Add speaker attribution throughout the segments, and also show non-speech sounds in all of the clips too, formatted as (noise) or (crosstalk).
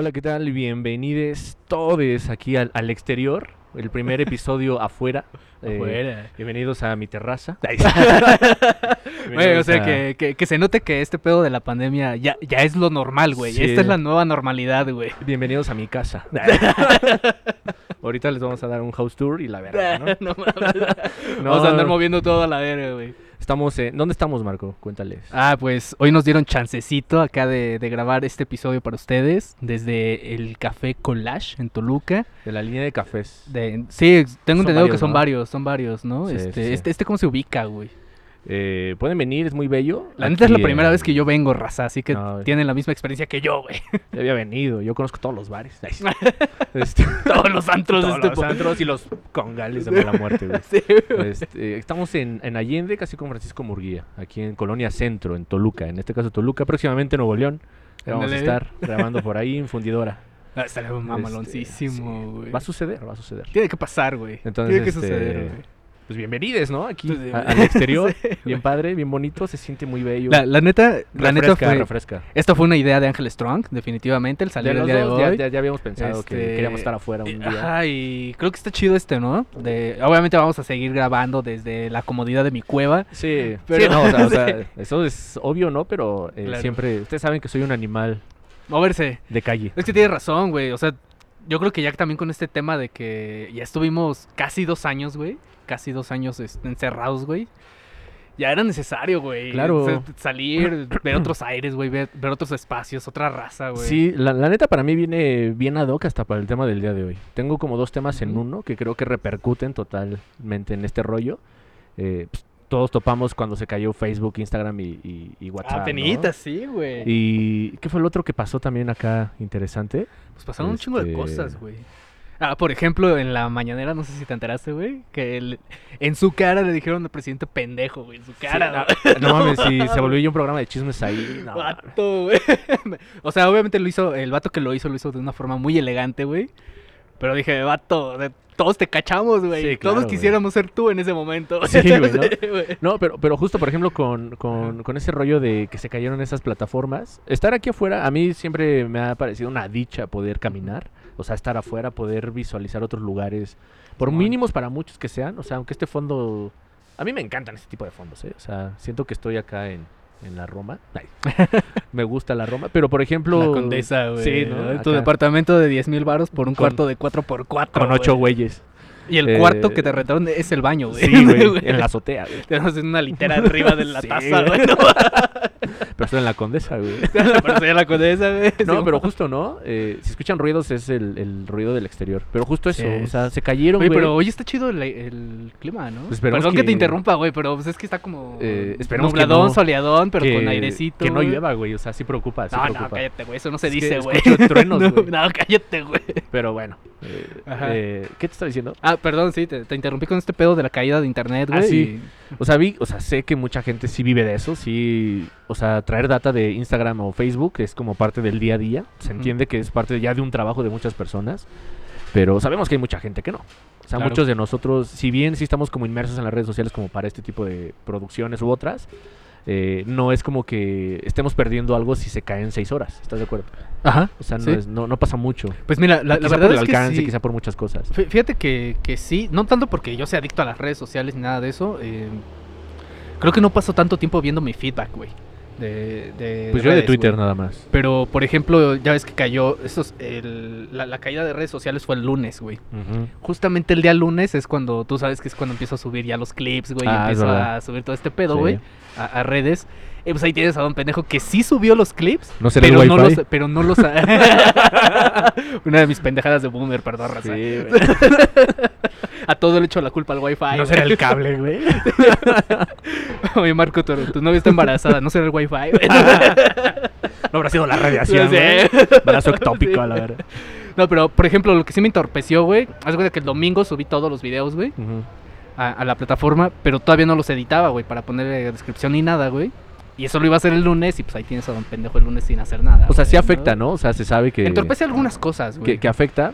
Speaker 1: Hola, ¿qué tal? Bienvenidos todos aquí al, al exterior. El primer (laughs) episodio afuera. Eh,
Speaker 2: Afuera.
Speaker 1: bienvenidos a mi terraza. (laughs)
Speaker 2: Güey, o sea,
Speaker 1: a-
Speaker 2: que, que, que se note que este pedo de la pandemia ya, ya es lo normal, güey.
Speaker 1: Sí.
Speaker 2: Esta es la nueva normalidad, güey.
Speaker 1: Bienvenidos a mi casa. (laughs) Ahorita les vamos a dar un house tour y la verdad, ¿no?
Speaker 2: No Vamos a andar moviendo toda la verga, güey.
Speaker 1: Estamos, eh, ¿dónde estamos, Marco? Cuéntales.
Speaker 2: Ah, pues hoy nos dieron chancecito acá de, de grabar este episodio para ustedes desde el Café Collage en Toluca.
Speaker 1: De la línea de cafés.
Speaker 2: De, sí, tengo entendido que son
Speaker 1: ¿no?
Speaker 2: varios, son varios, ¿no?
Speaker 1: Sí,
Speaker 2: este,
Speaker 1: sí.
Speaker 2: este, este, ¿cómo se ubica, güey?
Speaker 1: Eh, Pueden venir, es muy bello.
Speaker 2: La neta es la primera vez que yo vengo, raza, así que
Speaker 1: No,
Speaker 2: tienen la misma experiencia que yo, güey. (laughs)
Speaker 1: Ya había venido, yo conozco todos los bares. (laughs) Este, (laughs)
Speaker 2: Todos los antros
Speaker 1: todos
Speaker 2: este
Speaker 1: los antros y los congales de mala muerte, güey.
Speaker 2: Sí.
Speaker 1: Este, estamos en, en Allende, casi con Francisco Murguía, aquí en Colonia Centro, en Toluca, en este caso Toluca, próximamente Nuevo León. Vamos a estar grabando por ahí en Fundidora.
Speaker 2: Ah, Estaría mamaloncísimo,
Speaker 1: Este,
Speaker 2: güey.
Speaker 1: sí, Va a suceder, va a suceder.
Speaker 2: Tiene que pasar, güey.
Speaker 1: Entonces,
Speaker 2: Tiene que
Speaker 1: este,
Speaker 2: suceder, güey.
Speaker 1: Pues bienvenidos, ¿no? Aquí
Speaker 2: Pues,
Speaker 1: a- al exterior, (laughs)
Speaker 2: sí,
Speaker 1: bien padre, bien bonito, se siente muy bello.
Speaker 2: La, la neta, la neta
Speaker 1: refresca,
Speaker 2: fue...
Speaker 1: refresca.
Speaker 2: Esto fue una idea de Ángel Strong, definitivamente, el
Speaker 1: De
Speaker 2: salir el día de
Speaker 1: dos,
Speaker 2: hoy.
Speaker 1: ya- ya habíamos pensado que
Speaker 2: Este,
Speaker 1: queríamos estar afuera un
Speaker 2: y-
Speaker 1: día.
Speaker 2: Ajá, y creo que está chido este, ¿no? De, obviamente vamos a seguir grabando desde la comodidad de mi cueva.
Speaker 1: Sí,
Speaker 2: Pero-
Speaker 1: sí, no, o sea, o sea, (laughs) eso es obvio, ¿no? Pero eh,
Speaker 2: Claro.
Speaker 1: siempre, ustedes saben que soy un animal
Speaker 2: Moverse.
Speaker 1: de calle.
Speaker 2: Es que tienes razón, güey. O sea, yo creo que ya también con este tema de que ya estuvimos casi dos años, güey. Casi dos años encerrados, güey. Ya era necesario, güey.
Speaker 1: Claro.
Speaker 2: salir, ver otros aires, güey. Ver, ver otros espacios, otra raza, güey.
Speaker 1: Sí, la, la neta para mí viene bien ad hoc hasta para el tema del día de hoy. Tengo como dos temas en uno que creo que repercuten totalmente en este rollo. Eh, pues, todos topamos cuando se cayó Facebook, Instagram y, y- y WhatsApp.
Speaker 2: Ah, sí, güey.
Speaker 1: ¿Y qué fue el otro que pasó también acá interesante?
Speaker 2: Pues pasaron un chingo de
Speaker 1: Este-
Speaker 2: cosas, güey. Ah, por ejemplo, en la mañanera, no sé si te enteraste, güey, que el- en su cara le dijeron al presidente pendejo, güey, en su cara.
Speaker 1: Sí,
Speaker 2: güey.
Speaker 1: no, no (laughs) mames, si se volvió ya un programa de chismes ahí. no.
Speaker 2: Vato, güey. (laughs) O sea, obviamente lo hizo, el vato que lo hizo, lo hizo de una forma muy elegante, güey. Pero dije, vato, de- todos te cachamos, güey.
Speaker 1: Sí, claro,
Speaker 2: todos quisiéramos ser tú en ese momento.
Speaker 1: Sí, güey, ¿no? (laughs) No, pero, pero justo, por ejemplo, con, con, con ese rollo de que se cayeron esas plataformas, estar aquí afuera, a mí siempre me ha parecido una dicha poder caminar, o sea, estar afuera, poder visualizar otros lugares, por mínimos para muchos que sean, o sea, aunque este fondo, a mí me encantan este tipo de fondos, ¿eh? o sea, siento que estoy acá en, en la Roma, (laughs) me gusta la Roma, pero por ejemplo...
Speaker 2: La condesa, güey.
Speaker 1: Sí, ¿no?
Speaker 2: Tu
Speaker 1: Acá.
Speaker 2: departamento de 10 mil baros por un
Speaker 1: Con-
Speaker 2: cuarto de 4x4.
Speaker 1: Con ocho güeyes.
Speaker 2: Y el
Speaker 1: Eh,
Speaker 2: cuarto que te rentaron es el baño, güey.
Speaker 1: Sí, güey, (laughs) en la azotea, güey.
Speaker 2: Tenemos una litera arriba de la
Speaker 1: Sí,
Speaker 2: taza,
Speaker 1: güey.
Speaker 2: No, (laughs)
Speaker 1: Pero estoy en la Condesa, güey. (laughs)
Speaker 2: pero soy la condesa, güey.
Speaker 1: No, pero justo no. Eh, si escuchan ruidos es el, el ruido del exterior. Pero justo eso,
Speaker 2: Sí.
Speaker 1: o sea, se cayeron,
Speaker 2: Oye,
Speaker 1: güey.
Speaker 2: pero hoy está chido el, el clima, ¿no?
Speaker 1: Pues
Speaker 2: Perdón que...
Speaker 1: que-
Speaker 2: te interrumpa, güey, pero pues es que está como
Speaker 1: Eh, esperemos que
Speaker 2: nubladón,
Speaker 1: no.
Speaker 2: soleadón, pero
Speaker 1: que,
Speaker 2: con airecito.
Speaker 1: Que no llueva, güey. O sea, sí preocupa, sí
Speaker 2: No, no, cállate, güey, eso no se
Speaker 1: Es
Speaker 2: dice, güey. (laughs)
Speaker 1: truenos,
Speaker 2: no,
Speaker 1: güey.
Speaker 2: no, cállate, güey.
Speaker 1: Pero bueno. eh,
Speaker 2: Ajá.
Speaker 1: eh, ¿Qué te estaba diciendo?
Speaker 2: Ah, perdón, sí, te, te interrumpí con este pedo de la caída de internet,
Speaker 1: Ah,
Speaker 2: güey.
Speaker 1: sí. O sea, vi, o sea, sé que mucha gente sí vive de eso, sí, o sea, traer data de Instagram o Facebook es como parte del día a día. Se entiende que es parte ya de un trabajo de muchas personas, pero sabemos que hay mucha gente que no. O sea,
Speaker 2: Claro.
Speaker 1: muchos de nosotros, si bien sí estamos como inmersos en las redes sociales como para este tipo de producciones u otras, eh, no es como que estemos perdiendo algo si se cae en seis horas. ¿Estás de acuerdo?
Speaker 2: Ajá.
Speaker 1: O sea, no,
Speaker 2: Sí.
Speaker 1: es- no, no pasa mucho.
Speaker 2: Pues mira, la, la
Speaker 1: quizá
Speaker 2: verdad
Speaker 1: por el
Speaker 2: es que
Speaker 1: alcance,
Speaker 2: sí.
Speaker 1: quizá por muchas cosas.
Speaker 2: Fí- Fíjate que, que sí, no tanto porque yo sea adicto a las redes sociales ni nada de eso. eh, creo que no paso tanto tiempo viendo mi feedback, güey. De, de
Speaker 1: Pues yo de Twitter nada más.
Speaker 2: Pero, por ejemplo, ya ves que cayó. Estos, el- la, la caída de redes sociales fue el lunes, güey. Justamente el día lunes es cuando tú sabes que es cuando empiezo a subir ya los clips, güey.
Speaker 1: Ah,
Speaker 2: empiezo a subir todo este pedo,
Speaker 1: Sí.
Speaker 2: güey. A, a redes. Y pues ahí tienes a Don Pendejo que sí subió los clips.
Speaker 1: ¿No será
Speaker 2: pero
Speaker 1: el
Speaker 2: no, los, pero no los. (laughs) Una de mis pendejadas de boomer, perdón, raza.
Speaker 1: Sí, güey. (laughs)
Speaker 2: A todo le echo la culpa al wifi.
Speaker 1: No será el cable, güey. (laughs)
Speaker 2: Oye, Marco, tu, tu novia está embarazada, no será el wifi. güey?
Speaker 1: No habrá sido la radiación. Brazo ectópico,
Speaker 2: Sí.
Speaker 1: a la verdad.
Speaker 2: No, pero por ejemplo, lo que sí me entorpeció, güey. Haz de cuenta que el domingo subí todos los videos, güey, a, a la plataforma, pero todavía no los editaba, güey, para ponerle descripción ni nada, güey. Y eso lo iba a hacer el lunes y pues ahí tienes a don pendejo el lunes sin hacer nada.
Speaker 1: O sea, sí afecta, ¿no? O sea, se sabe que,
Speaker 2: Entorpece algunas cosas, güey.
Speaker 1: que, que afecta.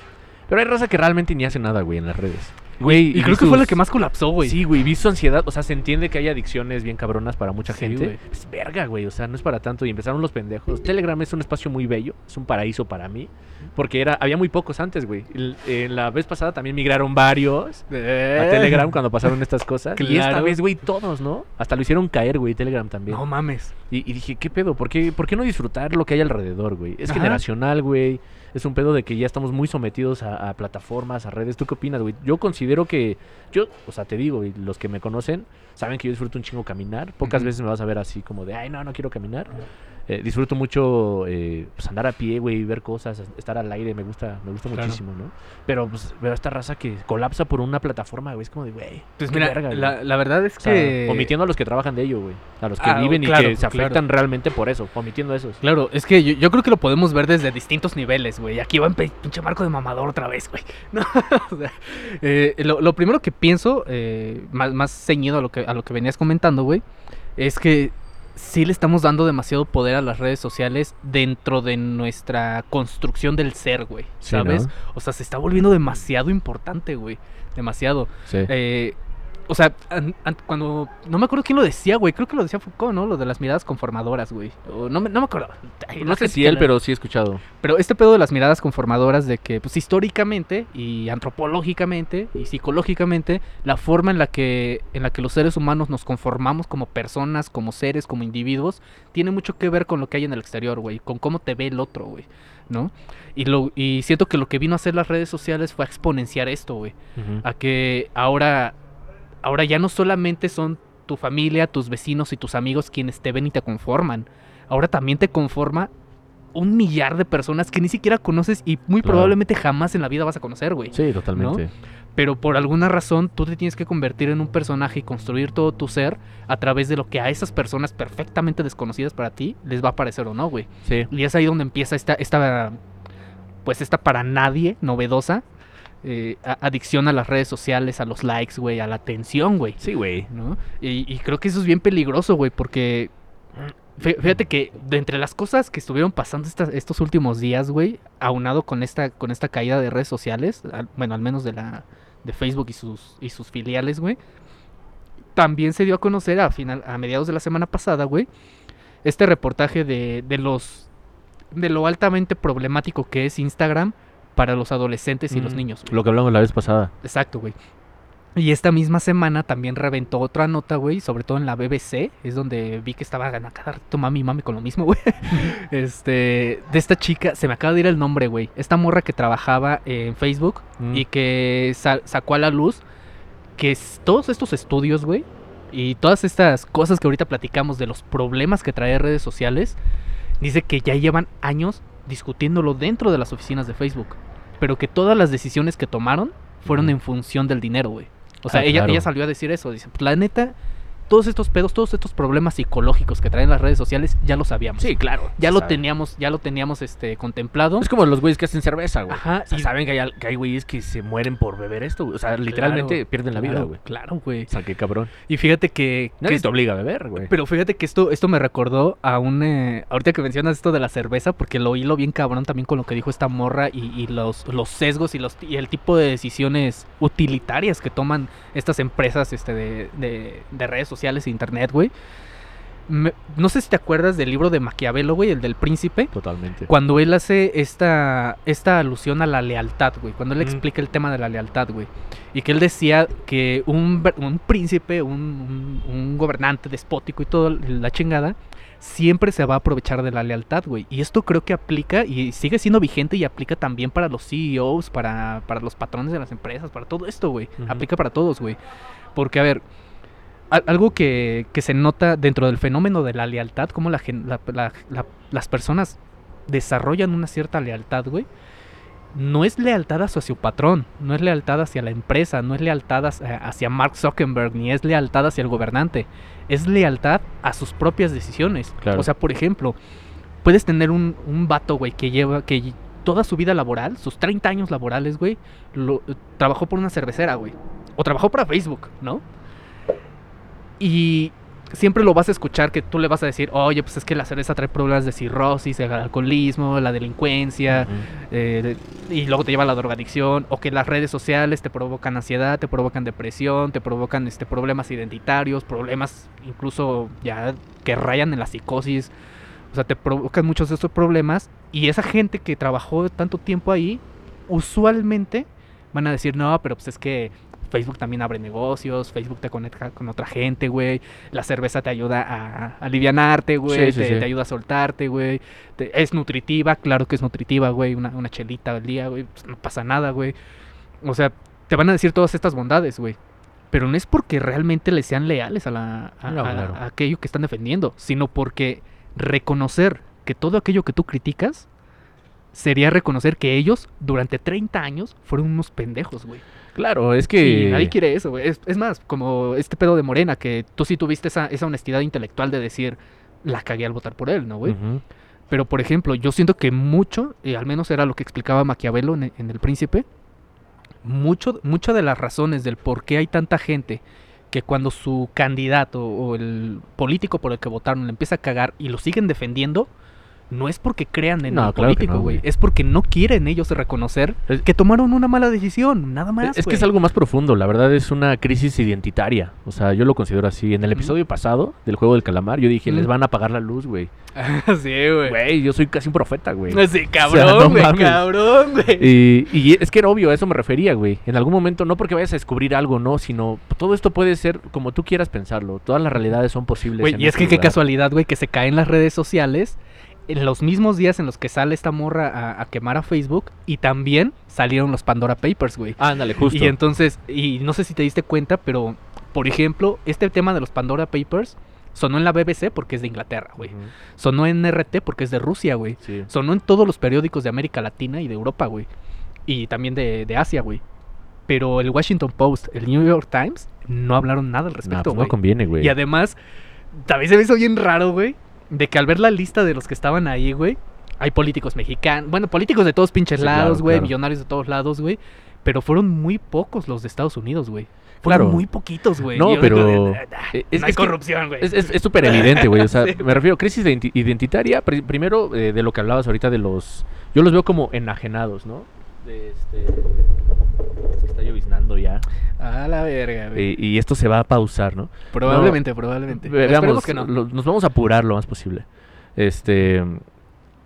Speaker 1: Pero hay raza que realmente ni hace nada, güey, en las redes. Güey,
Speaker 2: Y, creo que fue la que más colapsó, güey.
Speaker 1: Sí, güey, vi su ansiedad. O sea, se entiende que hay adicciones bien cabronas para mucha
Speaker 2: Sí,
Speaker 1: gente. Es verga, güey. O sea, no es para tanto. Y empezaron los pendejos. Telegram es un espacio muy bello. Es un paraíso para mí. Porque era, había muy pocos antes, güey. En la vez pasada también migraron varios a
Speaker 2: Eh.
Speaker 1: Telegram cuando pasaron estas cosas. Y esta vez, güey, todos, ¿no? Hasta lo hicieron caer, güey, Telegram también.
Speaker 2: No mames.
Speaker 1: Y, y dije, ¿qué pedo? ¿Por qué, ¿Por qué no disfrutar lo que hay alrededor, güey? Es
Speaker 2: Ajá.
Speaker 1: generacional, güey. Es un pedo de que ya estamos muy sometidos a, a plataformas, a redes. ¿Tú qué opinas, güey? Yo considero que. Yo, o sea, te digo, y los que me conocen saben que yo disfruto un chingo caminar. Pocas veces me vas a ver así como de, ay, no, no quiero caminar. Eh, disfruto mucho eh, pues andar a pie, güey, ver cosas, estar al aire, me gusta, me gusta
Speaker 2: Claro.
Speaker 1: muchísimo, ¿no? Pero pues veo esta raza que colapsa por una plataforma, güey, es como de, güey.
Speaker 2: Pues mira,
Speaker 1: verga, güey".
Speaker 2: la, la verdad es
Speaker 1: O sea,
Speaker 2: que...
Speaker 1: omitiendo a los que trabajan de ello, güey. A los que
Speaker 2: Ah,
Speaker 1: viven
Speaker 2: claro,
Speaker 1: y que se
Speaker 2: claro.
Speaker 1: afectan realmente por eso, omitiendo a esos.
Speaker 2: Claro, es que yo, yo creo que lo podemos ver desde distintos niveles, güey. Aquí va en pe- pinche marco de mamador otra vez, güey. (laughs) No, (laughs) o sea, eh, lo, lo primero que pienso, más, más ceñido a lo, que, a lo que venías comentando, güey, es que sí le estamos dando demasiado poder a las redes sociales dentro de nuestra construcción del ser, güey.
Speaker 1: Sí,
Speaker 2: ¿Sabes?
Speaker 1: ¿no?
Speaker 2: O sea, se está volviendo demasiado importante, güey. Demasiado.
Speaker 1: Sí.
Speaker 2: Eh, o sea, an- an- cuando. No me acuerdo quién lo decía, güey. Creo que lo decía Foucault, ¿no? Lo de las miradas conformadoras, güey. O no, me, no me acuerdo. Ay,
Speaker 1: no sé si él,
Speaker 2: la-
Speaker 1: pero sí he escuchado.
Speaker 2: Pero este pedo de las miradas conformadoras, de que, pues históricamente y antropológicamente y psicológicamente, la forma en la que, en la que los seres humanos nos conformamos como personas, como seres, como individuos, tiene mucho que ver con lo que hay en el exterior, güey. Con cómo te ve el otro, güey. ¿No? Y, lo, y siento que lo que vino a hacer las redes sociales fue a exponenciar esto, güey a que ahora, ahora ya no solamente son tu familia, tus vecinos y tus amigos quienes te ven y te conforman. Ahora también te conforma un millar de personas que ni siquiera conoces y muy
Speaker 1: Claro.
Speaker 2: probablemente jamás en la vida vas a conocer, güey.
Speaker 1: Sí, totalmente.
Speaker 2: Pero por alguna razón tú te tienes que convertir en un personaje y construir todo tu ser a través de lo que a esas personas perfectamente desconocidas para ti les va a parecer o no, güey.
Speaker 1: Sí.
Speaker 2: Y es ahí donde empieza esta, esta pues esta para nadie novedosa eh, adicción a las redes sociales, a los likes, güey, a la atención, güey.
Speaker 1: Sí, güey.
Speaker 2: ¿no? Y, y creo que eso es bien peligroso, güey, porque fí- fíjate que de entre las cosas que estuvieron pasando estos últimos días, güey, aunado con esta, con esta caída de redes sociales, al- bueno, al menos de la de Facebook y sus, y sus filiales, güey, también se dio a conocer a, final, a mediados de la semana pasada, güey, este reportaje de, de los de lo altamente problemático que es Instagram para los adolescentes y los
Speaker 1: Mm,
Speaker 2: niños.
Speaker 1: Lo que hablamos la vez pasada.
Speaker 2: Exacto, güey. Y esta misma semana también reventó otra nota, güey, sobre todo en la BBC, es donde vi que estaba a cada rato mami mami con lo mismo, (laughs) güey. este, de esta chica, se me acaba de ir el nombre, güey. Esta morra que trabajaba en Facebook
Speaker 1: Mm.
Speaker 2: y que sa- sacó a la luz que todos estos estudios, güey, y todas estas cosas que ahorita platicamos de los problemas que trae redes sociales, dice que ya llevan años discutiéndolo dentro de las oficinas de Facebook, pero que todas las decisiones que tomaron fueron en función del dinero, güey. O sea,
Speaker 1: Ah,
Speaker 2: ella,
Speaker 1: claro.
Speaker 2: ella salió a decir eso, dice, pues la neta, todos estos pedos, todos estos problemas psicológicos que traen las redes sociales, ya lo sabíamos.
Speaker 1: Sí, claro.
Speaker 2: Ya lo
Speaker 1: sabe.
Speaker 2: teníamos, ya lo teníamos este contemplado.
Speaker 1: Es como los güeyes que hacen cerveza, güey.
Speaker 2: Ajá,
Speaker 1: O sea,
Speaker 2: y-
Speaker 1: saben que hay, que hay güeyes que se mueren por beber esto, güey. O sea, literalmente pierden la vida,
Speaker 2: claro,
Speaker 1: güey.
Speaker 2: Claro, güey.
Speaker 1: O sea, qué cabrón.
Speaker 2: Y fíjate que, que
Speaker 1: Nadie te obliga a beber, güey.
Speaker 2: Pero fíjate que esto, esto me recordó a un... eh, ahorita que mencionas esto de la cerveza, porque lo hilo bien cabrón también con lo que dijo esta morra y, y los, los sesgos y, los, y el tipo de decisiones utilitarias que toman estas empresas este, de, de- de redes sociales e internet, güey. Me- no sé si te acuerdas del libro de Maquiavelo, güey, el del príncipe.
Speaker 1: Totalmente.
Speaker 2: Cuando él hace esta, esta alusión a la lealtad, güey. Cuando él explica el tema de la lealtad, güey. Y que él decía que un, un príncipe, un, un- un gobernante despótico y todo la chingada, siempre se va a aprovechar de la lealtad, güey. Y esto creo que aplica y sigue siendo vigente y aplica también para los CEOs, para, para los patrones de las empresas, para todo esto, güey. Aplica para todos, güey. Porque, a ver, algo que, que se nota dentro del fenómeno de la lealtad, como la, la- la- la- las personas desarrollan una cierta lealtad, güey. No es lealtad hacia su patrón, no es lealtad hacia la empresa, no es lealtad hacia, hacia Mark Zuckerberg, ni es lealtad hacia el gobernante. Es lealtad a sus propias decisiones.
Speaker 1: Claro.
Speaker 2: O sea, por ejemplo, puedes tener un, un vato, güey, que lleva, que toda su vida laboral, sus 30 años laborales, güey, lo- trabajó por una cervecera, güey. O trabajó para Facebook, ¿no? Y siempre lo vas a escuchar que tú le vas a decir, oye, pues es que la cerveza trae problemas de cirrosis, el alcoholismo, la delincuencia, eh, y luego te lleva a la drogadicción, o que las redes sociales te provocan ansiedad, te provocan depresión, te provocan este, problemas identitarios, problemas incluso ya que rayan en la psicosis. O sea, te provocan muchos de estos problemas y esa gente que trabajó tanto tiempo ahí, usualmente van a decir, no, pero pues es que Facebook también abre negocios, Facebook te conecta con otra gente, güey. La cerveza te ayuda a, alivianarte, güey. te, ayuda a soltarte, güey. Es nutritiva, claro que es nutritiva, güey. Una, una chelita al día, güey. Pues no pasa nada, güey. O sea, te van a decir todas estas bondades, güey. Pero no es porque realmente le sean leales a, la, a aquello que están defendiendo, sino porque reconocer que todo aquello que tú criticas sería reconocer que ellos durante 30 años fueron unos pendejos, güey.
Speaker 1: Claro, es que...
Speaker 2: Y nadie quiere eso, güey. Es, más, como este pedo de Morena, que tú sí tuviste esa, esa honestidad intelectual de decir, la cagué al votar por él, ¿no, güey? Pero, por ejemplo, yo siento que mucho, y al menos era lo que explicaba Maquiavelo en, El Príncipe, mucho, muchas de las razones del por qué hay tanta gente que cuando su candidato o el político por el que votaron le empieza a cagar y lo siguen defendiendo, no es porque crean en el político, güey. es porque no quieren ellos reconocer que tomaron una mala decisión, nada más.
Speaker 1: Es que es algo más profundo, la verdad es una crisis identitaria. O sea, yo lo considero así. En el episodio pasado del juego del calamar, yo dije, les van a apagar la luz, güey. (laughs)
Speaker 2: sí, güey.
Speaker 1: Güey, yo soy casi un profeta, güey. (laughs)
Speaker 2: Sí, cabrón, güey, cabrón, güey.
Speaker 1: Y, y, es que era obvio, a eso me refería, güey. En algún momento, no porque vayas a descubrir algo, no, sino todo esto puede ser como tú quieras pensarlo. Todas las realidades son posibles.
Speaker 2: Güey, y es que qué casualidad, güey, que se caen las redes sociales en los mismos días en los que sale esta morra a, quemar a Facebook y también salieron los Pandora Papers, güey.
Speaker 1: Ándale, justo.
Speaker 2: Y entonces, y no sé si te diste cuenta, pero por ejemplo, este tema de los Pandora Papers sonó en la BBC porque es de Inglaterra, güey. Sonó en RT porque es de Rusia, güey. Sonó en todos los periódicos de América Latina y de Europa, güey. Y también de, Asia, güey. Pero el Washington Post, el New York Times, no hablaron nada al respecto, pues
Speaker 1: güey. no conviene, güey.
Speaker 2: Y además, también se me hizo bien raro, güey, de que al ver la lista de los que estaban ahí, güey, hay políticos mexicanos, bueno, políticos de todos pinches lados, güey, millonarios de todos lados, güey, pero fueron muy pocos los de Estados Unidos, güey. Fueron muy poquitos, güey.
Speaker 1: No, pero.
Speaker 2: es, no hay corrupción, güey.
Speaker 1: Es súper evidente, güey. O sea, (laughs) me refiero a crisis identitaria. primero, eh, de lo que hablabas ahorita de los. Yo los veo como enajenados, ¿no? De este. Se está lloviznando ya.
Speaker 2: A la verga, güey.
Speaker 1: Y, esto se va a pausar, ¿no?
Speaker 2: Probablemente, probablemente.
Speaker 1: Veamos, que no. nos vamos a apurar lo más posible. Este.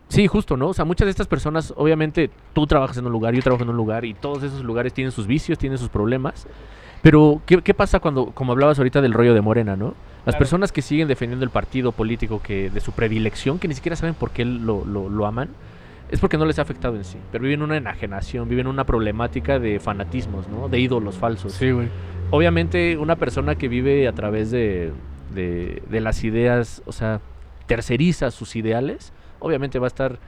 Speaker 1: Sí, justo, ¿no? O sea, muchas de estas personas, obviamente, tú trabajas en un lugar, yo trabajo en un lugar, y todos esos lugares tienen sus vicios, tienen sus problemas. Pero, ¿qué, pasa cuando, como hablabas ahorita del rollo de Morena, ¿no? Las personas que siguen defendiendo el partido político que de su predilección, que ni siquiera saben por qué lo, lo, lo aman, es porque no les ha afectado en sí. Pero viven una enajenación, viven una problemática de fanatismos, ¿no? De ídolos falsos.
Speaker 2: Sí, güey.
Speaker 1: Obviamente, una persona que vive a través de, de, de las ideas, o sea, terceriza sus ideales, obviamente va a estar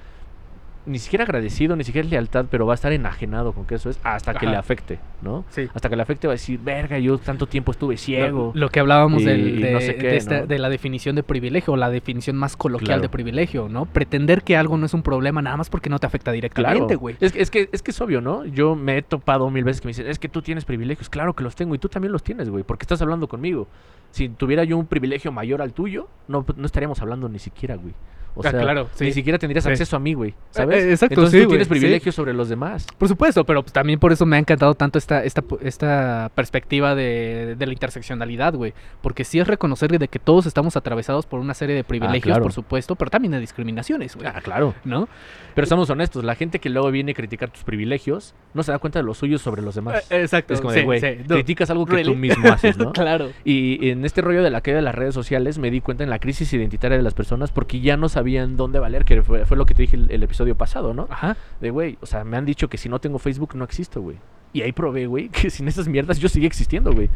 Speaker 1: ni siquiera agradecido, ni siquiera es lealtad, pero va a estar enajenado con que eso es hasta que le afecte, ¿no?
Speaker 2: Sí.
Speaker 1: Hasta que le afecte va a decir, verga, yo tanto tiempo estuve ciego.
Speaker 2: Lo, que hablábamos de, la definición de privilegio, o la definición más coloquial de privilegio, ¿no? Pretender que algo no es un problema nada más porque no te afecta directamente, güey.
Speaker 1: Es, es, que, es que es obvio, ¿no? Yo me he topado mil veces que me dicen, es que tú tienes privilegios. Claro que los tengo y tú también los tienes, güey, porque estás hablando conmigo. Si tuviera yo un privilegio mayor al tuyo, no, no estaríamos hablando ni siquiera, güey. O ah, sea, claro, ni siquiera tendrías acceso a mí, güey. ¿Sabes?
Speaker 2: Eh, exacto,
Speaker 1: Entonces tú tienes privilegios sobre los demás.
Speaker 2: Por supuesto, pero pues, también por eso me ha encantado tanto esta, esta, esta perspectiva de, de la interseccionalidad, güey. Porque sí es reconocer de que todos estamos atravesados por una serie de privilegios, por supuesto, pero también de discriminaciones, güey.
Speaker 1: Ah, claro.
Speaker 2: ¿No?
Speaker 1: Pero estamos honestos, la gente que luego viene a criticar tus privilegios no se da cuenta de los suyos sobre los demás.
Speaker 2: Eh, exacto.
Speaker 1: Es como de, güey, criticas algo que tú mismo haces, ¿no? (laughs)
Speaker 2: claro.
Speaker 1: Y en este rollo de la caída de las redes sociales me di cuenta en la crisis identitaria de las personas porque ya no sabían dónde valer que fue, lo que te dije el, episodio pasado, ¿no?
Speaker 2: Ajá.
Speaker 1: De, güey, o sea, me han dicho que si no tengo Facebook no existo, güey. Y ahí probé, güey, (laughs) que sin esas mierdas yo seguía existiendo, güey.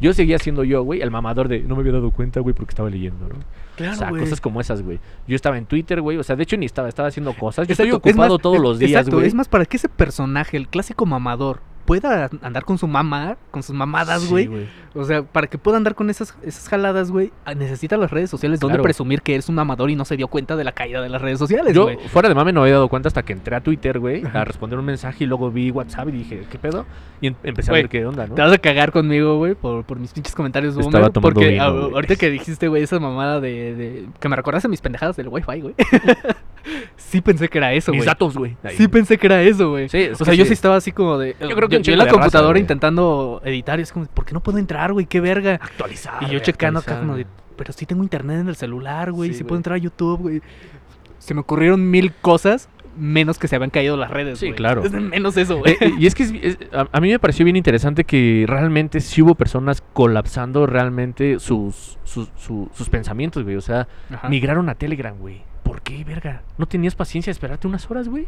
Speaker 1: Yo seguía siendo yo, güey, el mamador de no me había dado cuenta, güey, porque estaba leyendo, ¿no?
Speaker 2: Claro,
Speaker 1: o sea, cosas como esas, güey. Yo estaba en Twitter, güey. O sea, de hecho ni estaba, estaba haciendo cosas. Yo estoy ocupado todos los días, güey.
Speaker 2: Es más, para que ese personaje, el clásico mamador, pueda andar con su mamá, con sus mamadas, güey. o sea, para que pueda andar con esas, esas jaladas, güey, ah, necesita las redes sociales donde presumir que eres un mamador y no se dio cuenta de la caída de las redes sociales,
Speaker 1: Yo, fuera de mame, no había dado cuenta hasta que entré a Twitter, güey, a responder un mensaje y luego vi WhatsApp y dije, ¿qué pedo? Y em, empecé a ver qué onda, ¿no?
Speaker 2: Te vas a cagar conmigo, güey, por, por mis pinches comentarios, Estaba porque ahorita que dijiste, güey, esa mamada de, de, que me recordaste mis pendejadas del Wi-Fi, güey. (laughs) sí pensé que era eso,
Speaker 1: Mis
Speaker 2: güey.
Speaker 1: datos, güey.
Speaker 2: Sí pensé que era eso, güey.
Speaker 1: Sí, es
Speaker 2: o sea, yo
Speaker 1: sí.
Speaker 2: estaba así como de.
Speaker 1: Yo creo que
Speaker 2: yo, en la
Speaker 1: de
Speaker 2: computadora intentando editar y es como, ¿por qué no puedo entrar, güey? Qué verga.
Speaker 1: Actualizar.
Speaker 2: Y yo checando acá como de, pero sí tengo internet en el celular, güey.
Speaker 1: Sí,
Speaker 2: Sí, puedo entrar a YouTube, güey. Se me ocurrieron mil cosas, menos que se habían caído las redes,
Speaker 1: Sí, claro.
Speaker 2: Es menos eso, güey.
Speaker 1: Eh, eh, y es que es- es- a, a mí me pareció bien interesante que realmente sí hubo personas colapsando realmente sus, sus, su- sus pensamientos, güey. O sea,
Speaker 2: Ajá.
Speaker 1: migraron a Telegram, güey. ¿Por qué, verga? ¿No tenías paciencia de esperarte unas horas, güey?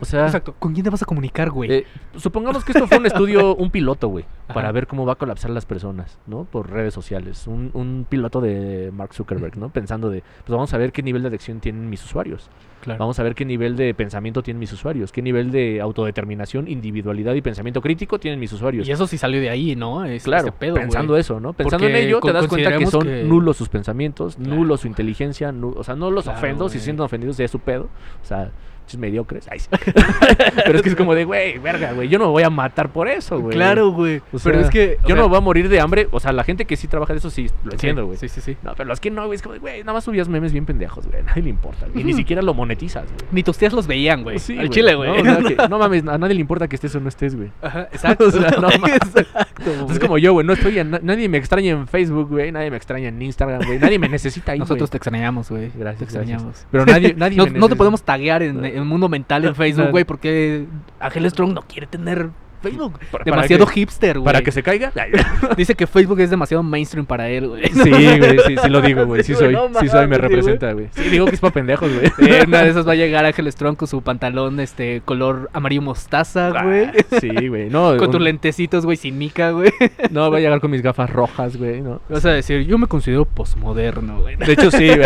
Speaker 1: O sea,
Speaker 2: Exacto. ¿Con quién te vas a comunicar, güey?
Speaker 1: eh, supongamos que esto fue un (laughs) estudio, un piloto, güey, para ver cómo va a colapsar las personas, ¿no? Por redes sociales. Un, un piloto de Mark Zuckerberg, ¿no? Pensando de, pues vamos a ver qué nivel de adicción tienen mis usuarios.
Speaker 2: claro.
Speaker 1: Vamos a ver qué nivel de pensamiento tienen mis usuarios, qué nivel de autodeterminación, individualidad y pensamiento crítico tienen mis usuarios.
Speaker 2: Y eso sí salió de ahí, ¿no? Es-
Speaker 1: Claro,
Speaker 2: ese pedo,
Speaker 1: pensando
Speaker 2: güey.
Speaker 1: eso, ¿no? Pensando en ello, te das cuenta que son
Speaker 2: que-
Speaker 1: nulos sus pensamientos,
Speaker 2: Claro,
Speaker 1: nulo su inteligencia, nu- o sea, no los
Speaker 2: Claro,
Speaker 1: ofendo, si
Speaker 2: güey.
Speaker 1: sienten ofendidos ya es su pedo, o sea, mediocres, ay, sí. (laughs) pero es que es como de, güey, verga, güey, yo no me voy a matar por eso, güey.
Speaker 2: Claro, güey.
Speaker 1: O
Speaker 2: pero es que.
Speaker 1: yo
Speaker 2: sea,
Speaker 1: no voy a morir de hambre, o sea, la gente que sí trabaja de eso sí, lo entiendo, güey.
Speaker 2: Sí, sí, sí.
Speaker 1: No, pero los que no, güey, es como de, güey, nada más subías memes bien pendejos, güey, nadie le importa, güey, y ni siquiera lo monetizas, güey.
Speaker 2: Ni tus tías los veían, güey.
Speaker 1: Sí,
Speaker 2: Al chile, güey.
Speaker 1: No, o sea, que- (laughs) no mames, a nadie le importa que estés o no estés, güey.
Speaker 2: Ajá, exacto. (laughs)
Speaker 1: O sea, no mames.
Speaker 2: Exacto,
Speaker 1: Es como yo, güey, no estoy en, na- nadie me extraña en Facebook, güey, nadie me extraña en Instagram, güey, nadie me necesita ahí,
Speaker 2: Nosotros te extrañamos, güey.
Speaker 1: Gracias,
Speaker 2: Te extrañamos.
Speaker 1: gracias. Pero nadie, nadie
Speaker 2: no, te podemos taguear en, en mundo mental en (laughs) Facebook, güey, porque Ángel Strong no quiere tener Facebook.
Speaker 1: Para- para
Speaker 2: demasiado
Speaker 1: que-
Speaker 2: hipster, güey.
Speaker 1: Para que se caiga. (laughs)
Speaker 2: Dice que Facebook es demasiado mainstream para él, güey.
Speaker 1: Sí, güey, sí, sí (laughs) lo digo, güey. Sí
Speaker 2: güey,
Speaker 1: soy,
Speaker 2: no
Speaker 1: sí soy, me representa, güey. Sí, digo que es para pendejos, güey.
Speaker 2: Sí, (laughs) una de esas va a llegar Ángel Strong con su pantalón este color amarillo mostaza, güey.
Speaker 1: Ah, Sí, güey. No,
Speaker 2: Con tus lentecitos, güey, sin mica, güey.
Speaker 1: no, voy a llegar con mis gafas rojas, güey, ¿no?
Speaker 2: Vas a decir, yo me considero posmoderno, güey.
Speaker 1: De hecho, sí, güey.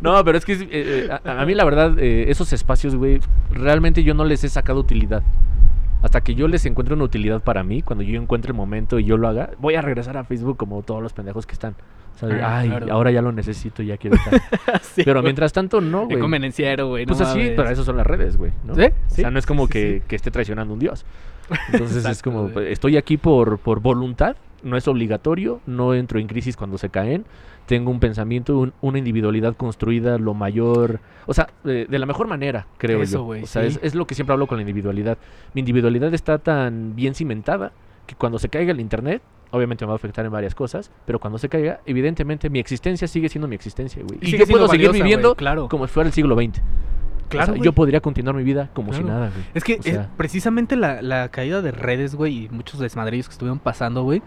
Speaker 1: No, pero es que eh, eh, a, a mí la verdad, eh, esos espacios, güey, realmente yo no les he sacado utilidad. Hasta que yo les encuentre una utilidad para mí, cuando yo encuentre el momento y yo lo haga, voy a regresar a Facebook como todos los pendejos que están. O sea,
Speaker 2: Ah,
Speaker 1: ay,
Speaker 2: claro.
Speaker 1: ahora ya lo necesito, ya quiero estar. (laughs)
Speaker 2: Sí,
Speaker 1: pero mientras tanto, no, güey.
Speaker 2: convenenciero, güey.
Speaker 1: Pues
Speaker 2: no
Speaker 1: así, pero eso son las redes, güey. ¿no?
Speaker 2: ¿Sí?
Speaker 1: O sea, no es como
Speaker 2: sí,
Speaker 1: que, esté traicionando un dios. (laughs) Entonces es como, estoy aquí por, por voluntad, no es obligatorio, no entro en crisis cuando se caen, tengo un pensamiento, un- una individualidad construida lo mayor, o sea, de, de la mejor manera, creo
Speaker 2: Eso,
Speaker 1: yo.
Speaker 2: güey,
Speaker 1: o sea,
Speaker 2: sí.
Speaker 1: es, es lo que siempre hablo con la individualidad. Mi individualidad está tan bien cimentada que cuando se caiga el internet, obviamente me va a afectar en varias cosas, pero cuando se caiga, evidentemente mi existencia sigue siendo mi existencia, güey. Y, yo puedo seguir viviendo
Speaker 2: claro.
Speaker 1: como si fuera el siglo XX.
Speaker 2: Claro,
Speaker 1: O sea, yo podría continuar mi vida como si nada, güey.
Speaker 2: Es que
Speaker 1: O
Speaker 2: precisamente la, la caída de redes, güey, y muchos desmadrillos que estuvieron pasando, güey,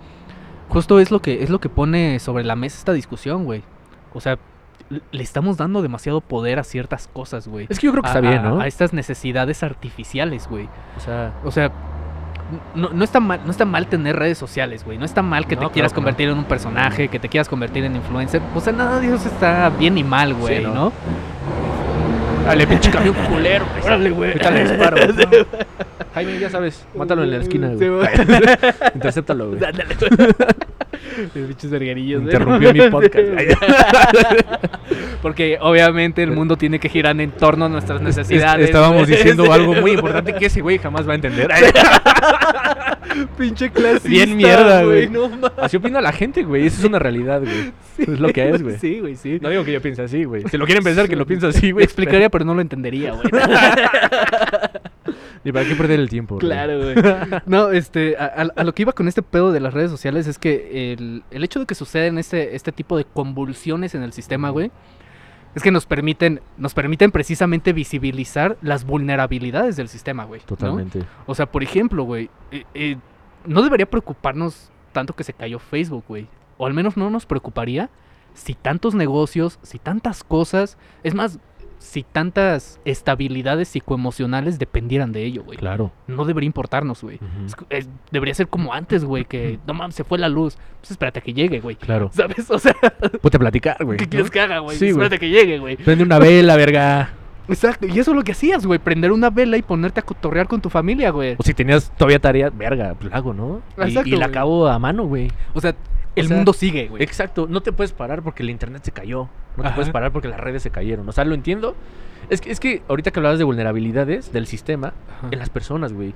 Speaker 2: justo es lo que es lo que pone sobre la mesa esta discusión, güey. O sea, le estamos dando demasiado poder a ciertas cosas, güey.
Speaker 1: Es que yo creo que
Speaker 2: A-
Speaker 1: está bien, ¿no?
Speaker 2: A estas necesidades artificiales, güey.
Speaker 1: O sea,
Speaker 2: O sea, no, no está mal, no está mal tener redes sociales, güey. No está mal que
Speaker 1: No,
Speaker 2: te quieras
Speaker 1: no.
Speaker 2: convertir en un personaje, que te quieras convertir en influencer. O sea, nada de eso está bien ni mal, güey,
Speaker 1: ¿no?
Speaker 2: ¿no?
Speaker 1: Dale, pinche (laughs) camión culero.
Speaker 2: Órale, güey.
Speaker 1: Ahorita le disparo. (laughs) Jaime, ya sabes, mátalo en la esquina,
Speaker 2: Sí,
Speaker 1: güey. (laughs) Intercéptalo, güey.
Speaker 2: Ándale, bichos verguerillos, güey.
Speaker 1: Interrumpió mi podcast.
Speaker 2: Porque obviamente el mundo tiene que girar en torno a nuestras necesidades.
Speaker 1: Estábamos diciendo algo muy importante que ese güey jamás va a entender.
Speaker 2: Pinche clasista.
Speaker 1: Bien mierda, güey.
Speaker 2: No.
Speaker 1: Así opina la gente, güey. Eso es una realidad, güey. Es lo que es, güey.
Speaker 2: Sí, güey, sí.
Speaker 1: No digo que yo piense así, güey. Si lo quieren pensar que lo pienso así, güey.
Speaker 2: explicaría, pero no lo entendería, güey. (laughs)
Speaker 1: Ni para qué perder el tiempo. güey.
Speaker 2: Claro, güey. (laughs) No, este, a, a- a lo que iba con este pedo de las redes sociales es que el, el hecho de que suceden este, este tipo de convulsiones en el sistema, güey, es que nos permiten, nos permiten precisamente visibilizar las vulnerabilidades del sistema, güey. ¿no?
Speaker 1: Totalmente.
Speaker 2: O sea, por ejemplo, güey, eh, eh, no debería preocuparnos tanto que se cayó Facebook, güey. O al menos no nos preocuparía si tantos negocios, si tantas cosas, es más, si tantas estabilidades psicoemocionales dependieran de ello, güey.
Speaker 1: Claro.
Speaker 2: No debería importarnos, güey. Debería ser como antes, güey, que no mames, se fue la luz. Pues espérate a que llegue, güey.
Speaker 1: Claro.
Speaker 2: ¿Sabes? O sea, (laughs)
Speaker 1: Ponte a platicar, güey.
Speaker 2: ¿qué
Speaker 1: ¿no?
Speaker 2: quieres que haga, güey?
Speaker 1: Sí,
Speaker 2: espérate que llegue, güey.
Speaker 1: Prende una vela, verga.
Speaker 2: Exacto. Y eso es lo que hacías, güey. Prender una vela y ponerte a cotorrear con tu familia, güey.
Speaker 1: O si tenías todavía tarea, verga, pues la hago, ¿no?
Speaker 2: Exacto,
Speaker 1: y, la acabo a mano, güey.
Speaker 2: O sea, el
Speaker 1: sea,
Speaker 2: mundo sigue, güey.
Speaker 1: Exacto, no te puedes parar porque el internet se cayó. No te puedes parar porque las redes se cayeron. O sea, lo entiendo. Es que, es que ahorita que hablabas de vulnerabilidades del sistema,
Speaker 2: Ajá.
Speaker 1: en las personas, güey.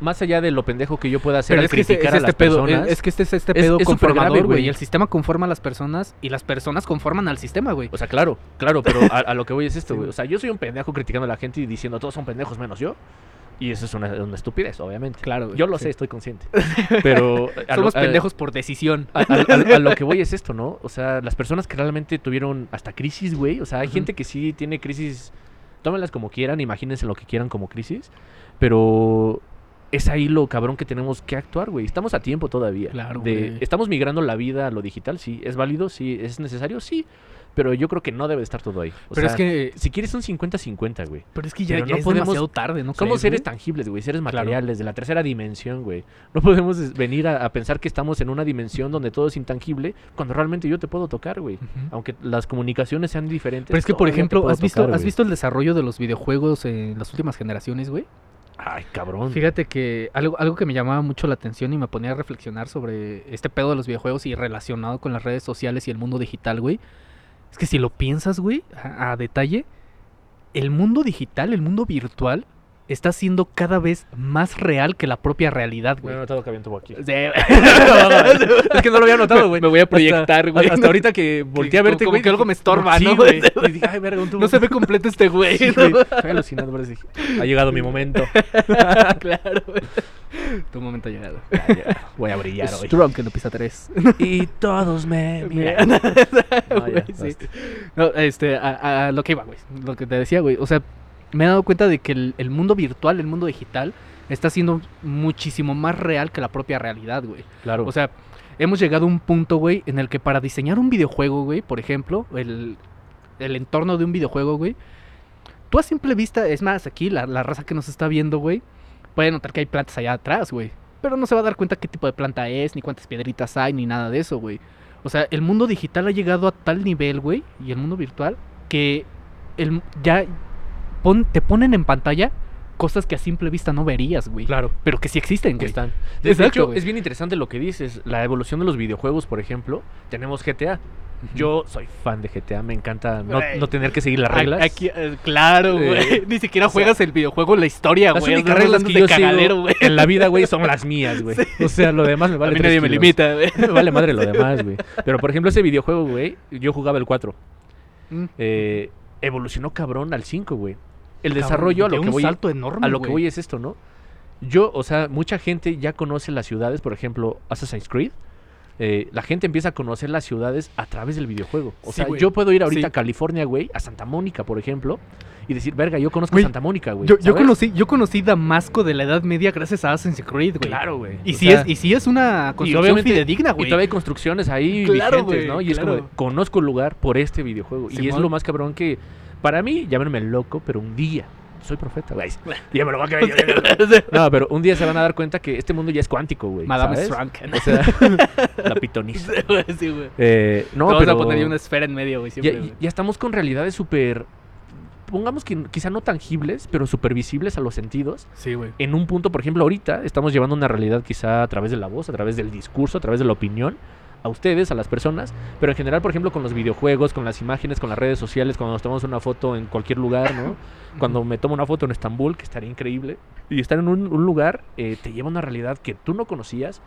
Speaker 1: más allá de lo pendejo que yo pueda hacer al
Speaker 2: este,
Speaker 1: criticar
Speaker 2: es
Speaker 1: a las
Speaker 2: este pedo,
Speaker 1: personas.
Speaker 2: es, es que este es este
Speaker 1: es-
Speaker 2: pedo
Speaker 1: es
Speaker 2: conformador,
Speaker 1: güey.
Speaker 2: el sistema conforma a las personas y las personas conforman al sistema, güey.
Speaker 1: O sea, claro, claro, pero (laughs) a, a lo que voy es esto, güey. O sea, yo soy un pendejo criticando a la gente y diciendo todos son pendejos menos yo. Y eso es una, una estupidez, obviamente.
Speaker 2: Claro, güey,
Speaker 1: Yo lo
Speaker 2: sí.
Speaker 1: sé, estoy consciente. Pero (laughs) a lo-
Speaker 2: Somos
Speaker 1: a-
Speaker 2: pendejos por decisión.
Speaker 1: A, lo que voy es esto, ¿no? O sea, las personas que realmente tuvieron hasta crisis, güey. O sea, hay gente que sí tiene crisis. Tómenlas como quieran, imagínense lo que quieran como crisis. Pero es ahí lo cabrón que tenemos que actuar, güey. Estamos a tiempo todavía.
Speaker 2: Claro,
Speaker 1: de-
Speaker 2: güey.
Speaker 1: Estamos migrando la vida a lo digital, sí. ¿Es válido? Sí. ¿Es necesario? Sí. Pero yo creo que no debe estar todo ahí. O
Speaker 2: pero
Speaker 1: sea,
Speaker 2: es que
Speaker 1: si quieres un 50-50, güey.
Speaker 2: pero es que ya, ya
Speaker 1: no
Speaker 2: es
Speaker 1: podemos-
Speaker 2: demasiado tarde, ¿no?
Speaker 1: Somos
Speaker 2: crees,
Speaker 1: seres
Speaker 2: güey?
Speaker 1: tangibles, güey, seres
Speaker 2: Claro.
Speaker 1: materiales de la tercera dimensión, güey. No podemos venir a, a pensar que estamos en una dimensión donde todo es intangible cuando realmente yo te puedo tocar, güey. Aunque las comunicaciones sean diferentes.
Speaker 2: Pero es que, por ejemplo, ¿has visto,
Speaker 1: tocar,
Speaker 2: ¿has
Speaker 1: güey.
Speaker 2: visto el desarrollo de los videojuegos en las últimas generaciones, güey?
Speaker 1: Ay, cabrón.
Speaker 2: Fíjate que algo, algo que me llamaba mucho la atención y me ponía a reflexionar sobre este pedo de los videojuegos y relacionado con las redes sociales y el mundo digital, güey. Es que si lo piensas, güey, a, a detalle, el mundo digital, el mundo virtual, está siendo cada vez más real que la propia realidad, güey.
Speaker 1: he notado que había un tubo aquí.
Speaker 2: Sí. (laughs)
Speaker 1: es que no lo había notado, güey.
Speaker 2: Me voy a proyectar,
Speaker 1: Hasta-
Speaker 2: güey.
Speaker 1: Hasta, ahorita que volteé a
Speaker 2: como-
Speaker 1: verte,
Speaker 2: como
Speaker 1: güey.
Speaker 2: que algo me estorba,
Speaker 1: sí,
Speaker 2: ¿no?
Speaker 1: güey. (laughs) Y dije, ay, verga, un tubo.
Speaker 2: No se ve completo este güey.
Speaker 1: Sí,
Speaker 2: ¿no?
Speaker 1: Estoy alucinando, pero dije, ha llegado mi momento. (laughs)
Speaker 2: claro, güey. Tu momento ha llegado.
Speaker 1: Voy a brillar hoy.
Speaker 2: Strong en Pisa 3.
Speaker 1: Y todos me (laughs) miran. (laughs) Ya, (laughs)
Speaker 2: sí. No, este, a, a lo que iba, güey. Lo que te decía, güey. O sea, me he dado cuenta de que el, el mundo virtual, el mundo digital, está siendo muchísimo más real que la propia realidad, güey.
Speaker 1: Claro.
Speaker 2: O sea, hemos llegado a un punto, güey, en el que para diseñar un videojuego, güey, por ejemplo, el, el entorno de un videojuego, güey, tú a simple vista, es más, aquí la, la raza que nos está viendo, güey, puede notar que hay plantas allá atrás, güey. Pero no se va a dar cuenta qué tipo de planta es, ni cuántas piedritas hay, ni nada de eso, güey. O sea, el mundo digital ha llegado a tal nivel, güey, y el mundo virtual, que el, ya pon- te ponen en pantalla cosas que a simple vista no verías, güey.
Speaker 1: claro.
Speaker 2: Pero que sí existen,
Speaker 1: que
Speaker 2: güey.
Speaker 1: están. De, de
Speaker 2: Exacto,
Speaker 1: hecho,
Speaker 2: güey.
Speaker 1: es bien interesante lo que dices. La evolución de los videojuegos, por ejemplo. Tenemos GTA. Yo soy fan de GTA. Me encanta no, no tener que seguir las
Speaker 2: A-
Speaker 1: reglas.
Speaker 2: Aquí, eh, claro,
Speaker 1: Eh,
Speaker 2: güey. (laughs) Ni siquiera
Speaker 1: o sea,
Speaker 2: juegas el videojuego, la historia,
Speaker 1: las
Speaker 2: güey.
Speaker 1: únicas
Speaker 2: Andas
Speaker 1: reglas que yo
Speaker 2: cagadero,
Speaker 1: en la vida, güey, son las (laughs) mías, güey. O sea, lo demás me
Speaker 2: A
Speaker 1: vale
Speaker 2: mí
Speaker 1: tres
Speaker 2: nadie me limita, güey. (laughs)
Speaker 1: Me vale madre lo demás, güey. Pero, por ejemplo, ese videojuego, güey, yo jugaba el 4.
Speaker 2: Mm.
Speaker 1: Eh, evolucionó cabrón al 5, güey. El
Speaker 2: Cabrón,
Speaker 1: desarrollo a lo que
Speaker 2: un
Speaker 1: voy
Speaker 2: salto enorme,
Speaker 1: a lo que voy es esto, ¿no? Yo, o sea, mucha gente ya conoce las ciudades, por ejemplo, Assassin's Creed. Eh, la gente empieza a conocer las ciudades a través del videojuego. O
Speaker 2: Sí,
Speaker 1: sea,
Speaker 2: güey.
Speaker 1: yo puedo ir ahorita
Speaker 2: Sí.
Speaker 1: a California, güey, a Santa Mónica, por ejemplo, y decir, verga, yo conozco
Speaker 2: Güey,
Speaker 1: Santa Mónica, güey.
Speaker 2: Yo, yo conocí, yo conocí Damasco de la Edad Media gracias a Assassin's Creed, güey.
Speaker 1: Claro, güey.
Speaker 2: Y
Speaker 1: O
Speaker 2: sí,
Speaker 1: sea,
Speaker 2: es, y sí es una construcción fidedigna,
Speaker 1: Y
Speaker 2: güey.
Speaker 1: todavía hay construcciones ahí
Speaker 2: Claro,
Speaker 1: vigentes,
Speaker 2: güey,
Speaker 1: ¿no? Y es como, de, conozco el lugar por este videojuego. y es lo más cabrón que, para mí, llámenme loco, pero un día, soy profeta, güey. Ya (laughs) me lo va a creer. yo- No, pero un día se van a dar cuenta que este mundo ya es cuántico, güey.
Speaker 2: Madame
Speaker 1: ¿sabes?
Speaker 2: Strunk.
Speaker 1: O sea, (laughs) la pitonisa.
Speaker 2: sí, güey.
Speaker 1: Eh, no,
Speaker 2: Te
Speaker 1: pero
Speaker 2: a poner una esfera en medio, güey,
Speaker 1: ya,
Speaker 2: güey.
Speaker 1: ya estamos con realidades súper, pongamos que quizá no tangibles, pero súper visibles a los sentidos.
Speaker 2: Sí, güey.
Speaker 1: En un punto, por ejemplo, ahorita estamos llevando una realidad quizá a través de la voz, a través del discurso, a través de la opinión, a ustedes, a las personas, pero en general, por ejemplo, con los videojuegos, con las imágenes, con las redes sociales, cuando nos tomamos una foto en cualquier lugar, ¿no? Cuando me tomo una foto en Estambul, que estaría increíble, y estar en un, un lugar, eh, te lleva a una realidad que tú no conocías,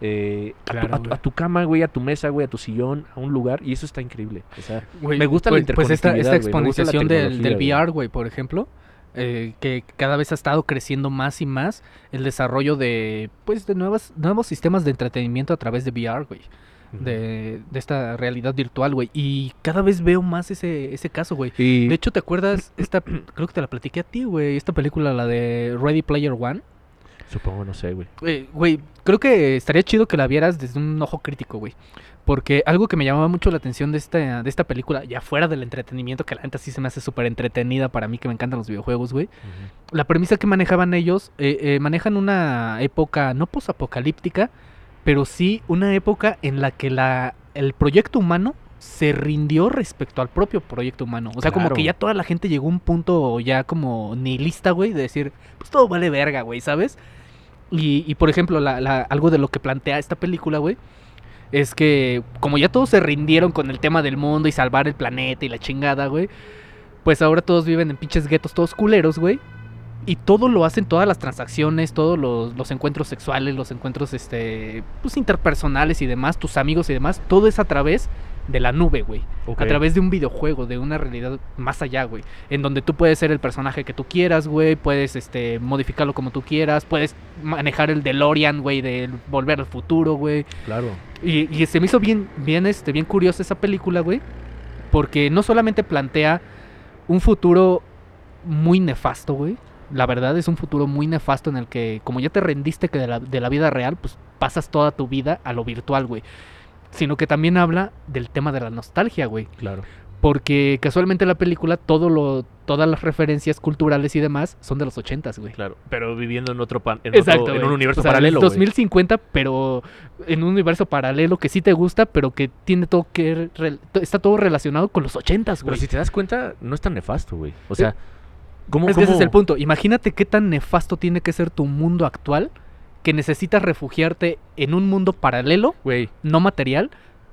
Speaker 1: eh, a tu-
Speaker 2: Claro,
Speaker 1: a, tu,
Speaker 2: güey.
Speaker 1: a tu cama, güey, a tu mesa, güey, a tu sillón, a un lugar, y eso está increíble. O sea,
Speaker 2: Güey,
Speaker 1: Me gusta la
Speaker 2: pues- Pues esta, esta
Speaker 1: güey,
Speaker 2: exponenciación del,
Speaker 1: güey.
Speaker 2: VR, güey, por ejemplo, eh, que cada vez ha estado creciendo más y más el desarrollo de, pues, de nuevas, nuevos sistemas de entretenimiento a través de VR, güey. De, de esta realidad virtual, güey. Y cada vez veo más ese, ese caso, güey.
Speaker 1: y
Speaker 2: De hecho, ¿te acuerdas? Esta, (clears throat) creo que te la platiqué a ti, güey. Esta película, la de Ready Player One.
Speaker 1: supongo, no sé, güey.
Speaker 2: Eh, Güey, creo que estaría chido que la vieras desde un ojo crítico, güey. Porque algo que me llamaba mucho la atención de esta, de esta película, ya fuera del entretenimiento, que la neta sí se me hace súper entretenida para mí, que me encantan los videojuegos, güey. La premisa que manejaban ellos, eh, eh, manejan una época no posapocalíptica, pero sí una época en la que la, el proyecto humano se rindió respecto al propio proyecto humano. O sea, como que ya toda la gente llegó a un punto ya como nihilista, güey, de decir, pues todo vale verga, güey, ¿sabes? Y, y, por ejemplo, la, la- algo de lo que plantea esta película, güey, es que como ya todos se rindieron con el tema del mundo y salvar el planeta y la chingada, güey, pues ahora todos viven en pinches guetos todos culeros, güey. Y todo lo hacen, todas las transacciones, todos los, los encuentros sexuales, los encuentros este, pues, interpersonales y demás, tus amigos y demás, todo es a través de la nube, güey. A través de un videojuego, de una realidad más allá, güey. En donde tú puedes ser el personaje que tú quieras, güey. Puedes este, modificarlo como tú quieras. Puedes manejar el DeLorean, güey, de volver al futuro, güey.
Speaker 1: Claro.
Speaker 2: Y, y se me hizo bien, bien, este, bien curiosa esa película, güey. Porque no solamente plantea un futuro muy nefasto, güey. La verdad es un futuro muy nefasto en el que, como ya te rendiste que de la, de la vida real, pues pasas toda tu vida a lo virtual, güey. Sino que también habla del tema de la nostalgia, güey.
Speaker 1: Claro.
Speaker 2: Porque casualmente la película, todo lo, todas las referencias culturales y demás son de los ochentas, güey.
Speaker 1: Claro. Pero viviendo en otro pan, en,
Speaker 2: Exacto,
Speaker 1: otro- en
Speaker 2: güey.
Speaker 1: un universo
Speaker 2: O sea,
Speaker 1: paralelo. güey.
Speaker 2: 2050, pero en un universo paralelo que sí te gusta, pero que tiene todo que re- está todo relacionado con los ochentas,
Speaker 1: Pero
Speaker 2: güey.
Speaker 1: si te das cuenta, no es tan nefasto, güey. O sea,
Speaker 2: Eh,
Speaker 1: ¿cómo,
Speaker 2: Es que ese es el punto. Imagínate qué tan nefasto tiene que ser tu mundo actual que necesitas refugiarte en un mundo paralelo,
Speaker 1: Güey,
Speaker 2: no material,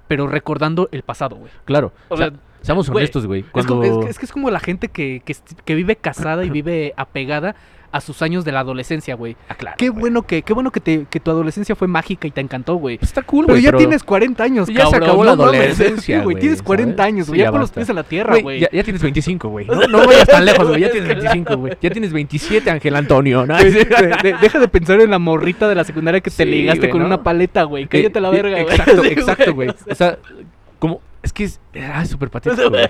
Speaker 2: pero recordando el pasado, güey.
Speaker 1: claro.
Speaker 2: O
Speaker 1: O sea,
Speaker 2: sea,
Speaker 1: seamos honestos, güey.
Speaker 2: Es,
Speaker 1: Cuando...
Speaker 2: es que- es que es como la gente que, que, vive casada y vive apegada a sus años de la adolescencia, güey.
Speaker 1: Ah, claro,
Speaker 2: Qué
Speaker 1: güey.
Speaker 2: bueno que, qué bueno que, te- que tu adolescencia fue mágica y te encantó, güey.
Speaker 1: Pues está cool,
Speaker 2: Pero
Speaker 1: güey.
Speaker 2: ya tienes 40 años,
Speaker 1: Ya se acabó la adolescencia,
Speaker 2: güey. Tienes 40
Speaker 1: ¿sabes?
Speaker 2: años,
Speaker 1: Sí,
Speaker 2: güey. ya
Speaker 1: ya
Speaker 2: pon los pies en la tierra,
Speaker 1: Güey,
Speaker 2: güey.
Speaker 1: ya, ya tienes 25, güey. No, no vayas tan lejos, güey. Ya tienes 25, güey. Ya tienes 27, Ángel Antonio, ¿no?
Speaker 2: Güey, de- de- deja de pensar en la morrita de la secundaria que te ligaste
Speaker 1: güey,
Speaker 2: con
Speaker 1: ¿no?
Speaker 2: una paleta, güey. Cállate la
Speaker 1: Eh,
Speaker 2: verga,
Speaker 1: eh,
Speaker 2: güey.
Speaker 1: Exacto, (laughs) exacto, güey. O sea, como... Es que es... Ah, súper (laughs) patético, güey.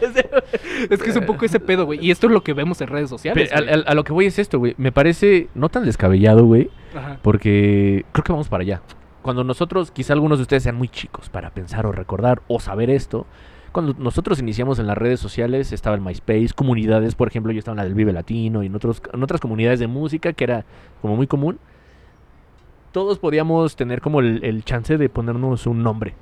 Speaker 2: es que es un poco ese pedo, güey. Y esto es lo que vemos en redes sociales.
Speaker 1: Pero, a, a- a lo que voy es esto, güey. Me parece no tan descabellado, güey.
Speaker 2: Ajá.
Speaker 1: Porque creo que vamos para allá. Cuando nosotros, quizá algunos de ustedes sean muy chicos para pensar o recordar o saber esto. Cuando nosotros iniciamos en las redes sociales, estaba el MySpace, comunidades, por ejemplo, yo estaba en la del Vive Latino y en, otros, en otras comunidades de música que era como muy común. Todos podíamos tener como el, el chance de ponernos un nombre.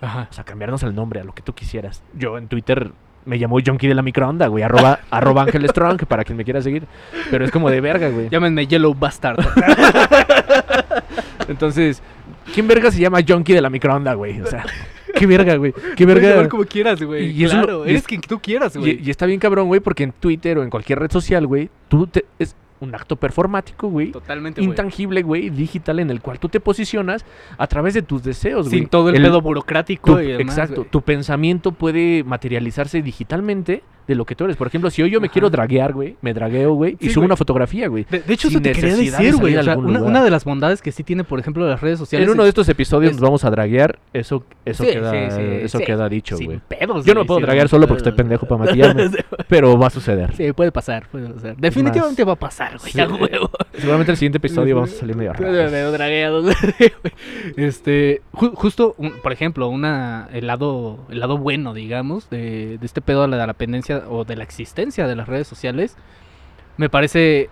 Speaker 2: Ajá.
Speaker 1: O sea, cambiarnos el nombre a lo que tú quisieras. Yo en Twitter me llamó Junkie de la microonda, güey. Arroba, (laughs) arroba Ángel Strong, para quien me quiera seguir. Pero es como de verga, güey.
Speaker 2: Llámenme Yellow Bastard. (laughs)
Speaker 1: Entonces, ¿quién verga se llama Junkie de la microonda, güey? O sea, qué verga, güey. Qué
Speaker 2: Puedes
Speaker 1: verga.
Speaker 2: llamar como quieras, güey.
Speaker 1: Y
Speaker 2: claro,
Speaker 1: y
Speaker 2: eres
Speaker 1: es-
Speaker 2: quien tú quieras, güey.
Speaker 1: Y, y está bien cabrón, güey, porque en Twitter o en cualquier red social, güey, tú te, es un acto performático, güey.
Speaker 2: Totalmente.
Speaker 1: Intangible, güey, digital, en el cual tú te posicionas a través de tus deseos, güey.
Speaker 2: Sin todo el, pedo burocrático
Speaker 1: tu-
Speaker 2: y demás,
Speaker 1: exacto, tu pensamiento puede materializarse digitalmente de lo que tú eres. Por ejemplo, si hoy yo me
Speaker 2: Ajá.
Speaker 1: quiero draguear, güey, me dragueo, güey, y subo
Speaker 2: güey.
Speaker 1: una fotografía, güey.
Speaker 2: De, de hecho, eso te quería
Speaker 1: de
Speaker 2: decir,
Speaker 1: salir
Speaker 2: güey. O sea, una, de las bondades que sí tiene, por ejemplo, las redes sociales.
Speaker 1: En uno de estos episodios
Speaker 2: es-
Speaker 1: nos vamos a draguear, eso, eso
Speaker 2: Sí,
Speaker 1: queda,
Speaker 2: sí,
Speaker 1: eso queda dicho,
Speaker 2: sin
Speaker 1: güey.
Speaker 2: pedos,
Speaker 1: Yo no puedo draguear solo porque estoy pendejo para (laughs) maquillarme, pero va a suceder.
Speaker 2: Sí, puede pasar, puede pasar. Definitivamente va a pasar, güey. A huevo.
Speaker 1: Seguramente el siguiente episodio vamos a salir medio (laughs)
Speaker 2: dragueados, (laughs) güey. Este, ju- justo, un- por ejemplo, una, el lado, el lado bueno, digamos, de, de este pedo de la, de la o de la existencia de las redes sociales, me parece,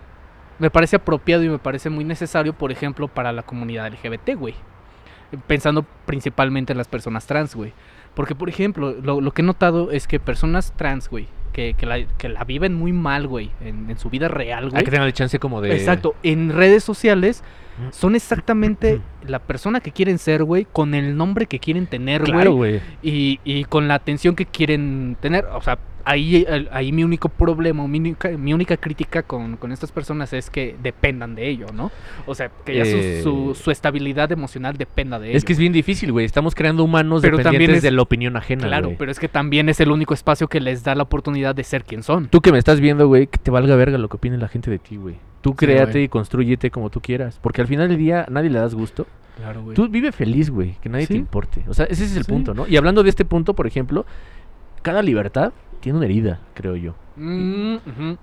Speaker 2: me parece apropiado y me parece muy necesario, por ejemplo, para la comunidad LGBT, güey. Pensando principalmente en las personas trans, güey. Porque, por ejemplo, lo, lo que he notado es que personas trans, güey, que, que, la, que la viven muy mal, güey, en, en su vida real, güey.
Speaker 1: Hay que tener el chance como de...
Speaker 2: Exacto, en redes sociales. Son exactamente la persona que quieren ser, güey, con el nombre que quieren tener, güey,
Speaker 1: Claro, güey.
Speaker 2: y, y con la atención que quieren tener. O sea, ahí, ahí mi único problema, mi única, mi única crítica con, con estas personas es que dependan de ello, ¿no? O sea, que ya su-
Speaker 1: Eh.
Speaker 2: su, su estabilidad emocional dependa de ello.
Speaker 1: Es que es bien difícil, güey. Estamos creando humanos
Speaker 2: Pero también
Speaker 1: dependientes
Speaker 2: es-
Speaker 1: de la opinión ajena,
Speaker 2: Claro, pero es que también es el único espacio que les da la oportunidad de ser quien son.
Speaker 1: Tú que me estás viendo, güey, que te valga verga lo que opine la gente de ti, güey. Tú créate y construyete como tú quieras. Porque al final del día nadie le das gusto.
Speaker 2: Claro, güey.
Speaker 1: Tú vive feliz, güey. Que nadie te importe. O sea, ese es el
Speaker 2: Sí.
Speaker 1: punto, ¿no? Y hablando de este punto, por ejemplo, cada libertad tiene una herida, creo yo.
Speaker 2: Mm.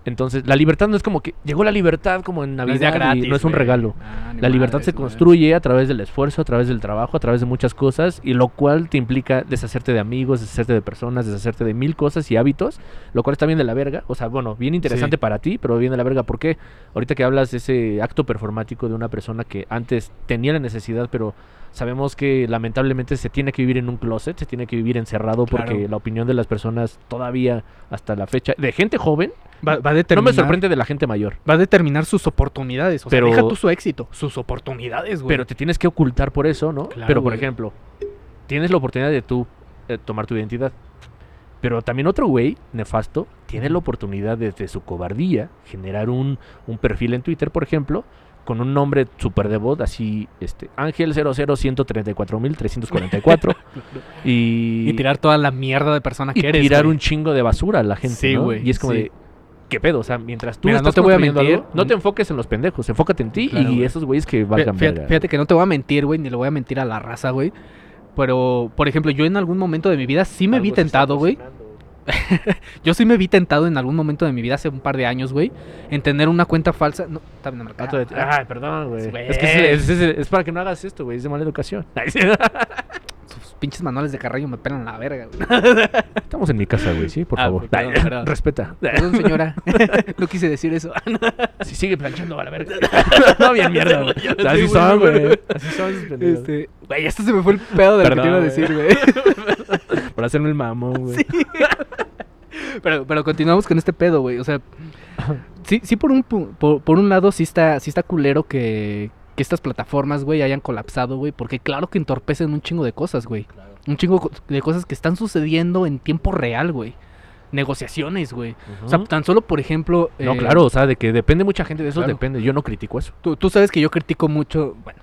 Speaker 1: Entonces, la libertad no es como que llegó la libertad como en
Speaker 2: No es
Speaker 1: Navidad y
Speaker 2: gratis,
Speaker 1: no es un regalo.
Speaker 2: Ah,
Speaker 1: La libertad se construye a través del esfuerzo, a través del trabajo, a través de muchas cosas, y lo cual te implica deshacerte de amigos, deshacerte de personas, deshacerte de mil cosas y hábitos, lo cual está bien de la verga. O sea, bueno, bien interesante
Speaker 2: Sí.
Speaker 1: para ti, pero bien de la verga. ¿Por qué? Ahorita que hablas de ese acto performático de una persona que antes tenía la necesidad, pero sabemos que lamentablemente se tiene que vivir en un closet, se tiene que vivir encerrado porque la opinión de las personas todavía hasta la fecha, de gente joven,
Speaker 2: Va, va a
Speaker 1: no
Speaker 2: determinar,
Speaker 1: me sorprende de la gente mayor.
Speaker 2: Va a determinar sus oportunidades. O sea,
Speaker 1: Pero-
Speaker 2: deja tú su éxito, sus oportunidades, güey.
Speaker 1: Pero te tienes que ocultar por eso, ¿no?
Speaker 2: Claro,
Speaker 1: Pero, por
Speaker 2: güey.
Speaker 1: ejemplo, tienes la oportunidad de tú eh, tomar tu identidad. Pero también otro güey, nefasto, tiene la oportunidad desde su cobardía generar un, un perfil en Twitter, por ejemplo, con un nombre súper de voz, así, este, Ángel 00134.344. (laughs) y,
Speaker 2: Y tirar toda la mierda de persona
Speaker 1: y
Speaker 2: que eres.
Speaker 1: tirar
Speaker 2: güey.
Speaker 1: un chingo de basura a la gente,
Speaker 2: Sí,
Speaker 1: ¿no?
Speaker 2: güey,
Speaker 1: Y es como
Speaker 2: sí.
Speaker 1: de, ¿qué pedo? O sea, mientras tú
Speaker 2: Mira, no
Speaker 1: estás
Speaker 2: te voy a mentir.
Speaker 1: algo, no te enfoques en los pendejos, enfócate en ti
Speaker 2: Claro,
Speaker 1: y
Speaker 2: güey.
Speaker 1: esos güeyes que valgan
Speaker 2: Fíjate, fíjate que no te voy a mentir, güey, ni le voy a mentir a la raza, güey. Pero, por ejemplo, yo en algún momento de mi vida sí me vi
Speaker 1: Algo
Speaker 2: tentado, güey. (laughs) Yo sí me vi tentado en algún momento de mi vida, hace un par de años, güey, en tener una cuenta falsa. No, está bien marcada.
Speaker 1: Ay, perdón, güey. Es que es, es- es- es para que no hagas esto, güey. Es de mala educación. (laughs)
Speaker 2: Sus pinches manuales de Carreño me pelan la verga, güey. (laughs)
Speaker 1: Estamos en mi casa, güey, sí, por
Speaker 2: Ah,
Speaker 1: favor.
Speaker 2: perdón, perdón.
Speaker 1: Respeta.
Speaker 2: Perdón, señora. no quise decir eso.
Speaker 1: Si sigue planchando a la verga. no, bien mierda, güey. Así son,
Speaker 2: güey.
Speaker 1: güey. Así son.
Speaker 2: Este, güey, esto se me fue el pedo de lo que te iba a
Speaker 1: Perdón,
Speaker 2: decir, güey.
Speaker 1: Por hacerme el mamón, güey. (laughs)
Speaker 2: Pero, pero continuamos con este pedo, güey. O sea, sí, sí por un por, por un lado sí está, sí está culero que, que estas plataformas, güey, hayan colapsado, güey. Porque claro que entorpecen un chingo de cosas, güey. Un chingo de cosas que están sucediendo en tiempo real, güey. Negociaciones, güey. O sea, tan solo, por ejemplo...
Speaker 1: No,
Speaker 2: eh,
Speaker 1: claro, o sea, de que depende mucha gente de eso,
Speaker 2: claro.
Speaker 1: depende. Yo no critico eso.
Speaker 2: Tú, tú sabes que yo critico mucho, bueno,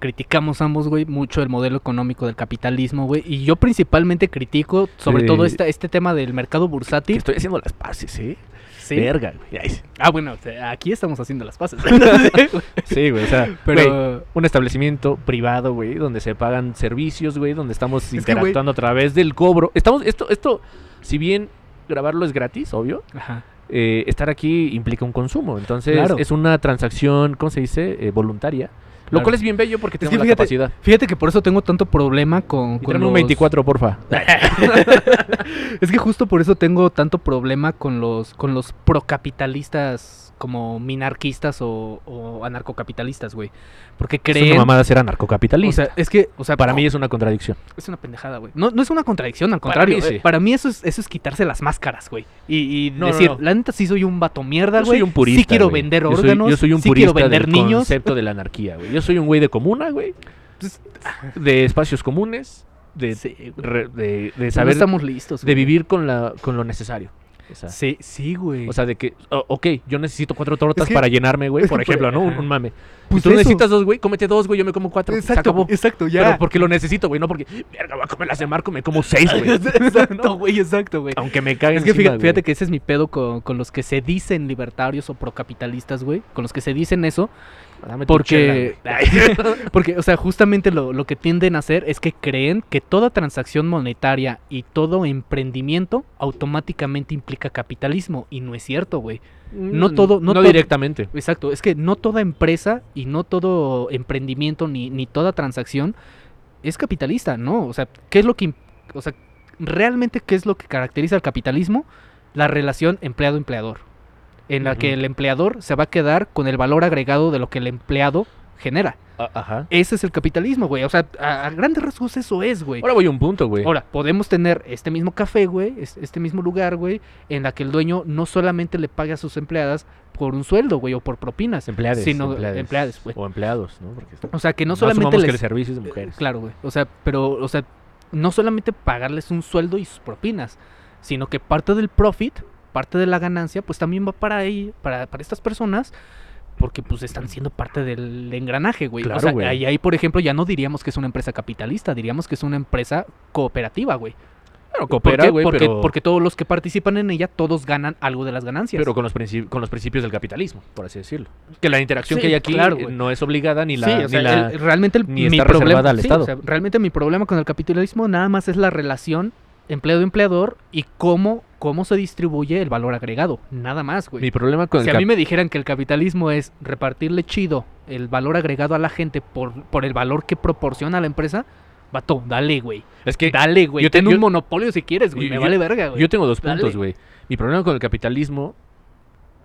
Speaker 2: criticamos ambos, güey, mucho el modelo económico del capitalismo, güey. Y yo principalmente critico sobre
Speaker 1: Sí.
Speaker 2: todo esta, este tema del mercado
Speaker 1: Que
Speaker 2: bursátil.
Speaker 1: estoy haciendo las paces, ¿eh?
Speaker 2: Sí.
Speaker 1: Verga, güey.
Speaker 2: Ah, bueno, aquí estamos haciendo las paces. (laughs) (laughs)
Speaker 1: Sí, güey, o sea,
Speaker 2: Pero...
Speaker 1: güey, un establecimiento privado, güey, donde se pagan servicios, güey, donde estamos
Speaker 2: que, güey-
Speaker 1: interactuando a través del cobro. Estamos, esto, esto, si bien grabarlo es gratis, obvio,
Speaker 2: Ajá.
Speaker 1: eh, estar aquí implica un consumo. Entonces,
Speaker 2: Claro.
Speaker 1: es una transacción, ¿cómo se dice? Eh, voluntaria. Lo
Speaker 2: Claro.
Speaker 1: cual es bien bello porque
Speaker 2: que
Speaker 1: tenemos la
Speaker 2: fíjate,
Speaker 1: capacidad.
Speaker 2: Fíjate que por eso tengo tanto problema con, con
Speaker 1: tráeme un
Speaker 2: los-
Speaker 1: 24, porfa. (laughs)
Speaker 2: es que justo por eso tengo tanto problema con los con los procapitalistas como minarquistas o, o anarcocapitalistas, güey. Porque
Speaker 1: Es
Speaker 2: creen...
Speaker 1: una mamada ser
Speaker 2: o
Speaker 1: anarcocapitalista.
Speaker 2: sea, es que, o sea,
Speaker 1: Para mí es una contradicción.
Speaker 2: Es una pendejada, güey. No, no es una contradicción, al
Speaker 1: Para
Speaker 2: contrario.
Speaker 1: mí
Speaker 2: eh,
Speaker 1: sí.
Speaker 2: Para mí eso es, eso es quitarse las máscaras, güey. Y, y
Speaker 1: No, no,
Speaker 2: decir,
Speaker 1: no.
Speaker 2: la neta sí soy un vato mierda, güey.
Speaker 1: soy un purista.
Speaker 2: Sí quiero vender
Speaker 1: Yo soy-
Speaker 2: órganos.
Speaker 1: Yo soy un
Speaker 2: sí
Speaker 1: purista
Speaker 2: quiero vender
Speaker 1: del
Speaker 2: niños.
Speaker 1: concepto de la anarquía, güey. Yo soy un güey de comuna, güey.
Speaker 2: Pues,
Speaker 1: De espacios comunes. De,
Speaker 2: sí, güey.
Speaker 1: re- de, de
Speaker 2: No
Speaker 1: saber.
Speaker 2: estamos listos.
Speaker 1: de vivir con, la, con lo necesario. O sea,
Speaker 2: Sí, sí, güey.
Speaker 1: o sea, de que, o- ok, yo necesito cuatro tortas
Speaker 2: Es que-
Speaker 1: para llenarme, güey, por ejemplo, ¿no? Un, mame.
Speaker 2: Pues
Speaker 1: y tú
Speaker 2: eso.
Speaker 1: necesitas dos, güey, cómete dos, güey, yo me como cuatro. se
Speaker 2: exacto,
Speaker 1: acabó.
Speaker 2: exacto, ya.
Speaker 1: Pero porque lo necesito, güey, no porque, verga, voy a comer las de Marco, me como seis, güey. (laughs)
Speaker 2: exacto, güey, exacto, güey.
Speaker 1: Aunque me caguen
Speaker 2: Es que
Speaker 1: encima,
Speaker 2: fíjate, fíjate que ese es mi pedo con, con los que se dicen libertarios o procapitalistas, güey. Con los que se dicen eso.
Speaker 1: Dame
Speaker 2: Porque, (laughs) porque, o sea, justamente lo, lo que tienden a hacer es que creen que toda transacción monetaria y todo emprendimiento automáticamente implica capitalismo. Y no es cierto, güey. No todo- no
Speaker 1: directamente.
Speaker 2: Exacto, es que no toda empresa y no todo emprendimiento ni, ni toda transacción es capitalista, ¿no? O sea, ¿qué es lo que... O sea, realmente qué es lo que caracteriza al capitalismo? La relación empleado-empleador, en la que el empleador se va a quedar con el valor agregado de lo que el empleado genera.
Speaker 1: A- Ajá.
Speaker 2: Ese es el capitalismo, güey. O sea, a, a grandes rasgos eso es, güey.
Speaker 1: Ahora voy a un punto, güey.
Speaker 2: Ahora, podemos tener este mismo café, güey, es- este mismo lugar, güey, en la que el dueño no solamente le paga a sus empleadas por un sueldo, güey, o por propinas,
Speaker 1: Empleades,
Speaker 2: sino empleadas, güey.
Speaker 1: O empleados, ¿no? Porque
Speaker 2: O sea, que no,
Speaker 1: no
Speaker 2: solamente
Speaker 1: que
Speaker 2: les...
Speaker 1: el servicio es de mujeres.
Speaker 2: Claro, güey. O sea, pero, o sea, no solamente pagarles un sueldo y sus propinas, sino que parte del profit, parte de la ganancia, pues también va para ahí, para, para estas personas, porque pues están siendo parte del engranaje, güey.
Speaker 1: Claro,
Speaker 2: o sea,
Speaker 1: güey.
Speaker 2: ahí, ahí, por ejemplo, ya no diríamos que es una empresa capitalista, diríamos que es una empresa cooperativa, güey. ¿Por
Speaker 1: coopera,
Speaker 2: qué?
Speaker 1: güey,
Speaker 2: porque,
Speaker 1: pero,
Speaker 2: porque todos los que participan en ella, todos ganan algo de las ganancias.
Speaker 1: pero con, los con los principios del capitalismo, por así decirlo. Que la interacción
Speaker 2: Sí,
Speaker 1: que hay aquí
Speaker 2: claro,
Speaker 1: no es obligada ni la...
Speaker 2: sí, o
Speaker 1: ni
Speaker 2: sea,
Speaker 1: la-
Speaker 2: el- realmente el, mi problema,
Speaker 1: reservada al
Speaker 2: sí,
Speaker 1: Estado.
Speaker 2: o sea, realmente mi problema con el capitalismo nada más es la relación empleado-empleador y cómo, cómo se distribuye el valor agregado. Nada más, güey.
Speaker 1: Mi problema con
Speaker 2: Si
Speaker 1: el
Speaker 2: a mí me dijeran que el capitalismo es repartirle chido el valor agregado a la gente por, por el valor que proporciona la empresa, vato, dale, güey.
Speaker 1: Es que
Speaker 2: Dale, güey.
Speaker 1: yo te-
Speaker 2: Ten
Speaker 1: yo-
Speaker 2: un monopolio si quieres, güey. Me
Speaker 1: yo-
Speaker 2: vale verga, güey.
Speaker 1: yo tengo dos
Speaker 2: Dale.
Speaker 1: puntos, güey. Mi problema con el capitalismo...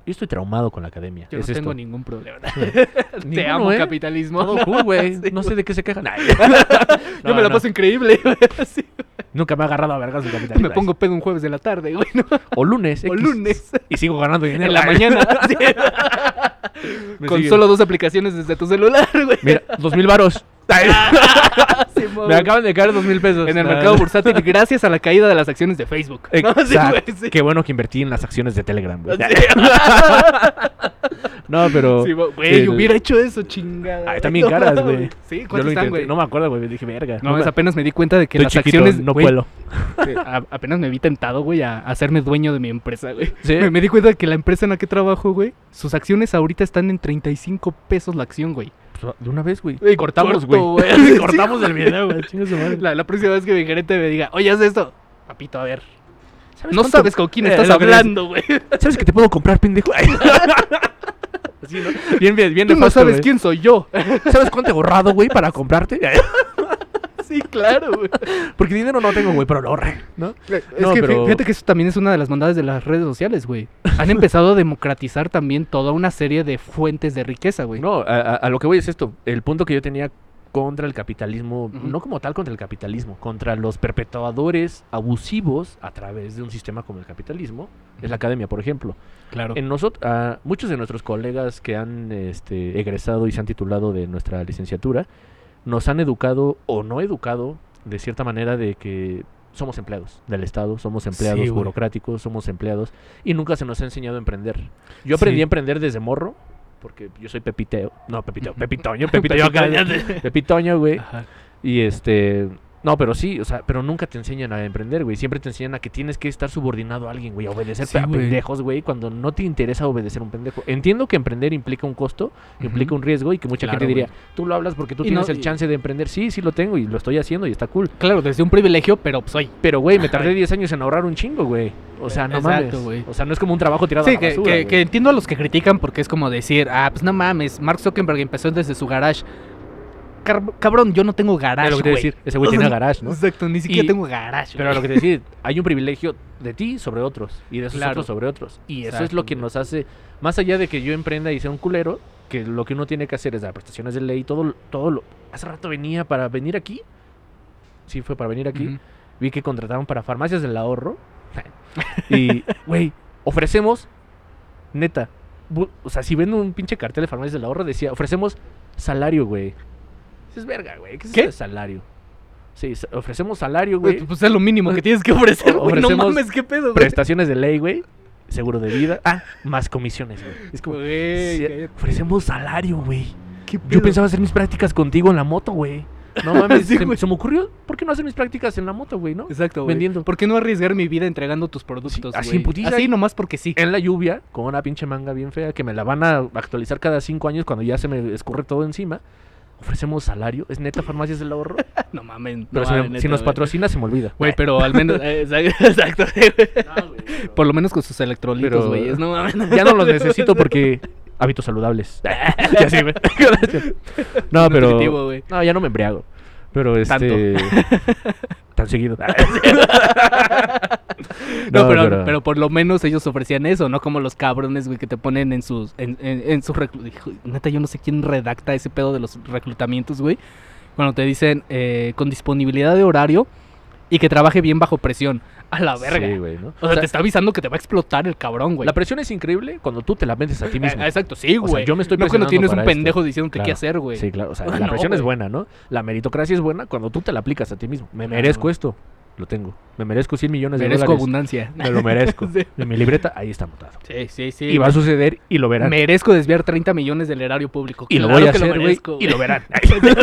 Speaker 1: Yo estoy traumado con la academia.
Speaker 2: Yo
Speaker 1: es
Speaker 2: no tengo
Speaker 1: esto.
Speaker 2: ningún problema. (laughs) Te
Speaker 1: Ninguno,
Speaker 2: amo,
Speaker 1: ¿eh?
Speaker 2: capitalismo.
Speaker 1: Todo cool, güey. (laughs)
Speaker 2: Sí,
Speaker 1: no sé de qué se quejan. (laughs)
Speaker 2: Yo me la paso increíble, güey. Sí.
Speaker 1: Nunca me ha agarrado a vergas el capitalismo. (laughs)
Speaker 2: Me pongo pedo un jueves de la tarde, güey. ¿no?
Speaker 1: O lunes.
Speaker 2: O
Speaker 1: X.
Speaker 2: lunes.
Speaker 1: Y sigo ganando dinero.
Speaker 2: En la mañana. (laughs) Sí. (laughs)
Speaker 1: Me
Speaker 2: Con solo dos aplicaciones desde tu celular, güey.
Speaker 1: Mira, dos mil varos. (laughs) Me acaban de caer dos mil pesos.
Speaker 2: En el mercado bursátil gracias a la caída de las acciones de Facebook.
Speaker 1: Exacto.
Speaker 2: No, sí, güey, sí.
Speaker 1: Qué bueno que invertí en las acciones de Telegram, güey. (laughs) no, pero.
Speaker 2: Sí, güey, hubiera hecho eso, chingada.
Speaker 1: Ay, también (laughs) caras, güey.
Speaker 2: Sí,
Speaker 1: Yo
Speaker 2: ¿cuánto
Speaker 1: lo
Speaker 2: están,
Speaker 1: intenté.
Speaker 2: güey?
Speaker 1: No me acuerdo, güey. Dije, verga.
Speaker 2: No, es apenas me di cuenta de que
Speaker 1: Estoy
Speaker 2: las
Speaker 1: chiquito,
Speaker 2: acciones.
Speaker 1: no
Speaker 2: güey,
Speaker 1: puedo.
Speaker 2: A- apenas me vi tentado, güey, a, a hacerme dueño de mi empresa, güey.
Speaker 1: ¿Sí?
Speaker 2: Me, me di cuenta de que la empresa en la que trabajo, güey, sus acciones ahorita están en 35 pesos la acción, güey.
Speaker 1: Pues, De una vez, güey.
Speaker 2: Güey,
Speaker 1: Cortamos, güey. (laughs) Cortamos el video, güey.
Speaker 2: La, la próxima vez que mi gerente me diga, oye, haz esto. Papito, a ver.
Speaker 1: ¿Sabes
Speaker 2: No sabes con quién
Speaker 1: Eh,
Speaker 2: estás hablando, güey. (laughs)
Speaker 1: ¿Sabes que te puedo comprar, pendejo? (laughs) Así, ¿no? Bien, bien, bien
Speaker 2: Tú no sabes quién soy yo.
Speaker 1: ¿Sabes cuánto he ahorrado, güey, para comprarte?
Speaker 2: Sí, claro, güey.
Speaker 1: Porque dinero no tengo, güey, pero lo ahorré, ¿no?
Speaker 2: Es
Speaker 1: No,
Speaker 2: que
Speaker 1: pero-
Speaker 2: fíjate que eso también es una de las bondades de las redes sociales, güey. Han (laughs) empezado a democratizar también toda una serie de fuentes de riqueza, güey.
Speaker 1: No, a, lo que voy es esto. El punto que yo tenía contra el capitalismo, no como tal contra el capitalismo, contra los perpetuadores abusivos a través de un sistema como el capitalismo, es la academia, por ejemplo.
Speaker 2: claro.
Speaker 1: En nosotros, muchos de nuestros colegas que han este, egresado y se han titulado de nuestra licenciatura, nos han educado o no educado de cierta manera de que somos empleados del Estado, somos empleados
Speaker 2: Sí,
Speaker 1: burocráticos, somos empleados y nunca se nos ha enseñado a emprender. Yo aprendí
Speaker 2: Sí.
Speaker 1: a emprender desde morro, porque yo soy Pepiteo, no Pepiteo. (laughs) Pepitoño, Pepitoño,
Speaker 2: Pepitoño.
Speaker 1: Pepitoño, güey. Y este. No, pero sí, o sea, pero nunca te enseñan a emprender, güey. Siempre te enseñan a que tienes que estar subordinado a alguien, güey. A obedecer
Speaker 2: Sí,
Speaker 1: a
Speaker 2: güey.
Speaker 1: pendejos, güey. Cuando no te interesa obedecer a un pendejo. Entiendo que emprender implica un costo, implica un riesgo y que mucha
Speaker 2: Claro,
Speaker 1: gente diría,
Speaker 2: güey.
Speaker 1: tú lo hablas porque tú
Speaker 2: Y
Speaker 1: tienes
Speaker 2: no-
Speaker 1: el
Speaker 2: y-
Speaker 1: chance de emprender. Sí, sí lo tengo y lo estoy haciendo y está cool.
Speaker 2: Claro, desde un privilegio, pero pues soy.
Speaker 1: Pero, güey, me tardé
Speaker 2: Ajá.
Speaker 1: 10 años en ahorrar un chingo, güey. O sea, no
Speaker 2: Exacto,
Speaker 1: mames.
Speaker 2: güey.
Speaker 1: O sea, no es como un trabajo tirado a la
Speaker 2: que,
Speaker 1: basura,
Speaker 2: que-
Speaker 1: güey.
Speaker 2: que entiendo a los que critican porque es como decir, ah, pues no mames, Mark Zuckerberg empezó desde su garage. Cabrón, yo no tengo garage,
Speaker 1: lo que te a decir, ese güey tiene garage, ¿no?
Speaker 2: Exacto, ni siquiera
Speaker 1: Y-
Speaker 2: tengo garage.
Speaker 1: Pero
Speaker 2: güey.
Speaker 1: lo que te decía, hay un privilegio de ti sobre otros y de esos
Speaker 2: Claro.
Speaker 1: otros sobre otros. Y eso es lo que nos hace, más allá de que yo emprenda y sea un culero, que lo que uno tiene que hacer es dar prestaciones de ley, todo, todo lo... Hace rato venía para venir aquí, sí fue para venir aquí, vi que contrataron para farmacias del ahorro (laughs) y, güey, ofrecemos, neta, o sea, si ven un pinche cartel de farmacias del ahorro, decía, ofrecemos salario, güey. Es verga, güey. ¿Qué es
Speaker 2: ¿Qué?
Speaker 1: eso de salario? Sí, ofrecemos salario,
Speaker 2: Güey,
Speaker 1: güey.
Speaker 2: Pues es lo mínimo que tienes que ofrecer, güey. No mames, qué pedo, güey.
Speaker 1: prestaciones de ley, güey. Seguro de vida. Ah, más comisiones, güey. Es como,
Speaker 2: Güey,
Speaker 1: ofrecemos salario, güey.
Speaker 2: ¿Qué
Speaker 1: Yo pensaba hacer mis prácticas contigo en la moto, güey. No mames, (laughs)
Speaker 2: Sí,
Speaker 1: se, me ocurrió, ¿por qué no hacer mis prácticas en la moto, güey, no?
Speaker 2: Exacto, güey.
Speaker 1: vendiendo.
Speaker 2: ¿Por qué no arriesgar mi vida entregando tus productos,
Speaker 1: así putiza
Speaker 2: Así nomás porque sí.
Speaker 1: En la lluvia, con una pinche manga bien fea, que me la van a actualizar cada cinco años cuando ya se me escurre todo encima. Ofrecemos salario, es neta farmacias del ahorro. (laughs)
Speaker 2: No mames.
Speaker 1: Pero
Speaker 2: no
Speaker 1: si, me- si nos patrocina, se me olvida.
Speaker 2: Güey, pero al (laughs) menos. eh, exacto, (laughs) güey. Por lo menos con sus electrolitos,
Speaker 1: Pero-
Speaker 2: güey. No mames.
Speaker 1: Ya no los necesito porque hábitos saludables. Ya sí, güey. no, pero no, ya no me embriago. Pero este tan seguido. (laughs)
Speaker 2: No, pero, pero... por lo menos ellos ofrecían eso, no como los cabrones, güey, que te ponen en sus. En, en, en sus Neta, yo no sé quién redacta ese pedo de los reclutamientos, güey. Cuando te dicen eh, con disponibilidad de horario y que trabaje bien bajo presión. A la verga.
Speaker 1: Sí, güey, ¿no?
Speaker 2: o
Speaker 1: O
Speaker 2: sea, te está avisando que te va a explotar el cabrón, güey.
Speaker 1: la presión es increíble cuando tú te la vendes a ti mismo.
Speaker 2: Eh, exacto, sí,
Speaker 1: O
Speaker 2: güey.
Speaker 1: sea, yo me estoy
Speaker 2: No cuando tienes un
Speaker 1: esto.
Speaker 2: pendejo diciendo que qué hacer, güey.
Speaker 1: Sí, claro. O sea,
Speaker 2: Ah, (laughs)
Speaker 1: la
Speaker 2: no,
Speaker 1: presión es buena, ¿no? La meritocracia es buena cuando tú te la aplicas a ti mismo. Me merezco esto. Lo tengo. Me merezco 100 millones de
Speaker 2: Merezco
Speaker 1: dólares.
Speaker 2: abundancia.
Speaker 1: Me lo merezco. (laughs)
Speaker 2: Sí.
Speaker 1: En mi libreta, ahí está anotado.
Speaker 2: Sí, sí, sí.
Speaker 1: y va a suceder y lo verán.
Speaker 2: Merezco desviar 30 millones del erario público.
Speaker 1: Y lo voy a
Speaker 2: que
Speaker 1: hacer, güey.
Speaker 2: merezco,
Speaker 1: Y lo verán.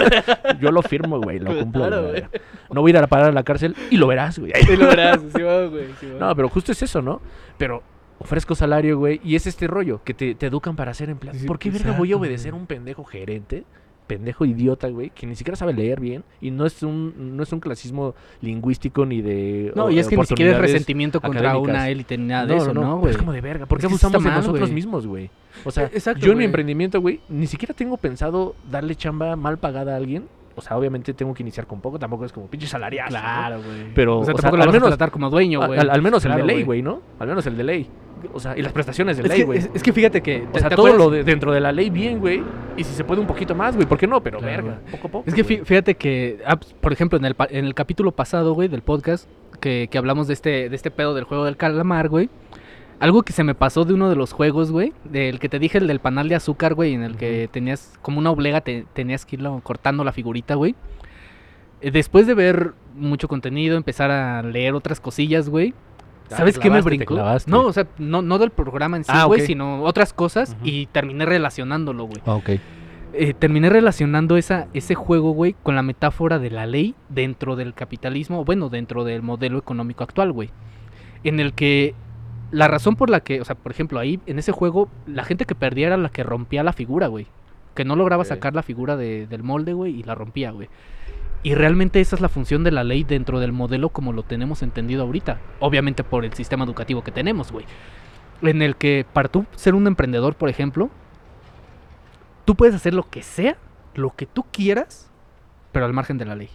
Speaker 1: (laughs) Yo lo firmo, güey. Lo cumplo.
Speaker 2: Claro.
Speaker 1: No voy a ir a parar a la cárcel y lo verás, güey.
Speaker 2: Sí, lo verás, sí, va, güey. sí, va.
Speaker 1: No, pero justo es eso, ¿no? Pero ofrezco salario, güey. Y es este rollo, que te, te educan para ser empleado.
Speaker 2: Sí,
Speaker 1: ¿Por qué verga voy a obedecer a un pendejo gerente? Pendejo idiota, güey, que ni siquiera sabe leer bien. Y no es un, no es un clasismo lingüístico ni de.
Speaker 2: No,
Speaker 1: o-
Speaker 2: y es que ni siquiera es resentimiento contra una élite ni nada de eso, ¿no, güey?
Speaker 1: Es como de verga. ¿Por qué abusamos
Speaker 2: está
Speaker 1: de
Speaker 2: mal,
Speaker 1: nosotros mismos, güey? O sea,
Speaker 2: Eh, exacto,
Speaker 1: yo en mi emprendimiento, güey, ni siquiera tengo pensado darle chamba mal pagada a alguien. O sea, obviamente tengo que iniciar con poco, tampoco es como pinche salariazo. ¿no?
Speaker 2: Claro, güey.
Speaker 1: Pero,
Speaker 2: o sea,
Speaker 1: o sea,
Speaker 2: tampoco
Speaker 1: al
Speaker 2: lo vas
Speaker 1: menos-
Speaker 2: a tratar como dueño, güey.
Speaker 1: Al, al menos el de ley, güey, ¿no? Al menos el de ley. O sea, y las prestaciones de
Speaker 2: Es
Speaker 1: ley, güey.
Speaker 2: es, es que fíjate que.
Speaker 1: O
Speaker 2: ¿te-
Speaker 1: sea, todo
Speaker 2: acuerdas?
Speaker 1: lo de, dentro de la ley bien, güey. Y si se puede un poquito más, güey, ¿por qué no? Pero
Speaker 2: Claro,
Speaker 1: verga, poco a poco.
Speaker 2: Es que fíjate que, ah, pues, por ejemplo, en el, en el capítulo pasado, güey, del podcast, que, que hablamos de este, de este pedo del juego del calamar, güey. Algo que se me pasó de uno de los juegos, güey, del que te dije, el del panal de azúcar, güey, en el que tenías como una oblega, te, tenías que irlo cortando la figurita, güey. Eh, Después de ver mucho contenido, empezar a leer otras cosillas, güey. ¿Sabes qué me brincó? No, o sea, no, no del programa en sí,
Speaker 1: Ah,
Speaker 2: güey, sino otras cosas y terminé relacionándolo, güey.
Speaker 1: Ah, ok.
Speaker 2: Eh, terminé relacionando esa, ese juego, güey, con la metáfora de la ley dentro del capitalismo, bueno, dentro del modelo económico actual, güey. En el que la razón por la que, o sea, por ejemplo, ahí en ese juego, la gente que perdía era la que rompía la figura, güey. Que no lograba sacar la figura de- del molde, güey, y la rompía, güey. Y realmente esa es la función de la ley dentro del modelo como lo tenemos entendido ahorita. Obviamente por el sistema educativo que tenemos, güey. En el que para tú ser un emprendedor, por ejemplo, tú puedes hacer lo que sea, lo que tú quieras, pero al margen de la ley.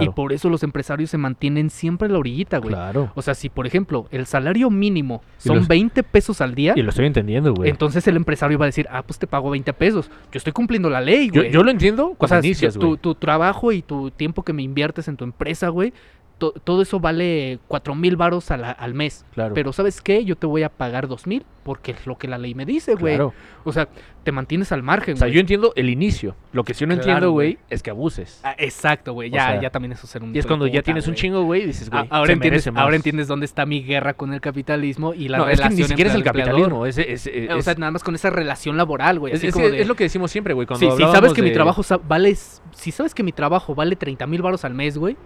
Speaker 2: Y por eso los empresarios se mantienen siempre en la orillita, güey.
Speaker 1: Claro.
Speaker 2: O sea, si por ejemplo el salario mínimo son
Speaker 1: los-
Speaker 2: 20 pesos al día,
Speaker 1: Y lo estoy entendiendo, güey.
Speaker 2: entonces el empresario va a decir, ah, pues te pago 20 pesos. Yo estoy cumpliendo la ley, güey.
Speaker 1: yo lo entiendo
Speaker 2: O
Speaker 1: cuando
Speaker 2: sea,
Speaker 1: inicias,
Speaker 2: tu,
Speaker 1: güey.
Speaker 2: tu trabajo y tu tiempo que me inviertes en tu empresa, güey, to- todo eso vale 4 mil varos al mes.
Speaker 1: Claro.
Speaker 2: Pero ¿sabes qué? Yo te voy a pagar 2 mil porque es lo que la ley me dice, güey.
Speaker 1: Claro.
Speaker 2: O sea, te mantienes al margen,
Speaker 1: O sea,
Speaker 2: güey.
Speaker 1: yo entiendo el inicio. Lo que sí no
Speaker 2: Claro,
Speaker 1: entiendo,
Speaker 2: güey.
Speaker 1: güey, es que abuses.
Speaker 2: Ah, exacto, güey.
Speaker 1: O
Speaker 2: Ya,
Speaker 1: sea,
Speaker 2: ya también eso es ser un
Speaker 1: Y es cuando ya tienes un
Speaker 2: güey.
Speaker 1: chingo, güey, y dices, güey,
Speaker 2: Ah, ahora,
Speaker 1: se
Speaker 2: entiendes,
Speaker 1: más.
Speaker 2: ahora entiendes dónde está mi guerra con el capitalismo y la
Speaker 1: no, es
Speaker 2: relación
Speaker 1: que ni siquiera es el capitalismo. Es, es, es,
Speaker 2: Eh, o sea, nada más con esa relación laboral, güey.
Speaker 1: es-
Speaker 2: así
Speaker 1: es- es lo que decimos siempre, güey. Cuando
Speaker 2: Sí, si sabes que mi trabajo vale, si sabes que mi trabajo vale 30 mil varos al mes, güey,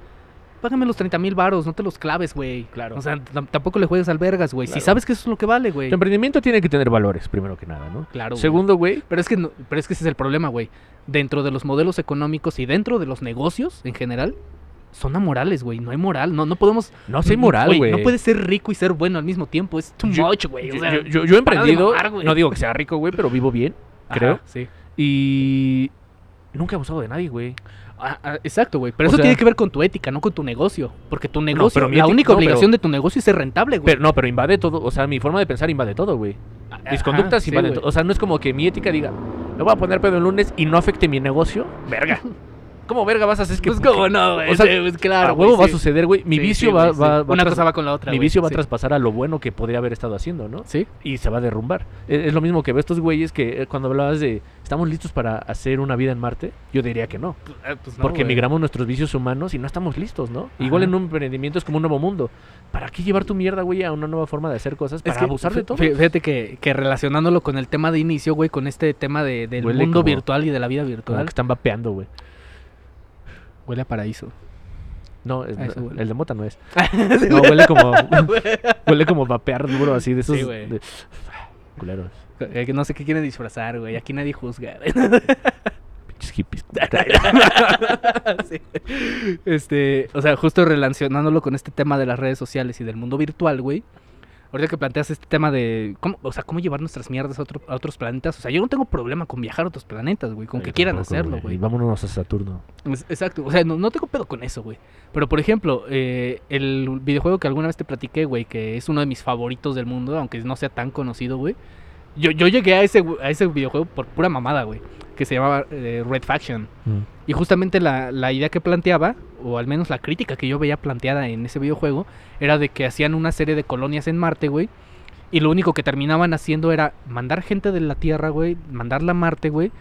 Speaker 2: págame los 30 mil varos, no te los claves, güey.
Speaker 1: Claro.
Speaker 2: O sea, tam- tampoco le juegues al vergas, güey. Si sabes que eso es lo que vale, güey.
Speaker 1: Tu emprendimiento tiene que tener valores, primero que nada, ¿no?
Speaker 2: Claro.
Speaker 1: Segundo, güey,
Speaker 2: Pero es que no- pero es que ese es el problema, güey. Dentro de los modelos económicos y dentro de los negocios en general, son amorales, güey. No hay moral. No, no podemos.
Speaker 1: no sé moral, güey.
Speaker 2: No puedes ser rico y ser bueno al mismo tiempo. Es too
Speaker 1: Yo-
Speaker 2: much, güey. O
Speaker 1: Yo,
Speaker 2: sea,
Speaker 1: yo- yo- yo he emprendido,
Speaker 2: mamar,
Speaker 1: no digo que sea rico, güey, pero vivo bien,
Speaker 2: Ajá,
Speaker 1: creo.
Speaker 2: sí.
Speaker 1: Y nunca he abusado de nadie, güey.
Speaker 2: Ah, ah, exacto, güey. Pero
Speaker 1: O
Speaker 2: eso
Speaker 1: sea-
Speaker 2: tiene que ver con tu ética, no con tu negocio. Porque tu negocio,
Speaker 1: pero
Speaker 2: la única
Speaker 1: no, pero-
Speaker 2: obligación de tu negocio es ser rentable, güey.
Speaker 1: Pero no, pero invade todo, o sea, mi forma de pensar invade todo, güey. Mis
Speaker 2: Ajá,
Speaker 1: conductas
Speaker 2: sí,
Speaker 1: invaden todo. O sea, no es como que mi ética diga, me voy a poner pedo el lunes y no afecte mi negocio. Verga. (laughs) ¿Cómo verga vas a hacer? Es que,
Speaker 2: Pues cómo no, güey.
Speaker 1: O sea,
Speaker 2: Sí, pues, claro,
Speaker 1: a
Speaker 2: güey,
Speaker 1: huevo va a suceder, güey. Mi
Speaker 2: Sí,
Speaker 1: vicio va,
Speaker 2: güey,
Speaker 1: va,
Speaker 2: Una
Speaker 1: tras-
Speaker 2: cosa va con la otra,
Speaker 1: Mi
Speaker 2: güey.
Speaker 1: vicio va a traspasar a lo bueno que podría haber estado haciendo, ¿no?
Speaker 2: Sí.
Speaker 1: Y se va a derrumbar. Es, es lo mismo que veo estos güeyes que eh, cuando hablabas de estamos listos para hacer una vida en Marte, yo diría que no.
Speaker 2: Pues
Speaker 1: porque migramos nuestros vicios humanos y no estamos listos, ¿no?
Speaker 2: Ajá.
Speaker 1: Igual en un emprendimiento es como un nuevo mundo. ¿Para qué llevar tu mierda, güey, a una nueva forma de hacer cosas? Para abusar de todo.
Speaker 2: Fíjate que, que relacionándolo con el tema de inicio, güey, con este tema de, del
Speaker 1: Huele
Speaker 2: mundo
Speaker 1: como-
Speaker 2: virtual y de la vida
Speaker 1: Como
Speaker 2: virtual,
Speaker 1: que están vapeando, güey.
Speaker 2: Huele a paraíso.
Speaker 1: No, es- el de mota no es. (laughs) No, huele como (laughs) huele como vapear duro así de esos
Speaker 2: Sí,
Speaker 1: de- culeros,
Speaker 2: Eh, no sé qué quieren disfrazar, güey. Aquí nadie juzga. (laughs)
Speaker 1: pinches hippies.
Speaker 2: Sí. Este, o sea, justo relacionándolo con este tema de las redes sociales y del mundo virtual, güey. Ahorita que planteas este tema de cómo, o sea, cómo llevar nuestras mierdas a, otro- a otros planetas. O sea, yo no tengo problema con viajar a otros planetas, güey. Con que quieran
Speaker 1: tampoco,
Speaker 2: hacerlo,
Speaker 1: Y
Speaker 2: güey.
Speaker 1: vámonos a Saturno.
Speaker 2: Es- Exacto, o sea, no, no tengo pedo con eso, güey. Pero por ejemplo, eh, el videojuego que alguna vez te platiqué, güey, que es uno de mis favoritos del mundo, aunque no sea tan conocido, güey. Yo, yo llegué a ese, a ese videojuego por pura mamada, güey. Que se llamaba eh, Red Faction. Y justamente la, la idea que planteaba, o al menos la crítica que yo veía planteada en ese videojuego, era de que hacían una serie de colonias en Marte, güey. Y lo único que terminaban haciendo era mandar gente de la Tierra, güey, mandarla a Marte, güey,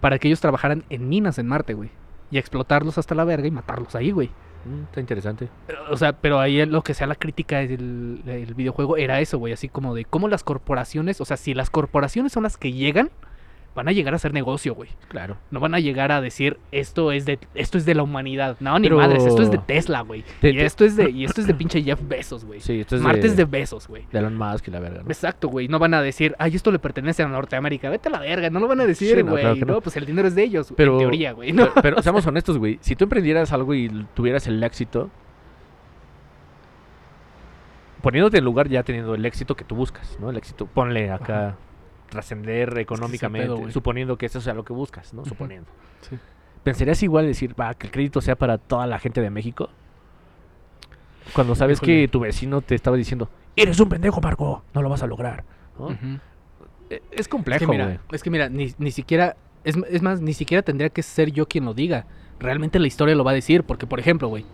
Speaker 2: para que ellos trabajaran en minas en Marte, güey. Y explotarlos hasta la verga y matarlos ahí, güey.
Speaker 1: Mm, está interesante.
Speaker 2: O sea, pero ahí lo que sea la crítica del, del videojuego era eso, güey. Así como de cómo las corporaciones, o sea, si las corporaciones son las que llegan, van a llegar a hacer negocio, güey.
Speaker 1: Claro.
Speaker 2: No van a llegar a decir esto es de esto es de la humanidad. No, ni
Speaker 1: Pero-
Speaker 2: madres, esto es de Tesla, güey.
Speaker 1: Te-
Speaker 2: Y esto es de y esto es de (coughs) pinche Jeff Bezos, güey.
Speaker 1: Sí, esto es de,
Speaker 2: es de Bezos, güey.
Speaker 1: de Elon Musk y la verga, ¿no?
Speaker 2: Exacto, güey. No van a decir, ay, esto le pertenece a Norteamérica. Vete a la verga. No lo van a decir,
Speaker 1: Sí,
Speaker 2: güey.
Speaker 1: no, claro que
Speaker 2: no,
Speaker 1: no.
Speaker 2: pues el dinero es de ellos,
Speaker 1: Pero-
Speaker 2: en teoría, güey. ¿no?
Speaker 1: Pero, pero (laughs) seamos honestos, güey. Si tú emprendieras algo y tuvieras el éxito, poniéndote en lugar ya teniendo el éxito que tú buscas, ¿no? El éxito, ponle acá, trascender económicamente,
Speaker 2: pedo,
Speaker 1: suponiendo que eso sea lo que buscas, ¿no? Suponiendo.
Speaker 2: Sí.
Speaker 1: ¿Pensarías igual decir, va, que el crédito sea para toda la gente de México? Cuando sabes
Speaker 2: Híjole.
Speaker 1: que tu vecino te estaba diciendo, eres un pendejo, Marco, no lo vas a lograr. E- Es
Speaker 2: Es
Speaker 1: complejo,
Speaker 2: que mira,
Speaker 1: güey.
Speaker 2: es que mira, ni, ni siquiera, es, es más, ni siquiera tendría que ser yo quien lo diga. Realmente la historia lo va a decir, porque por ejemplo, güey,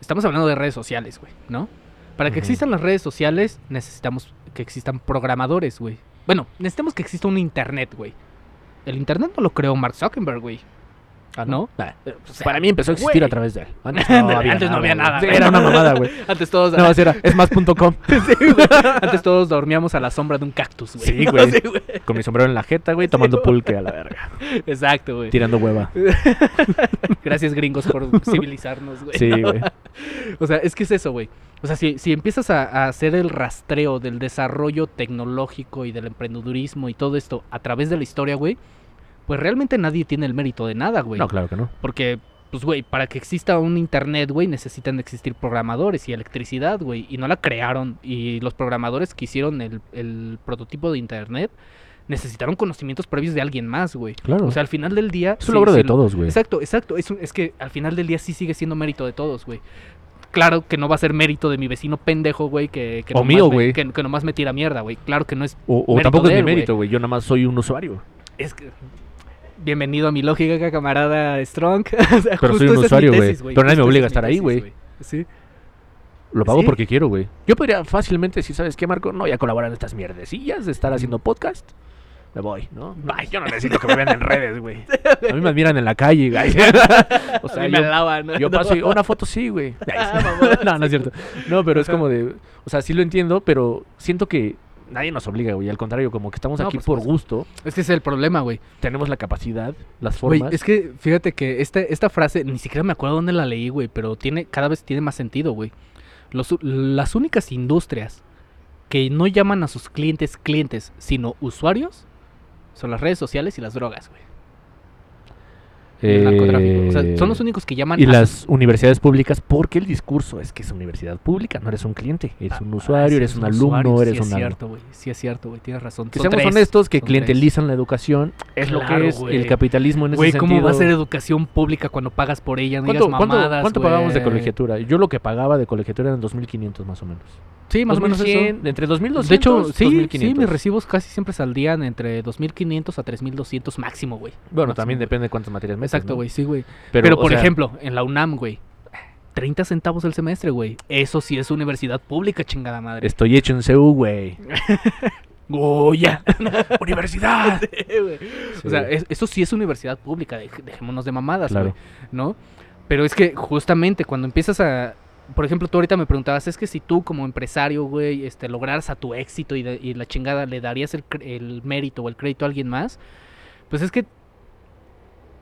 Speaker 2: estamos hablando de redes sociales, güey, ¿no? Para que existan las redes sociales, necesitamos que existan programadores, güey. Bueno, necesitamos que exista un internet, güey. El internet no lo creó Mark Zuckerberg, güey.
Speaker 1: Ah,
Speaker 2: ¿no?
Speaker 1: Nah,
Speaker 2: O sea,
Speaker 1: Para mí empezó a existir
Speaker 2: güey.
Speaker 1: a través de él. Antes (laughs)
Speaker 2: Antes no había nada,
Speaker 1: güey.
Speaker 2: güey.
Speaker 1: Era una mamada, güey. (laughs)
Speaker 2: Antes todos,
Speaker 1: No, así era, es más.com. (laughs)
Speaker 2: Sí, güey. Antes todos dormíamos a la sombra de un cactus, güey.
Speaker 1: Sí, güey.
Speaker 2: Sí, güey.
Speaker 1: Con mi sombrero en la jeta, güey, tomando pulque a la verga.
Speaker 2: Exacto, güey.
Speaker 1: Tirando hueva.
Speaker 2: Gracias, gringos, por civilizarnos, güey.
Speaker 1: Sí, güey.
Speaker 2: O sea, es que es eso, güey. O sea, si, si empiezas a, a hacer el rastreo del desarrollo tecnológico y del emprendedurismo y todo esto a través de la historia, güey, pues realmente nadie tiene el mérito de nada, güey.
Speaker 1: No, claro que no.
Speaker 2: Porque, pues, güey, para que exista un internet, güey, necesitan existir programadores y electricidad, güey. Y no la crearon. Y los programadores que hicieron el, el prototipo de internet necesitaron conocimientos previos de alguien más, güey.
Speaker 1: Claro.
Speaker 2: O sea, al final del día...
Speaker 1: es un logro
Speaker 2: sí
Speaker 1: de todos, güey.
Speaker 2: Exacto, exacto. Es, un- es que al final del día sí sigue siendo mérito de todos, güey. Claro que no va a ser mérito de mi vecino pendejo, güey, que, que
Speaker 1: O
Speaker 2: nomás
Speaker 1: mío,
Speaker 2: me-
Speaker 1: güey.
Speaker 2: Que, que nomás me tira mierda, güey. Claro que no es...
Speaker 1: O, o
Speaker 2: mérito
Speaker 1: tampoco es
Speaker 2: de
Speaker 1: mi mérito, güey. Yo nada más soy un usuario.
Speaker 2: Es que... Bienvenido a mi lógica, camarada Strong. (laughs) O sea,
Speaker 1: Pero soy un usuario, güey. Pero nadie me obliga a
Speaker 2: es
Speaker 1: estar ahí, güey.
Speaker 2: Sí.
Speaker 1: Lo pago
Speaker 2: Sí.
Speaker 1: porque quiero, güey. Yo podría fácilmente decir, ¿sabes qué, Marco? No, ya colaborar en estas mierdecillas de estar haciendo podcast. Me voy, ¿no? Ay, yo no necesito que me vean en redes, güey. (laughs) A mí me admiran en la calle, güey. (laughs) O
Speaker 2: A
Speaker 1: sea,
Speaker 2: mí me
Speaker 1: yo,
Speaker 2: alaban, ¿no?
Speaker 1: yo
Speaker 2: No.
Speaker 1: paso y una foto sí, güey. No, no es cierto. No, pero es como de... O sea, sí lo entiendo, pero siento que nadie nos obliga, güey. Al contrario, como que estamos
Speaker 2: No,
Speaker 1: aquí
Speaker 2: por
Speaker 1: gusto.
Speaker 2: Es que ese es el problema, güey.
Speaker 1: Tenemos la capacidad, las
Speaker 2: Güey,
Speaker 1: formas.
Speaker 2: es que fíjate que esta, esta frase, ni siquiera me acuerdo dónde la leí, güey, pero tiene, cada vez tiene más sentido, güey. Los las únicas industrias que no llaman a sus clientes clientes, sino usuarios, son las redes sociales y las drogas, güey. Narcotráfico. O sea, son los
Speaker 1: Eh,
Speaker 2: únicos que llaman
Speaker 1: Y
Speaker 2: a
Speaker 1: las universidades públicas, porque el discurso es que es universidad pública, no eres un cliente, eres un
Speaker 2: Ah,
Speaker 1: usuario,
Speaker 2: sí,
Speaker 1: eres
Speaker 2: es
Speaker 1: un alumno,
Speaker 2: usuario,
Speaker 1: eres
Speaker 2: sí
Speaker 1: un
Speaker 2: es
Speaker 1: algo.
Speaker 2: cierto, güey. Sí es cierto, güey, tienes razón.
Speaker 1: Que
Speaker 2: Son
Speaker 1: seamos
Speaker 2: tres,
Speaker 1: honestos, que clientelizan la educación, es lo
Speaker 2: Claro,
Speaker 1: que es
Speaker 2: güey.
Speaker 1: el capitalismo en ese
Speaker 2: Güey,
Speaker 1: sentido.
Speaker 2: ¿cómo va a ser educación pública cuando pagas por ella? No
Speaker 1: ¿Cuánto,
Speaker 2: digas
Speaker 1: cuánto-
Speaker 2: mamadas,
Speaker 1: cuánto pagamos de colegiatura? Yo lo que pagaba de colegiatura eran 2.500 más o menos.
Speaker 2: Sí, más o menos eso.
Speaker 1: 2100, Entre 2.200
Speaker 2: De hecho, sí, sí,
Speaker 1: 2.500.
Speaker 2: mis recibos casi siempre saldrían entre 2.500 a 3.200 máximo, güey.
Speaker 1: Bueno,
Speaker 2: máximo,
Speaker 1: también depende de cuántas materias metas,
Speaker 2: Exacto,
Speaker 1: ¿no?
Speaker 2: güey, sí, güey.
Speaker 1: Pero,
Speaker 2: por
Speaker 1: sea,
Speaker 2: ejemplo, en la UNAM, güey, 30 centavos el semestre, güey. Eso sí es universidad pública, chingada madre.
Speaker 1: Estoy hecho en CU, güey. (laughs)
Speaker 2: Goya. (laughs)
Speaker 1: ¡Universidad!
Speaker 2: O sea, es- eso sí es universidad pública, dej- dejémonos de mamadas,
Speaker 1: Claro.
Speaker 2: güey, ¿no? Pero es que justamente cuando empiezas a... Por ejemplo, tú ahorita me preguntabas, es que si tú como empresario, güey, este, lograras a tu éxito y, de- y la chingada le darías el, el mérito o el crédito a alguien más, pues es que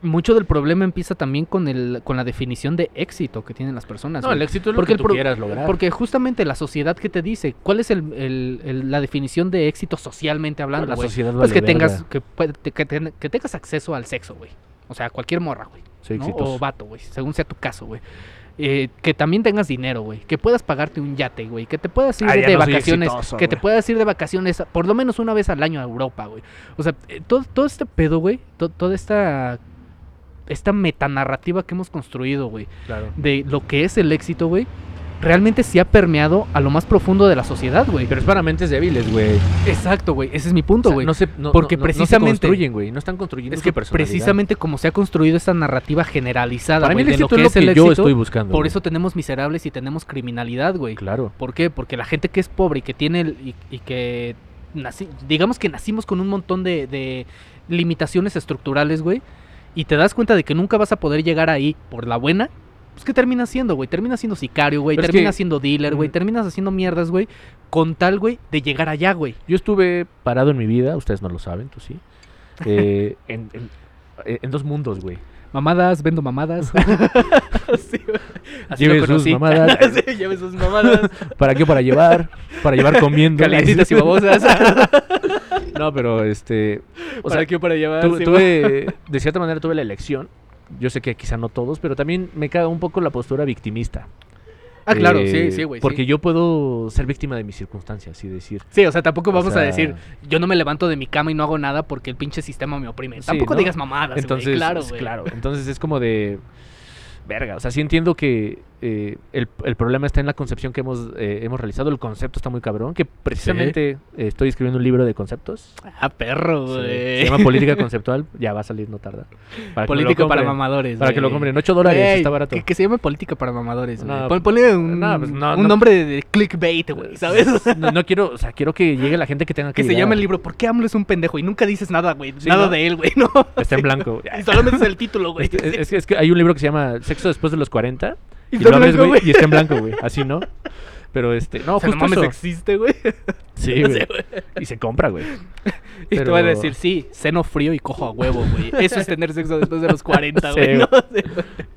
Speaker 2: mucho del problema empieza también con, el, con la definición de éxito que tienen las personas.
Speaker 1: No,
Speaker 2: güey.
Speaker 1: el éxito es lo
Speaker 2: Porque
Speaker 1: que tú quieras lograr.
Speaker 2: Porque justamente la sociedad que te dice, ¿cuál es el, la definición de éxito socialmente hablando,
Speaker 1: la
Speaker 2: güey?
Speaker 1: sociedad
Speaker 2: Pues que tengas, que, que ten- que tengas acceso al sexo, güey. O sea, cualquier morra, güey.
Speaker 1: Soy
Speaker 2: ¿no? O vato, güey, según sea tu caso, güey. Eh, que también tengas dinero, güey. Que puedas pagarte un yate, güey. Que te puedas ir
Speaker 1: Ah,
Speaker 2: de
Speaker 1: no
Speaker 2: vacaciones.
Speaker 1: exitoso,
Speaker 2: que te puedas ir de vacaciones por lo menos una vez al año a Europa, güey. O sea, eh, todo, todo este pedo, güey. to- toda esta. Esta metanarrativa que hemos construido, güey.
Speaker 1: Claro.
Speaker 2: De lo que es el éxito, güey. Realmente sí ha permeado a lo más profundo de la sociedad, güey.
Speaker 1: Pero es para mentes débiles, güey.
Speaker 2: Exacto, güey. Ese es mi punto,
Speaker 1: O sea,
Speaker 2: güey.
Speaker 1: no se, no-
Speaker 2: Porque
Speaker 1: no- no se
Speaker 2: precisamente-
Speaker 1: construyen, güey. No están construyendo
Speaker 2: es que precisamente como se ha construido esta narrativa generalizada,
Speaker 1: Para mí
Speaker 2: güey,
Speaker 1: el
Speaker 2: de lo que
Speaker 1: es
Speaker 2: el
Speaker 1: yo
Speaker 2: éxito,
Speaker 1: estoy buscando.
Speaker 2: por eso tenemos miserables y tenemos criminalidad, güey.
Speaker 1: Claro.
Speaker 2: ¿Por qué? Porque la gente que es pobre y que tiene el- y, y que digamos que nacimos con un montón de, de limitaciones estructurales, güey, y te das cuenta de que nunca vas a poder llegar ahí por la buena, pues ¿qué terminas siendo, güey? Terminas siendo sicario, güey, terminas
Speaker 1: que-
Speaker 2: siendo dealer, güey,
Speaker 1: Mm.
Speaker 2: terminas haciendo mierdas, güey, con tal, güey, de llegar allá, güey.
Speaker 1: Yo estuve parado en mi vida, ustedes no lo saben, tú sí. (laughs) eh, en, en- en dos mundos, güey.
Speaker 2: Mamadas, vendo mamadas. (laughs) Sí. Así
Speaker 1: Lleve sus mamadas. (laughs)
Speaker 2: Sí, lleve sus mamadas.
Speaker 1: ¿Para qué? Para llevar. Para llevar comiendo.
Speaker 2: Calientitas y babosas.
Speaker 1: No, pero este. O
Speaker 2: ¿Para
Speaker 1: sea,
Speaker 2: qué? Para llevar.
Speaker 1: tuve- de cierta manera tuve la elección. Yo sé que quizá no todos, pero también me caga un poco la postura victimista.
Speaker 2: Ah, claro,
Speaker 1: Eh,
Speaker 2: sí, sí, güey.
Speaker 1: Porque
Speaker 2: sí.
Speaker 1: yo puedo ser víctima de mis circunstancias y decir.
Speaker 2: Sí, o sea, tampoco
Speaker 1: o
Speaker 2: vamos
Speaker 1: sea,
Speaker 2: a decir, yo no me levanto de mi cama y no hago nada porque el pinche sistema me oprime.
Speaker 1: Sí,
Speaker 2: tampoco
Speaker 1: ¿no?
Speaker 2: digas mamadas,
Speaker 1: Entonces,
Speaker 2: claro, güey.
Speaker 1: claro. Entonces es como de. Verga. O sea, sí entiendo que eh, el, el problema está en la concepción que hemos, eh, hemos realizado. El concepto está muy cabrón. Que precisamente eh, estoy escribiendo un libro de conceptos.
Speaker 2: Ah, perro,
Speaker 1: Sí. Se llama Política Conceptual. (laughs) Ya va a salir, no tarda. Para
Speaker 2: Política para mamadores.
Speaker 1: Para que lo compren. 8 dólares, está barato.
Speaker 2: Que, que se llame política para mamadores. güey.
Speaker 1: No,
Speaker 2: Pon- ponle un,
Speaker 1: no, pues no,
Speaker 2: un
Speaker 1: no.
Speaker 2: nombre de, de clickbait, güey, ¿sabes?
Speaker 1: No, quiero, o sea, quiero que llegue la gente que tenga que
Speaker 2: que se llame el libro ¿Por qué AMLO es un pendejo? Y nunca dices nada, güey.
Speaker 1: Sí,
Speaker 2: nada de él, güey, ¿no?
Speaker 1: Está en blanco. (laughs)
Speaker 2: Y solamente es el título, güey.
Speaker 1: Es, es- es que, es que hay un libro que se llama Sexo después de los 40.
Speaker 2: Y
Speaker 1: Y, lo abres, güey, y está en blanco, güey. Así, ¿no? Pero este, no,
Speaker 2: O sea, no
Speaker 1: justo
Speaker 2: mames,
Speaker 1: eso.
Speaker 2: existe, güey.
Speaker 1: Sí, (laughs)
Speaker 2: No
Speaker 1: güey.
Speaker 2: sé.
Speaker 1: Y se compra, güey. (laughs)
Speaker 2: Y te
Speaker 1: Pero-
Speaker 2: van a decir, sí, seno frío y cojo a huevo, güey. Eso es tener sexo después de los (laughs) 40,
Speaker 1: Sí,
Speaker 2: güey.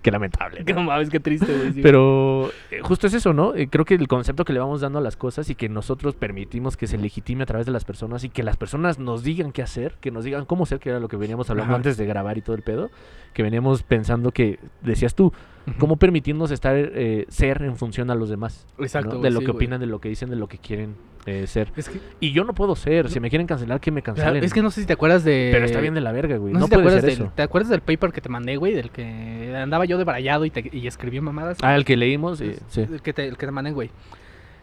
Speaker 1: Qué lamentable. ¿no?
Speaker 2: Mames, qué triste, güey. sí.
Speaker 1: Pero eh, justo es eso, ¿no? Eh, creo que el concepto que le vamos dando a las cosas y que nosotros permitimos que se legitime a través de las personas y que las personas nos digan qué hacer, que nos digan cómo ser, que era lo que veníamos hablando
Speaker 2: Ajá.
Speaker 1: antes de grabar y todo el pedo, que veníamos pensando que, decías tú, cómo permitirnos estar, eh, ser en función a los demás. ¿no?
Speaker 2: Exacto,
Speaker 1: De lo
Speaker 2: sí,
Speaker 1: que opinan, de lo que dicen, de lo que quieren eh, ser.
Speaker 2: Es que,
Speaker 1: Y yo no puedo ser, si me quieren cancelar, que me
Speaker 2: claro,
Speaker 1: cancelen.
Speaker 2: es que no sé si te acuerdas de...
Speaker 1: Pero está bien de la verga, güey.
Speaker 2: No,
Speaker 1: No,
Speaker 2: sé si te acuerdas,
Speaker 1: ser
Speaker 2: del,
Speaker 1: eso.
Speaker 2: ¿te acuerdas del paper que te mandé, güey? Del que andaba yo de barallado y, te, y escribí mamadas.
Speaker 1: Ah, el que leímos, eh, sí.
Speaker 2: El que te, el que te mandé, güey.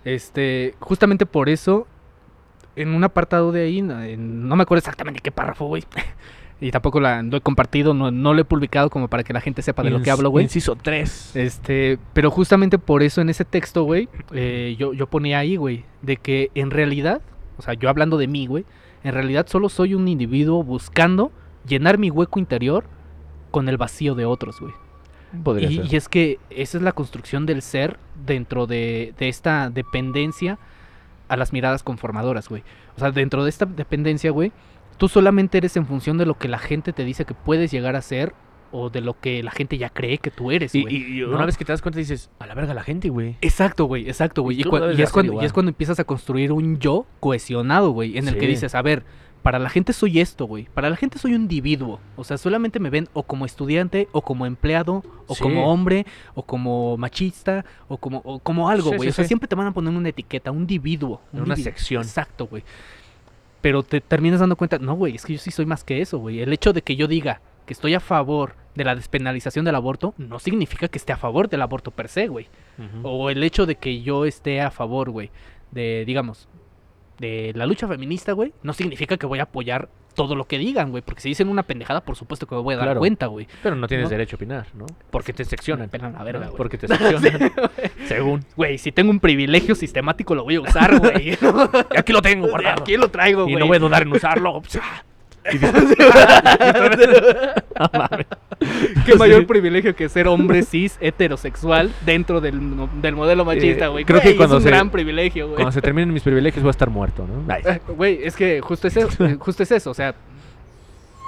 Speaker 2: Este, justamente por eso, en un apartado de ahí, en- no me acuerdo exactamente qué párrafo, güey. Y tampoco la, lo he compartido, no, no lo he publicado como para que la gente sepa de lo que hablo, güey.
Speaker 1: Inciso 3.
Speaker 2: Este, pero justamente por eso en ese texto, güey, eh, yo, yo ponía ahí, güey, de que en realidad, o sea, yo hablando de mí, güey, en realidad solo soy un individuo buscando llenar mi hueco interior con el vacío de otros, güey.
Speaker 1: Podría
Speaker 2: Y,
Speaker 1: ser.
Speaker 2: y es que esa es la construcción del ser dentro de, de esta dependencia a las miradas conformadoras, güey. O sea, dentro de esta dependencia, güey, tú solamente eres en función de lo que la gente te dice que puedes llegar a ser o de lo que la gente ya cree que tú eres, güey.
Speaker 1: y- y
Speaker 2: ¿no?
Speaker 1: una vez que te das cuenta dices, a la verga la gente, güey.
Speaker 2: Exacto, güey, exacto, güey.
Speaker 1: Y
Speaker 2: es cuando, y es cuando empiezas a construir un yo cohesionado, güey, en el que dices, a ver, para la gente soy esto, güey. Para la gente soy un individuo. O sea, solamente me ven o como estudiante, o como empleado, o
Speaker 1: Sí.
Speaker 2: como hombre, o como machista, o como, o como algo, güey.
Speaker 1: sí,
Speaker 2: o sea, siempre te van a poner una etiqueta, un individuo. un
Speaker 1: Una
Speaker 2: individuo.
Speaker 1: sección.
Speaker 2: Exacto, güey. Pero te terminas dando cuenta, no, güey, es que yo sí soy más que eso, güey. El hecho de que yo diga que estoy a favor de la despenalización del aborto no significa que esté a favor del aborto per se, güey. O el hecho de que yo esté a favor, güey, de, digamos, de la lucha feminista, güey, no significa que voy a apoyar todo lo que digan, güey. Porque si dicen una pendejada, por supuesto que me voy a dar
Speaker 1: Claro.
Speaker 2: cuenta, güey.
Speaker 1: Pero no tienes
Speaker 2: ¿No?
Speaker 1: derecho a opinar, ¿no? Porque te seccionan.
Speaker 2: Pelan la verga, güey.
Speaker 1: Porque te (laughs) seccionan. según.
Speaker 2: Güey, si tengo un privilegio sistemático, lo voy a usar, güey. (laughs)
Speaker 1: Y aquí lo tengo guardado.
Speaker 2: Aquí lo traigo,
Speaker 1: y
Speaker 2: güey.
Speaker 1: no voy a dudar en usarlo. (laughs) (laughs) No mames.
Speaker 2: Qué mayor
Speaker 1: Sí.
Speaker 2: privilegio que ser hombre cis heterosexual dentro del, no- del modelo machista,
Speaker 1: Eh,
Speaker 2: güey.
Speaker 1: creo que cuando
Speaker 2: es un
Speaker 1: se-
Speaker 2: gran privilegio, güey.
Speaker 1: Cuando se terminen mis privilegios voy a estar muerto, ¿no? Ay,
Speaker 2: Eh, Güey, es que justo es, eso, (laughs) justo es eso, o sea,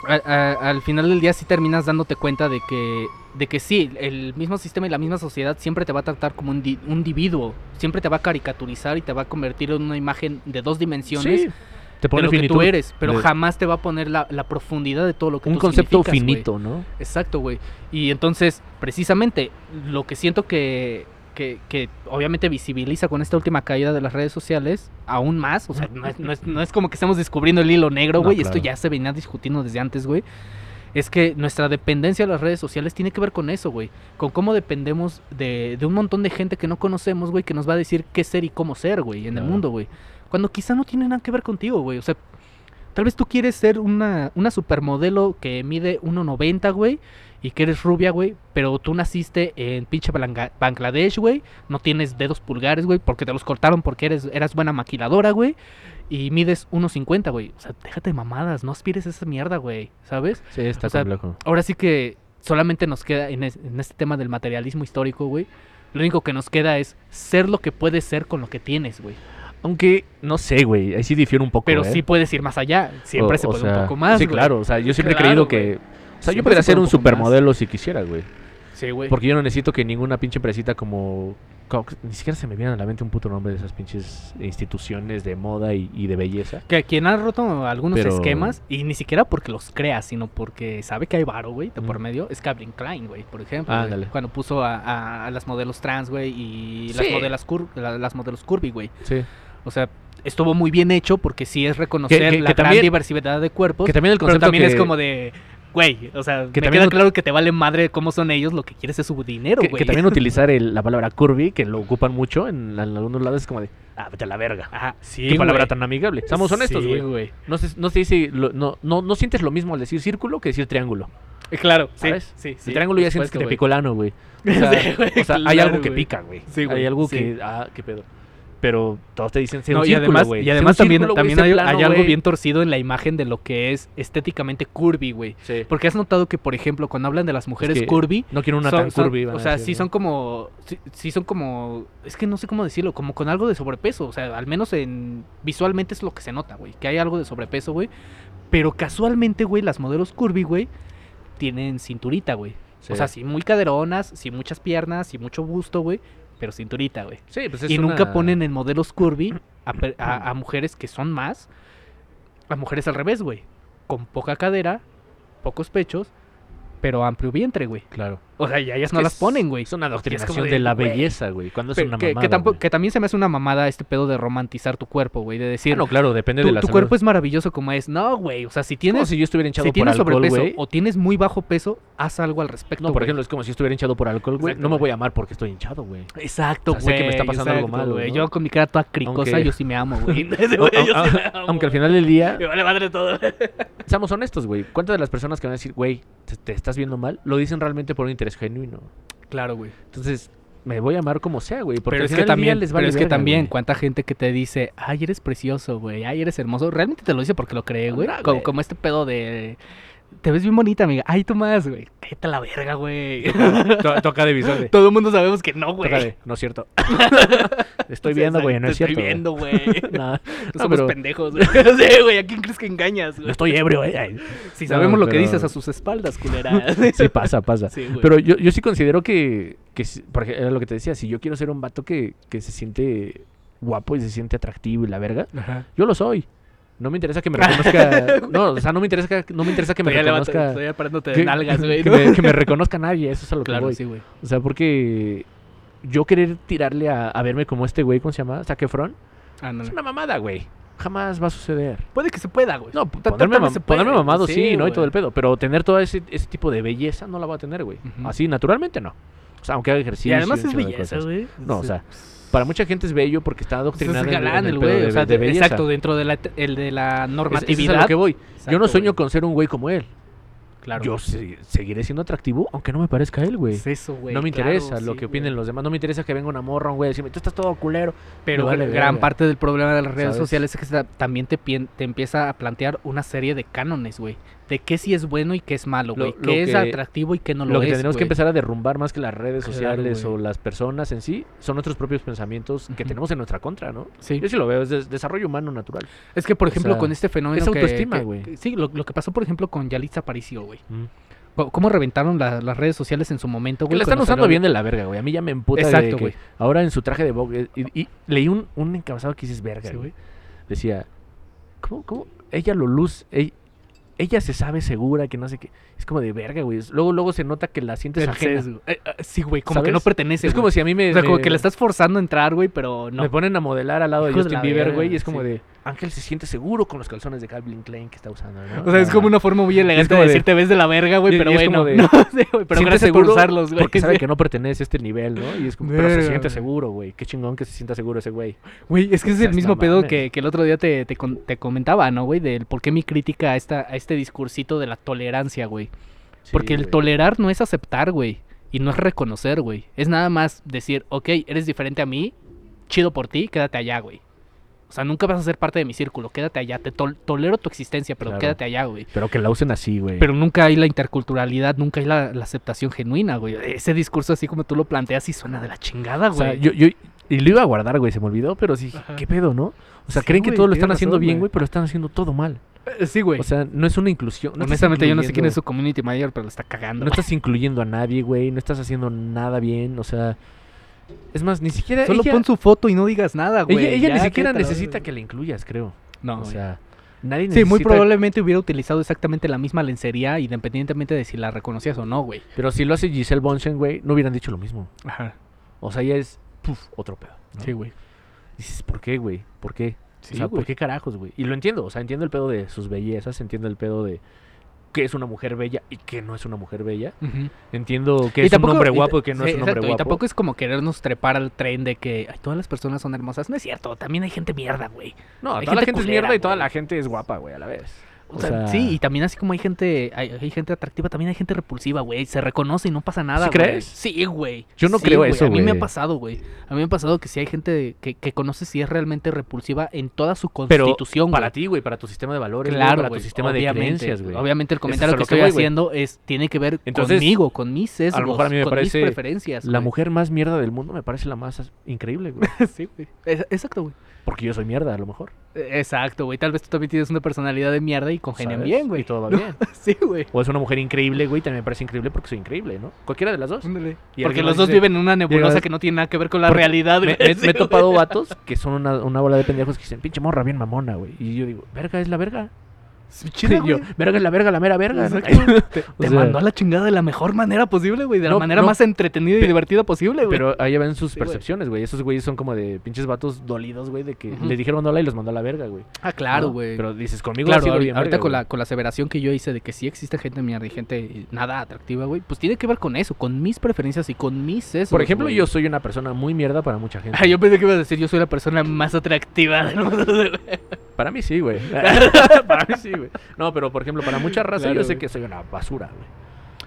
Speaker 2: a- a- al final del día sí terminas dándote cuenta de que, de que sí, el mismo sistema y la misma sociedad siempre te va a tratar como un, di- un individuo, siempre te va a caricaturizar y te va a convertir en una imagen de dos dimensiones
Speaker 1: sí. Te
Speaker 2: de
Speaker 1: pone
Speaker 2: lo que tú
Speaker 1: finitud.
Speaker 2: eres, pero
Speaker 1: de-
Speaker 2: jamás te va a poner la, la profundidad de todo lo que
Speaker 1: Un
Speaker 2: tú
Speaker 1: concepto finito, ¿no?
Speaker 2: Exacto, güey. Y entonces, precisamente, lo que siento que, que, que obviamente visibiliza con esta última caída de las redes sociales, aún más, o sea, no es, no es, no es como que estemos descubriendo el hilo negro,
Speaker 1: No,
Speaker 2: güey, esto ya se venía discutiendo desde antes, güey. Es que nuestra dependencia de las redes sociales tiene que ver con eso, güey. Con cómo dependemos de, de un montón de gente que no conocemos, güey, que nos va a decir qué ser y cómo ser, güey, en el mundo, güey. Cuando quizá no tiene nada que ver contigo, güey. O sea, Tal vez tú quieres ser una, una supermodelo que mide 1.90, güey, y que eres rubia, güey, pero tú naciste en pinche Bangladesh, güey, no tienes dedos pulgares, güey, porque te los cortaron porque eres, eras buena maquiladora, güey, y mides 1.50, güey. O sea, déjate de mamadas, no aspires a esa mierda, güey, ¿sabes?
Speaker 1: Sí, está
Speaker 2: O sea,
Speaker 1: complejo.
Speaker 2: Ahora sí que solamente nos queda en, es- en este tema del materialismo histórico, güey. Lo único que nos queda es ser lo que puedes ser con lo que tienes, güey.
Speaker 1: Aunque, no sé, güey, ahí sí difiere un poco,
Speaker 2: Pero
Speaker 1: ¿eh?
Speaker 2: sí puedes ir más allá. Siempre
Speaker 1: O-
Speaker 2: se
Speaker 1: o
Speaker 2: puede
Speaker 1: sea,
Speaker 2: un poco más.
Speaker 1: Sí,
Speaker 2: güey.
Speaker 1: claro, o sea, yo siempre he creído que...
Speaker 2: güey.
Speaker 1: O sea, yo podría
Speaker 2: se
Speaker 1: ser un
Speaker 2: más.
Speaker 1: supermodelo si quisiera, güey.
Speaker 2: Sí, güey.
Speaker 1: Porque yo no necesito que ninguna pinche empresita como... Cox- Ni siquiera se me viene a la mente un puto nombre de esas pinches instituciones de moda y, y de belleza.
Speaker 2: Que quien ha roto algunos
Speaker 1: Pero-
Speaker 2: esquemas, y ni siquiera porque los crea, sino porque sabe que hay varo, güey, de por medio, es Calvin Klein, güey, por ejemplo. güey,
Speaker 1: Ándale.
Speaker 2: cuando puso a, a- a las modelos trans, güey, y las modelos cur- la- las modelos curvy, güey.
Speaker 1: Sí.
Speaker 2: O sea, estuvo muy bien hecho porque sí es reconocer
Speaker 1: que-
Speaker 2: la
Speaker 1: que
Speaker 2: gran
Speaker 1: también-
Speaker 2: diversidad de cuerpos.
Speaker 1: Que también el
Speaker 2: pero
Speaker 1: concepto
Speaker 2: también es como de, güey, o sea,
Speaker 1: Que
Speaker 2: me
Speaker 1: también
Speaker 2: queda claro que te vale madre cómo son ellos, lo que quieres es su dinero,
Speaker 1: Que,
Speaker 2: güey.
Speaker 1: que también (laughs) utilizar el- la palabra curvy, que lo ocupan mucho en, en algunos lados, es como de, ah, vete a la verga.
Speaker 2: Ajá, sí,
Speaker 1: Qué palabra tan amigable. Seamos honestos,
Speaker 2: Sí,
Speaker 1: güey.
Speaker 2: güey.
Speaker 1: no, se, no se dice, lo- no, no, no sientes lo mismo al decir círculo que decir triángulo.
Speaker 2: Eh, Claro, sí,
Speaker 1: ¿Sabes?
Speaker 2: sí, sí.
Speaker 1: el triángulo ya sientes que te picó el ano, güey. (laughs) O
Speaker 2: Sí,
Speaker 1: sea,
Speaker 2: güey,
Speaker 1: o sea, hay algo que pica, güey.
Speaker 2: Sí, güey,
Speaker 1: Hay algo
Speaker 2: sí.
Speaker 1: que, ah, qué pedo. Pero todos te dicen,
Speaker 2: No,
Speaker 1: un
Speaker 2: y
Speaker 1: círculo,
Speaker 2: además, y también,
Speaker 1: círculo,
Speaker 2: también hay,
Speaker 1: plano,
Speaker 2: hay algo bien torcido en la imagen de lo que es estéticamente curvy, güey.
Speaker 1: Sí.
Speaker 2: Porque has notado que, por ejemplo, cuando hablan de las mujeres
Speaker 1: que
Speaker 2: curvy,
Speaker 1: No quiero una
Speaker 2: son-
Speaker 1: tan
Speaker 2: son-
Speaker 1: curvy. van
Speaker 2: o sea,
Speaker 1: decir,
Speaker 2: sí
Speaker 1: ¿no?
Speaker 2: son como, sí, sí son como, es que no sé cómo decirlo, como con algo de sobrepeso, o sea, al menos en visualmente es lo que se nota, güey, que hay algo de sobrepeso, güey. Pero casualmente, güey, las modelos curvy, güey, tienen cinturita, güey.
Speaker 1: Sí.
Speaker 2: O sea, sí muy caderonas, sí muchas piernas, sí mucho busto, güey, pero cinturita, güey.
Speaker 1: Sí, pues es
Speaker 2: Y nunca ponen en modelos curvy a- a mujeres que son más, a mujeres al revés, güey. Con poca cadera, pocos pechos, pero amplio vientre, güey.
Speaker 1: Claro.
Speaker 2: O sea, y a ellas no las ponen, güey.
Speaker 1: Es una
Speaker 2: como
Speaker 1: de,
Speaker 2: de,
Speaker 1: la
Speaker 2: güey.
Speaker 1: belleza, güey. Cuando es
Speaker 2: Pero
Speaker 1: una
Speaker 2: que,
Speaker 1: mamada,
Speaker 2: que tampoco,
Speaker 1: güey.
Speaker 2: que también se me hace una mamada este pedo de romantizar tu cuerpo, güey. De decir,
Speaker 1: Ah, no, claro, depende
Speaker 2: tu,
Speaker 1: de la
Speaker 2: tu
Speaker 1: salud.
Speaker 2: cuerpo es maravilloso como es. No, güey. O sea, si
Speaker 1: Como
Speaker 2: tienes,
Speaker 1: si yo estuviera hinchado
Speaker 2: si
Speaker 1: por
Speaker 2: tienes
Speaker 1: alcohol,
Speaker 2: sobrepeso
Speaker 1: güey.
Speaker 2: o tienes muy bajo peso, haz algo al respecto.
Speaker 1: No, por
Speaker 2: güey.
Speaker 1: ejemplo, es como si estuviera hinchado por alcohol, güey.
Speaker 2: Exacto,
Speaker 1: No me
Speaker 2: güey.
Speaker 1: voy a amar porque estoy hinchado, güey.
Speaker 2: Exacto,
Speaker 1: O sea, sé
Speaker 2: güey.
Speaker 1: que me está pasando algo
Speaker 2: exacto,
Speaker 1: malo,
Speaker 2: güey.
Speaker 1: ¿no?
Speaker 2: Yo con mi cara toda cricosa,
Speaker 1: Aunque-
Speaker 2: yo sí me amo, güey. (laughs) (laughs) Güey, yo
Speaker 1: Aunque al
Speaker 2: güey.
Speaker 1: final del día, (laughs)
Speaker 2: Me vale madre todo.
Speaker 1: seamos honestos, güey. ¿Cuántas de las personas que van a decir, güey, te estás viendo mal, lo dicen realmente por un interés genuino?
Speaker 2: Claro, güey.
Speaker 1: Entonces, me voy a amar como sea, güey. Porque
Speaker 2: Pero es que también,
Speaker 1: les
Speaker 2: pero es que
Speaker 1: verga,
Speaker 2: también,
Speaker 1: güey.
Speaker 2: cuánta gente que te dice, ay, eres precioso, güey, ay, eres hermoso, realmente te lo dice porque lo cree, güey.
Speaker 1: No,
Speaker 2: como,
Speaker 1: güey.
Speaker 2: como este pedo de, te ves bien bonita, amiga, ay, tú más, güey, cállate a la verga, güey.
Speaker 1: To- Toca de visor.
Speaker 2: Todo el mundo sabemos que no, güey.
Speaker 1: Toca de. No es cierto. (laughs) Estoy viendo, güey, no es cierto.
Speaker 2: Estoy viendo, güey. (laughs)
Speaker 1: No,
Speaker 2: somos pendejos, güey. (laughs) Sí, güey, ¿a quién crees que engañas,
Speaker 1: no
Speaker 2: güey?
Speaker 1: estoy ebrio, eh. Ay.
Speaker 2: Si sabemos lo que dices a sus espaldas, culera.
Speaker 1: Sí, pasa, pasa.
Speaker 2: Güey.
Speaker 1: Pero yo, yo sí considero que, que porque era lo que te decía, si yo quiero ser un vato que, que se siente guapo y se siente atractivo y la verga,
Speaker 2: Ajá.
Speaker 1: yo lo soy. No me interesa que me reconozca. (laughs) no, o sea, no me interesa que, no me interesa que me
Speaker 2: Estoy
Speaker 1: reconozca.
Speaker 2: Estoy ya parándote de
Speaker 1: que,
Speaker 2: nalgas, güey. (laughs)
Speaker 1: que
Speaker 2: ¿no?
Speaker 1: me, que me reconozca nadie, eso es a lo que
Speaker 2: Claro,
Speaker 1: voy.
Speaker 2: sí, güey.
Speaker 1: O sea, porque yo querer tirarle a, a verme como este güey, ¿cómo se llama? Zac Efron,
Speaker 2: Ándale.
Speaker 1: es una mamada, güey. Jamás va a suceder.
Speaker 2: Puede que se pueda, güey.
Speaker 1: No, ponerme, mam- ponerme mamado,
Speaker 2: sí,
Speaker 1: sí, ¿no? Y todo el pedo. Pero tener todo ese, ese tipo de belleza no la va a tener, güey. Así, naturalmente no. O sea, aunque haga ejercicio.
Speaker 2: y además es belleza, güey.
Speaker 1: No, o sea, para mucha gente es bello porque está adoctrinado
Speaker 2: es galán
Speaker 1: en
Speaker 2: el güey, o sea,
Speaker 1: de
Speaker 2: de-
Speaker 1: belleza.
Speaker 2: exacto, dentro de la, el de la
Speaker 1: Es-
Speaker 2: normatividad.
Speaker 1: eso es a lo que voy. yo no sueño con ser un güey como él.
Speaker 2: Claro.
Speaker 1: Yo se- seguiré siendo atractivo, aunque no me parezca él, güey.
Speaker 2: Es eso, güey.
Speaker 1: no me
Speaker 2: claro,
Speaker 1: interesa lo que opinen los demás. No me interesa que venga una morra, un güey, decirme, tú estás todo culero.
Speaker 2: Pero
Speaker 1: vale
Speaker 2: gran parte del problema de las redes
Speaker 1: ¿Sabes?
Speaker 2: sociales es que también te, te empieza a plantear una serie de cánones, güey. De qué sí es bueno y qué es malo,
Speaker 1: Lo-
Speaker 2: güey.
Speaker 1: lo
Speaker 2: Qué es
Speaker 1: que-
Speaker 2: atractivo y qué no lo,
Speaker 1: lo que
Speaker 2: es,
Speaker 1: tenemos que
Speaker 2: güey.
Speaker 1: empezar a derrumbar más que las redes
Speaker 2: Claro,
Speaker 1: sociales o las personas en sí son nuestros propios pensamientos que tenemos en nuestra contra, ¿no?
Speaker 2: Sí.
Speaker 1: Yo sí lo veo, es des- desarrollo humano natural.
Speaker 2: Es que, por ejemplo,
Speaker 1: sea,
Speaker 2: con este fenómeno
Speaker 1: es
Speaker 2: que-
Speaker 1: autoestima,
Speaker 2: que-
Speaker 1: güey.
Speaker 2: que- Sí, lo, lo que pasó, por ejemplo, con Yalitza Aparicio, güey. Co- ¿Cómo reventaron la- las redes sociales en su momento,
Speaker 1: Que
Speaker 2: güey?
Speaker 1: la están usando
Speaker 2: salió-
Speaker 1: bien de la verga, güey. A mí ya me emputa de
Speaker 2: Exacto,
Speaker 1: que
Speaker 2: güey.
Speaker 1: ahora en su traje de Vogue y, y leí un, un encabezado que dices verga, güey. Decía, ¿cómo, cómo? Ella lo luz, ella, ella se sabe segura que no sé qué. Es como de verga, güey. Luego, luego se nota que la sientes
Speaker 2: El
Speaker 1: ajena.
Speaker 2: sesgo. Eh, eh, sí, güey, como que no pertenece,
Speaker 1: Es como si a mí me,
Speaker 2: O sea, como que le estás forzando a entrar, güey, pero no.
Speaker 1: me ponen a modelar al lado de Justin
Speaker 2: la
Speaker 1: Bieber,
Speaker 2: verga,
Speaker 1: güey, y es como
Speaker 2: sí.
Speaker 1: de Ángel se siente seguro con los calzones de Calvin Klein que está usando, ¿no?
Speaker 2: O sea, es como una forma muy elegante
Speaker 1: como
Speaker 2: de
Speaker 1: de-
Speaker 2: decir te ves de la verga, güey,
Speaker 1: y-
Speaker 2: pero
Speaker 1: y es
Speaker 2: bueno.
Speaker 1: como de- (laughs)
Speaker 2: no, sí, güey, pero
Speaker 1: Siente
Speaker 2: gracias por
Speaker 1: seguro
Speaker 2: usarlos, güey.
Speaker 1: Porque sabe que no (laughs) pertenece a este nivel, ¿no? Y es como, pero se
Speaker 2: Verga,
Speaker 1: siente
Speaker 2: güey.
Speaker 1: seguro, güey. Qué chingón que se sienta seguro ese güey.
Speaker 2: Güey, es que es el mismo
Speaker 1: no
Speaker 2: pedo
Speaker 1: mames.
Speaker 2: que, que el otro día te, te, con- te comentaba, ¿no, güey? Del por qué mi crítica a, esta, a este discursito de la tolerancia, güey.
Speaker 1: Sí,
Speaker 2: Porque el
Speaker 1: güey.
Speaker 2: tolerar no es aceptar, güey. Y no es reconocer, güey. Es nada más decir, ok, eres diferente a mí, chido por ti, quédate allá, güey. O sea, nunca vas a ser parte de mi círculo, quédate allá. Te tol- tolero tu existencia, pero
Speaker 1: Claro.
Speaker 2: quédate allá, güey.
Speaker 1: Pero que la usen así, güey.
Speaker 2: Pero nunca hay la interculturalidad, nunca hay la, la aceptación genuina, güey. Ese discurso así como tú lo planteas sí suena de la chingada,
Speaker 1: O sea,
Speaker 2: güey.
Speaker 1: yo, yo, y lo iba a guardar, güey, se me olvidó, pero sí,
Speaker 2: Ajá.
Speaker 1: ¿qué pedo, no? O sea,
Speaker 2: Sí,
Speaker 1: creen que
Speaker 2: güey,
Speaker 1: todo lo están haciendo bien,
Speaker 2: güey.
Speaker 1: güey, pero están haciendo todo mal.
Speaker 2: Eh, Sí, güey.
Speaker 1: O sea, no es una inclusión. no
Speaker 2: Honestamente, yo no sé quién es su community manager, pero lo está cagando.
Speaker 1: No estás incluyendo a nadie, güey. No estás haciendo nada bien. O sea, es más, ni siquiera.
Speaker 2: Solo
Speaker 1: ella,
Speaker 2: pon su foto y no digas nada, güey.
Speaker 1: ella, ella ni
Speaker 2: Ya,
Speaker 1: siquiera necesita que la incluyas, creo.
Speaker 2: No,
Speaker 1: o sea, nadie
Speaker 2: Sí,
Speaker 1: necesita.
Speaker 2: muy probablemente hubiera utilizado exactamente la misma lencería, independientemente de si la reconocías o no, güey.
Speaker 1: Pero si lo hace Giselle Bonchen, güey, no hubieran dicho lo mismo.
Speaker 2: Ajá.
Speaker 1: O sea, ella es. Puf, otro pedo. ¿no?
Speaker 2: Sí, güey.
Speaker 1: Dices, ¿por qué, güey? ¿Por qué?
Speaker 2: Sí,
Speaker 1: o sea,
Speaker 2: güey.
Speaker 1: ¿por qué carajos, güey? Y lo entiendo, o sea, entiendo el pedo de sus bellezas, entiendo el pedo de qué es una mujer bella y qué no es una mujer bella. Entiendo que
Speaker 2: Y
Speaker 1: es
Speaker 2: tampoco-
Speaker 1: un hombre guapo y que no
Speaker 2: sí,
Speaker 1: es un hombre guapo.
Speaker 2: Y tampoco es como querernos trepar al tren de que "Ay, todas las personas son hermosas. No es cierto, también hay gente mierda, güey.
Speaker 1: No,
Speaker 2: hay
Speaker 1: toda la
Speaker 2: gente
Speaker 1: es mierda y toda la gente es guapa, güey, a la vez.
Speaker 2: O
Speaker 1: O
Speaker 2: sea,
Speaker 1: sea-
Speaker 2: sí, y también así como hay gente, hay, hay gente atractiva, también hay gente repulsiva, güey. Se reconoce y no pasa nada,
Speaker 1: ¿Sí
Speaker 2: güey.
Speaker 1: crees?
Speaker 2: Sí, güey.
Speaker 1: Yo no
Speaker 2: Sí,
Speaker 1: creo
Speaker 2: güey.
Speaker 1: eso,
Speaker 2: A mí me ha pasado, güey. A mí me ha pasado que sí hay gente que, que conoce si es realmente repulsiva en toda su
Speaker 1: Pero
Speaker 2: constitución,
Speaker 1: para
Speaker 2: güey.
Speaker 1: ti, güey, para tu sistema de valores,
Speaker 2: Claro,
Speaker 1: para tu sistema de creencias, güey.
Speaker 2: Obviamente el
Speaker 1: es
Speaker 2: comentario que
Speaker 1: que
Speaker 2: estoy haciendo es tiene que ver
Speaker 1: Entonces,
Speaker 2: conmigo, con mis sesgos,
Speaker 1: a lo mejor a mí me
Speaker 2: con
Speaker 1: parece
Speaker 2: mis preferencias.
Speaker 1: La mujer más mierda del mundo me parece la más increíble, güey. (laughs)
Speaker 2: sí, güey. Exacto, güey.
Speaker 1: Porque yo soy mierda, a lo mejor.
Speaker 2: Eh, Exacto, güey. Tal vez tú también tienes una personalidad de mierda y congenian
Speaker 1: ¿sabes?
Speaker 2: bien, güey.
Speaker 1: Y todo va bien. (laughs)
Speaker 2: Sí, güey.
Speaker 1: O es una mujer increíble, güey, también me parece increíble porque soy increíble, ¿no? Cualquiera de las dos. Y
Speaker 2: Porque los dos
Speaker 1: dice-
Speaker 2: viven en una nebulosa que no tiene nada que ver con la
Speaker 1: Porque
Speaker 2: realidad,
Speaker 1: Me,
Speaker 2: güey.
Speaker 1: me- he (laughs) topado vatos que son una, una bola de pendejos que dicen, pinche morra bien mamona, güey. Y yo digo, verga, es la verga. Y (laughs) yo, verga la verga, la mera verga. ¿no?
Speaker 2: Exacto. (laughs) Te,
Speaker 1: O
Speaker 2: te
Speaker 1: sea-
Speaker 2: mandó a la chingada de la mejor manera posible, güey. De la
Speaker 1: No,
Speaker 2: manera
Speaker 1: no.
Speaker 2: más entretenida y
Speaker 1: Pe-
Speaker 2: divertida posible, güey.
Speaker 1: Pero ahí ven sus
Speaker 2: Sí,
Speaker 1: percepciones, güey. Esos güeyes son como de pinches vatos dolidos, güey, de que
Speaker 2: Ujú.
Speaker 1: le dijeron hola y los mandó a la verga, güey.
Speaker 2: ah, claro, güey.
Speaker 1: Pero dices, conmigo
Speaker 2: Claro,
Speaker 1: ha sido
Speaker 2: ahori-
Speaker 1: bien
Speaker 2: ahorita
Speaker 1: verga,
Speaker 2: con la, con la aseveración que yo hice de que sí existe gente mierda y gente nada atractiva, güey, pues tiene que ver con eso, con mis preferencias y con mis sesgos.
Speaker 1: Por ejemplo, yo soy una persona muy mierda para mucha gente. (laughs)
Speaker 2: Ah, yo pensé que ibas a decir yo soy la persona más atractiva del mundo.
Speaker 1: Para mí sí, güey. para mí sí, güey. No, pero por ejemplo, para mucha raza
Speaker 2: Claro,
Speaker 1: yo sé
Speaker 2: güey.
Speaker 1: que soy una basura, güey.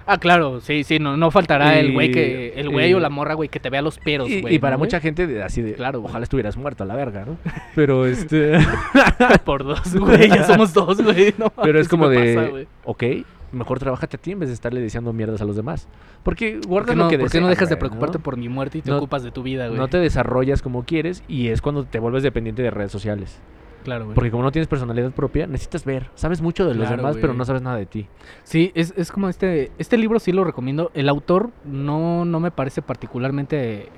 Speaker 2: Ah, claro, sí, sí, no, no faltará el güey que, el güey
Speaker 1: y-
Speaker 2: o la morra, güey, que te vea los peros,
Speaker 1: Y,
Speaker 2: güey.
Speaker 1: y para
Speaker 2: ¿no, güey?
Speaker 1: mucha gente de- así de,
Speaker 2: Claro,
Speaker 1: ojalá estuvieras muerto a la verga, ¿no? Pero este, (laughs)
Speaker 2: por dos, güey, ya somos dos, güey. No,
Speaker 1: pero es como de,
Speaker 2: pasa, güey.
Speaker 1: ok, mejor trabájate a ti en vez de estarle diciendo mierdas a los demás. Porque
Speaker 2: ¿Por
Speaker 1: guardas
Speaker 2: qué no,
Speaker 1: lo que
Speaker 2: por qué no dejas de preocuparte
Speaker 1: ¿no?
Speaker 2: por mi muerte y te
Speaker 1: No-
Speaker 2: ocupas de tu vida, güey?
Speaker 1: No te desarrollas como quieres y es cuando te vuelves dependiente de redes sociales.
Speaker 2: Claro, güey.
Speaker 1: Porque como no tienes personalidad propia, necesitas ver. Sabes mucho de los
Speaker 2: Claro,
Speaker 1: demás, pero no sabes nada de ti.
Speaker 2: Sí, es, es como este, este libro sí lo recomiendo. El autor no, no me parece particularmente eh,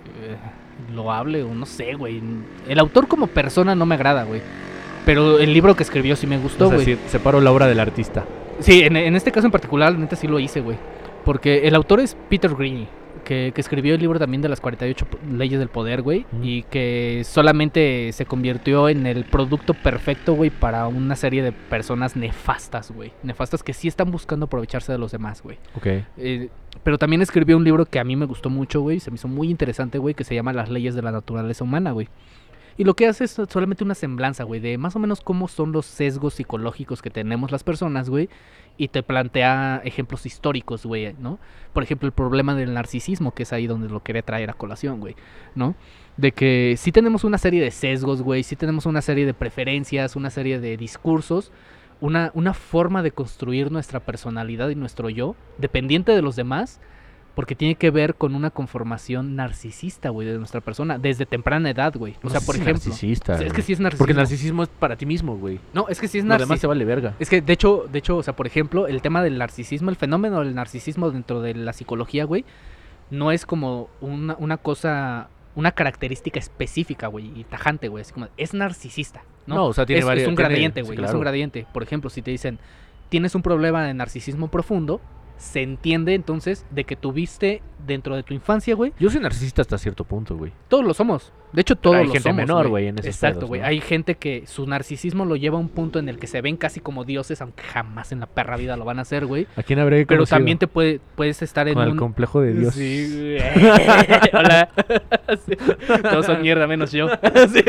Speaker 2: loable o no sé, güey. El autor como persona no me agrada, güey. Pero el libro que escribió sí me gustó,
Speaker 1: Es
Speaker 2: güey.
Speaker 1: decir, separo la obra del artista.
Speaker 2: Sí, en, en este caso en particular, neta sí lo hice, güey. Porque el autor es Peter Greene, que, que escribió el libro también de las 48 po- leyes del poder, güey. Y que solamente se convirtió en el producto perfecto, güey, para una serie de personas nefastas, güey. Nefastas que sí están buscando aprovecharse de los demás, güey.
Speaker 1: Ok.
Speaker 2: Eh, pero también escribió un libro que a mí me gustó mucho, güey. Se me hizo muy interesante, güey, que se llama Las leyes de la naturaleza humana, güey. Y lo que hace es solamente una semblanza, güey, de más o menos cómo son los sesgos psicológicos que tenemos las personas, güey. Y te plantea ejemplos históricos, güey, ¿no? Por ejemplo, el problema del narcisismo, que es ahí donde lo quería traer a colación, güey, ¿no? De que sí tenemos una serie de sesgos, güey, sí tenemos una serie de preferencias, una serie de discursos, una, una forma de construir nuestra personalidad y nuestro yo, dependiente de los demás, porque tiene que ver con una conformación narcisista, güey, de nuestra persona, desde temprana edad, güey. O
Speaker 1: No
Speaker 2: sea, por ejemplo...
Speaker 1: narcisista,
Speaker 2: O sea, es que sí es narcisismo.
Speaker 1: Porque el narcisismo es para ti mismo, güey.
Speaker 2: No, es que sí es
Speaker 1: Lo demás te
Speaker 2: narcisismo.
Speaker 1: vale verga.
Speaker 2: Es que de hecho, de hecho, o sea, por ejemplo, el tema del narcisismo, el fenómeno del narcisismo dentro de la psicología, güey, no es como una, una cosa, una característica específica, güey, y tajante, güey. Es como, es narcisista, ¿no?
Speaker 1: No, o sea, tiene
Speaker 2: es,
Speaker 1: varias-
Speaker 2: es un
Speaker 1: tiene-
Speaker 2: gradiente,
Speaker 1: sí,
Speaker 2: güey. Es un gradiente. Por ejemplo, si te dicen, tienes un problema de narcisismo profundo, se entiende entonces de que tuviste dentro de tu infancia, güey.
Speaker 1: Yo soy narcisista hasta cierto punto, güey.
Speaker 2: Todos lo somos. De hecho, todos
Speaker 1: hay
Speaker 2: lo
Speaker 1: gente
Speaker 2: somos.
Speaker 1: menor, güey, en esos
Speaker 2: Exacto, güey.
Speaker 1: ¿no?
Speaker 2: Hay gente que su narcisismo lo lleva a un punto en el que se ven casi como dioses, aunque jamás en la perra vida lo van a hacer, güey.
Speaker 1: ¿A quién habré
Speaker 2: Pero
Speaker 1: conocido?
Speaker 2: también te puede, puedes estar en
Speaker 1: Con el
Speaker 2: un...
Speaker 1: complejo de Dios.
Speaker 2: Sí, güey. (laughs) Hola. Sí. Todos son mierda menos yo. (laughs) Sí.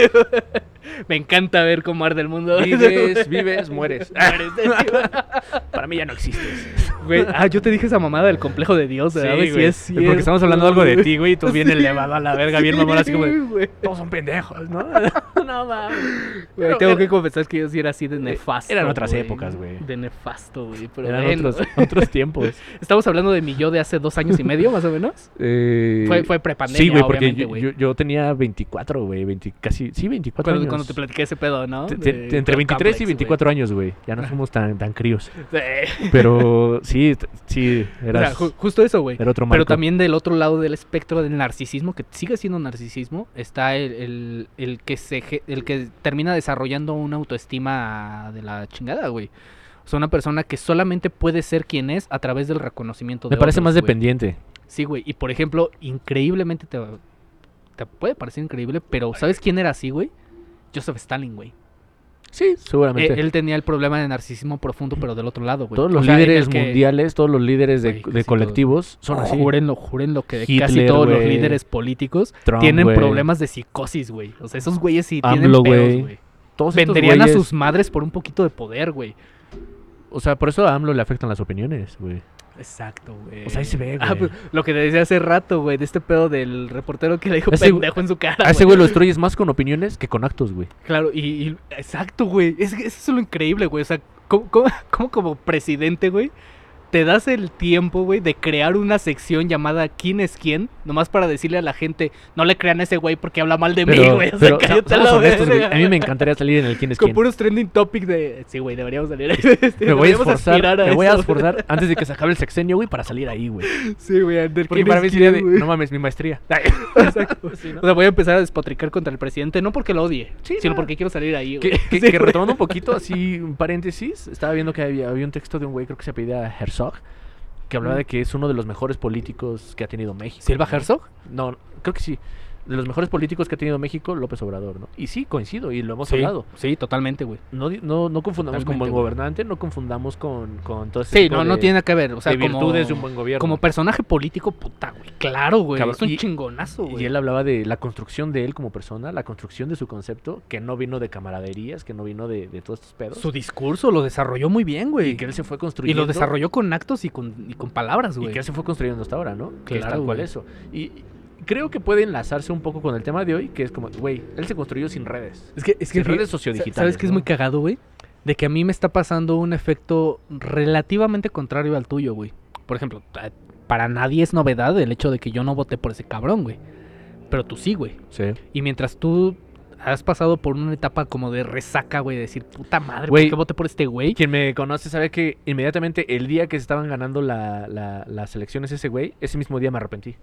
Speaker 2: Me encanta ver cómo arde el mundo.
Speaker 1: Vives, (laughs) vives, mueres. Para mí ya no existes.
Speaker 2: Güey, ah, yo te dije esa mamada del complejo de Dios, ¿verdad? güey?
Speaker 1: güey.
Speaker 2: Sí, es
Speaker 1: Porque estamos hablando algo de ti, güey, y tú bien
Speaker 2: Sí.
Speaker 1: elevado a la verga, bien mamón, así como de,
Speaker 2: Sí, güey.
Speaker 1: Todos son pendejos, ¿no? (laughs) no mames. Pero
Speaker 2: tengo
Speaker 1: era-
Speaker 2: que confesar que yo sí era así de nefasto.
Speaker 1: eran otras épocas, güey.
Speaker 2: De nefasto, güey. Pero
Speaker 1: Eran
Speaker 2: bueno.
Speaker 1: otros, otros tiempos. (laughs)
Speaker 2: Estamos hablando de mi yo de hace dos años y medio, más o menos.
Speaker 1: Eh,
Speaker 2: Fue, fue prepandemia,
Speaker 1: Sí, güey, porque
Speaker 2: obviamente,
Speaker 1: yo,
Speaker 2: güey.
Speaker 1: yo, yo tenía 24, güey, 20, casi, sí, 24
Speaker 2: Cuando,
Speaker 1: años.
Speaker 2: cuando te platiqué ese pedo, ¿no?
Speaker 1: Te-
Speaker 2: De-
Speaker 1: te- entre
Speaker 2: de
Speaker 1: 23 y
Speaker 2: Complex,
Speaker 1: 24 años, güey. Ya no somos tan, tan críos. (laughs)
Speaker 2: Sí.
Speaker 1: Pero sí, sí,
Speaker 2: O sea,
Speaker 1: eras,
Speaker 2: ju- justo eso, güey.
Speaker 1: era otro
Speaker 2: Pero también del otro lado del espectro del narcisismo, que sigue siendo narcisismo, está el, el- el que se el que termina desarrollando una autoestima de la chingada, güey. O sea, una persona que solamente puede ser quien es a través del reconocimiento de
Speaker 1: Me parece
Speaker 2: otros,
Speaker 1: más
Speaker 2: güey.
Speaker 1: dependiente.
Speaker 2: Sí, güey. Y por ejemplo, increíblemente te, te puede parecer increíble, pero ¿sabes quién era así, güey? Joseph Stalin, güey.
Speaker 1: Sí, seguramente.
Speaker 2: Eh, él tenía el problema de narcisismo profundo, pero del otro lado, güey.
Speaker 1: todos
Speaker 2: O
Speaker 1: los
Speaker 2: sea,
Speaker 1: líderes
Speaker 2: que-
Speaker 1: mundiales, todos los líderes de,
Speaker 2: Güey,
Speaker 1: de
Speaker 2: casi
Speaker 1: colectivos son así.
Speaker 2: Júrenlo, júrenlo que
Speaker 1: Hitler,
Speaker 2: casi todos los líderes políticos
Speaker 1: Trump,
Speaker 2: tienen
Speaker 1: güey.
Speaker 2: problemas de psicosis, güey. O sea, esos güeyes sí
Speaker 1: AMLO,
Speaker 2: tienen pedos,
Speaker 1: güey. Todos estos
Speaker 2: Venderían a
Speaker 1: güeyes-
Speaker 2: sus madres por un poquito de poder, güey.
Speaker 1: O sea, por eso a AMLO le afectan las opiniones, güey.
Speaker 2: Exacto, güey.
Speaker 1: O sea, ahí se ve,
Speaker 2: Ah,
Speaker 1: güey.
Speaker 2: pues, lo que te decía hace rato, güey, de este pedo del reportero que le dijo
Speaker 1: Ese
Speaker 2: pendejo en su cara.
Speaker 1: A ese güey lo destruyes más con opiniones que con actos, güey.
Speaker 2: Claro, y, y- exacto, güey. Es, eso es lo increíble, güey. O sea, ¿cómo, cómo- (laughs) cómo como presidente, güey, te das el tiempo, güey, de crear una sección llamada ¿Quién es quién? Nomás para decirle a la gente, no le crean a ese güey porque habla mal de mí, güey. O sea, cállate la
Speaker 1: honestos, güey. A mí me encantaría salir en el quién es
Speaker 2: Con
Speaker 1: quién.
Speaker 2: puros trending topic de... Sí, güey, deberíamos salir ahí. (laughs)
Speaker 1: Me voy a esforzar,
Speaker 2: a
Speaker 1: me voy a
Speaker 2: eso.
Speaker 1: esforzar (laughs) antes de que se acabe el sexenio, güey, para salir ahí, güey.
Speaker 2: Sí, güey, del
Speaker 1: Porque para mí sería de, no mames, mi maestría. (laughs)
Speaker 2: Exacto.
Speaker 1: Sí, ¿no?
Speaker 2: O sea, voy a empezar a despotricar contra el presidente, no porque lo odie,
Speaker 1: Sí,
Speaker 2: sino
Speaker 1: no.
Speaker 2: porque quiero salir ahí,
Speaker 1: Que,
Speaker 2: güey.
Speaker 1: que-
Speaker 2: Sí,
Speaker 1: retomando un poquito, así, un paréntesis, estaba viendo que había, había un texto de un güey, creo que se apellida Herzog, que hablaba
Speaker 2: Mm.
Speaker 1: de que es uno de los mejores políticos que ha tenido México.
Speaker 2: ¿Silva. Herzog?
Speaker 1: No, creo que sí. De los mejores políticos que ha tenido México, López Obrador, ¿no? Y sí, coincido, y lo hemos
Speaker 2: Sí,
Speaker 1: hablado.
Speaker 2: sí, totalmente, güey.
Speaker 1: No, no, no confundamos con buen gobernante, no confundamos con, con todo ese
Speaker 2: Sí,
Speaker 1: tipo
Speaker 2: no, no tiene que ver. O sea,
Speaker 1: de
Speaker 2: como,
Speaker 1: virtudes de un buen gobierno.
Speaker 2: como personaje político, puta, güey. Claro, güey.
Speaker 1: Cabrón,
Speaker 2: Es un
Speaker 1: y-
Speaker 2: chingonazo, güey.
Speaker 1: Y él hablaba de la construcción de él como persona, la construcción de su concepto, que no vino de camaraderías, que no vino de, de todos estos pedos.
Speaker 2: Su discurso lo desarrolló muy bien, güey.
Speaker 1: y que él se fue
Speaker 2: Y
Speaker 1: construyendo.
Speaker 2: lo desarrolló con actos y con, y con palabras,
Speaker 1: Y
Speaker 2: güey.
Speaker 1: que él se fue construyendo hasta ahora, ¿no? que es
Speaker 2: Claro,
Speaker 1: tal cual eso. Y creo que puede enlazarse un poco con el tema de hoy, que es como, güey, él se construyó sin redes.
Speaker 2: Es que, es que
Speaker 1: Sin redes sociodigitales,
Speaker 2: ¿Sabes qué es muy cagado, güey? De que a mí me está pasando un efecto relativamente contrario al tuyo, güey. Por ejemplo, para nadie es novedad el hecho de que yo no voté por ese cabrón, güey. Pero tú sí, güey.
Speaker 1: Sí.
Speaker 2: Y mientras tú has pasado por una etapa como de resaca, güey, de decir, puta madre,
Speaker 1: Güey.
Speaker 2: ¿por qué voté por este güey?
Speaker 1: Quien me conoce sabe que inmediatamente el día que se estaban ganando la- la- las elecciones ese güey, ese mismo día me arrepentí.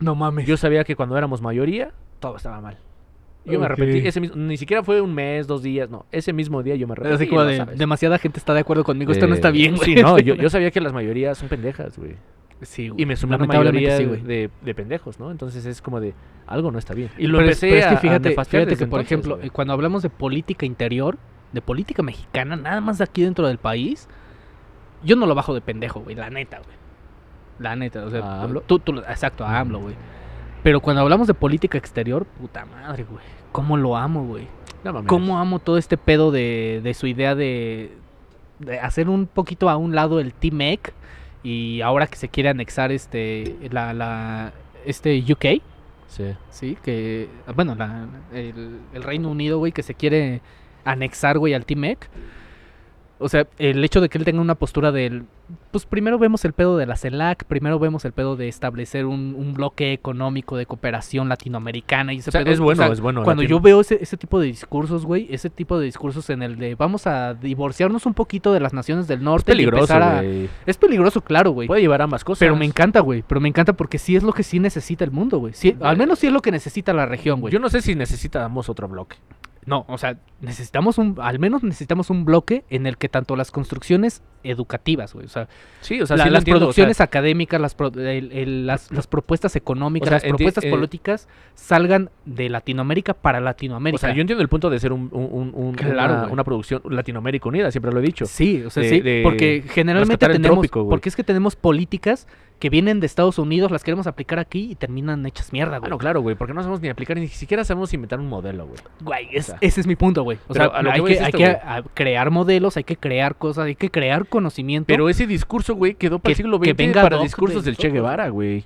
Speaker 2: No mames.
Speaker 1: Yo sabía que cuando éramos mayoría, todo estaba mal. Yo me arrepentí. Ese mismo, ni siquiera fue un mes, dos días, no. Ese mismo día yo me arrepentí.
Speaker 2: Así como
Speaker 1: lo
Speaker 2: de,
Speaker 1: sabes.
Speaker 2: demasiada gente está de acuerdo conmigo, esto no
Speaker 1: Eh,
Speaker 2: está bien, güey.
Speaker 1: Sí, no, yo, (laughs) yo sabía que las mayorías son pendejas, güey.
Speaker 2: Sí, güey.
Speaker 1: Y me sumé a una mayoría
Speaker 2: sí,
Speaker 1: de, de pendejos, ¿no? Entonces es como de, algo no está bien. Y lo
Speaker 2: pero es,
Speaker 1: empecé
Speaker 2: pero es que
Speaker 1: a- a
Speaker 2: fíjate, fíjate que, por ejemplo,
Speaker 1: güey.
Speaker 2: cuando hablamos de política interior, de política mexicana, nada más de aquí dentro del país, yo no lo bajo de pendejo, güey, la neta, güey. La neta, o sea,
Speaker 1: ¿A AMLO?
Speaker 2: tú, tú- exacto, a AMLO, güey. Pero cuando hablamos de política exterior, puta madre, güey. ¿Cómo lo amo, güey?
Speaker 1: No.
Speaker 2: ¿Cómo amo todo este pedo de, de su idea de, de hacer un poquito a un lado el T-MEC y ahora que se quiere anexar este, la, la, este UK?
Speaker 1: Sí.
Speaker 2: Sí, que, bueno, la- el, el Reino Unido, güey, que se quiere anexar, güey, al T-MEC. O sea, el hecho de que él tenga una postura del, pues primero vemos el pedo de la CELAC, primero vemos el pedo de establecer un, un bloque económico de cooperación latinoamericana y ese
Speaker 1: O sea,
Speaker 2: pedo,
Speaker 1: es bueno, es bueno,
Speaker 2: Cuando
Speaker 1: latino.
Speaker 2: yo veo ese, ese tipo de discursos, güey, ese tipo de discursos en el de vamos a divorciarnos un poquito de las naciones del
Speaker 1: Es
Speaker 2: norte y
Speaker 1: peligroso,
Speaker 2: empezar a... Es peligroso, claro, güey.
Speaker 1: Puede llevar ambas cosas.
Speaker 2: Pero me encanta, güey. Pero me encanta porque sí es lo que sí necesita el mundo, güey. Sí, al menos sí es lo que necesita la región, güey.
Speaker 1: Yo no sé si necesitamos otro bloque.
Speaker 2: No, o sea, necesitamos un, al menos necesitamos un bloque en el que tanto las construcciones educativas, güey, o sea,
Speaker 1: Sí, o sea,
Speaker 2: la-
Speaker 1: sí lo
Speaker 2: las
Speaker 1: entiendo, o sea,
Speaker 2: producciones académicas, las, pro- el- el- las, las propuestas económicas,
Speaker 1: O sea,
Speaker 2: las propuestas
Speaker 1: eh,
Speaker 2: políticas salgan de Latinoamérica para
Speaker 1: O
Speaker 2: Latinoamérica.
Speaker 1: sea, yo entiendo el punto de ser un, un- un- un-
Speaker 2: Claro,
Speaker 1: una, producción Latinoamérica unida, siempre lo he dicho.
Speaker 2: Sí, o sea,
Speaker 1: de-
Speaker 2: sí,
Speaker 1: de
Speaker 2: porque generalmente tenemos,
Speaker 1: trópico,
Speaker 2: porque es que tenemos políticas que vienen de Estados Unidos, las queremos aplicar aquí y terminan hechas mierda,
Speaker 1: Ah,
Speaker 2: güey.
Speaker 1: no, claro, güey, porque no sabemos ni aplicar, ni siquiera sabemos inventar un modelo, güey.
Speaker 2: Güey, es-
Speaker 1: sea,
Speaker 2: ese es mi punto, güey. O sea,
Speaker 1: a lo que
Speaker 2: hay que,
Speaker 1: es
Speaker 2: hay
Speaker 1: esto,
Speaker 2: que a- crear modelos, hay que crear cosas, hay que crear conocimiento.
Speaker 1: Pero ese discurso, güey, quedó para
Speaker 2: Que-
Speaker 1: el siglo XX
Speaker 2: venga
Speaker 1: para discursos
Speaker 2: de
Speaker 1: del Che Guevara, güey.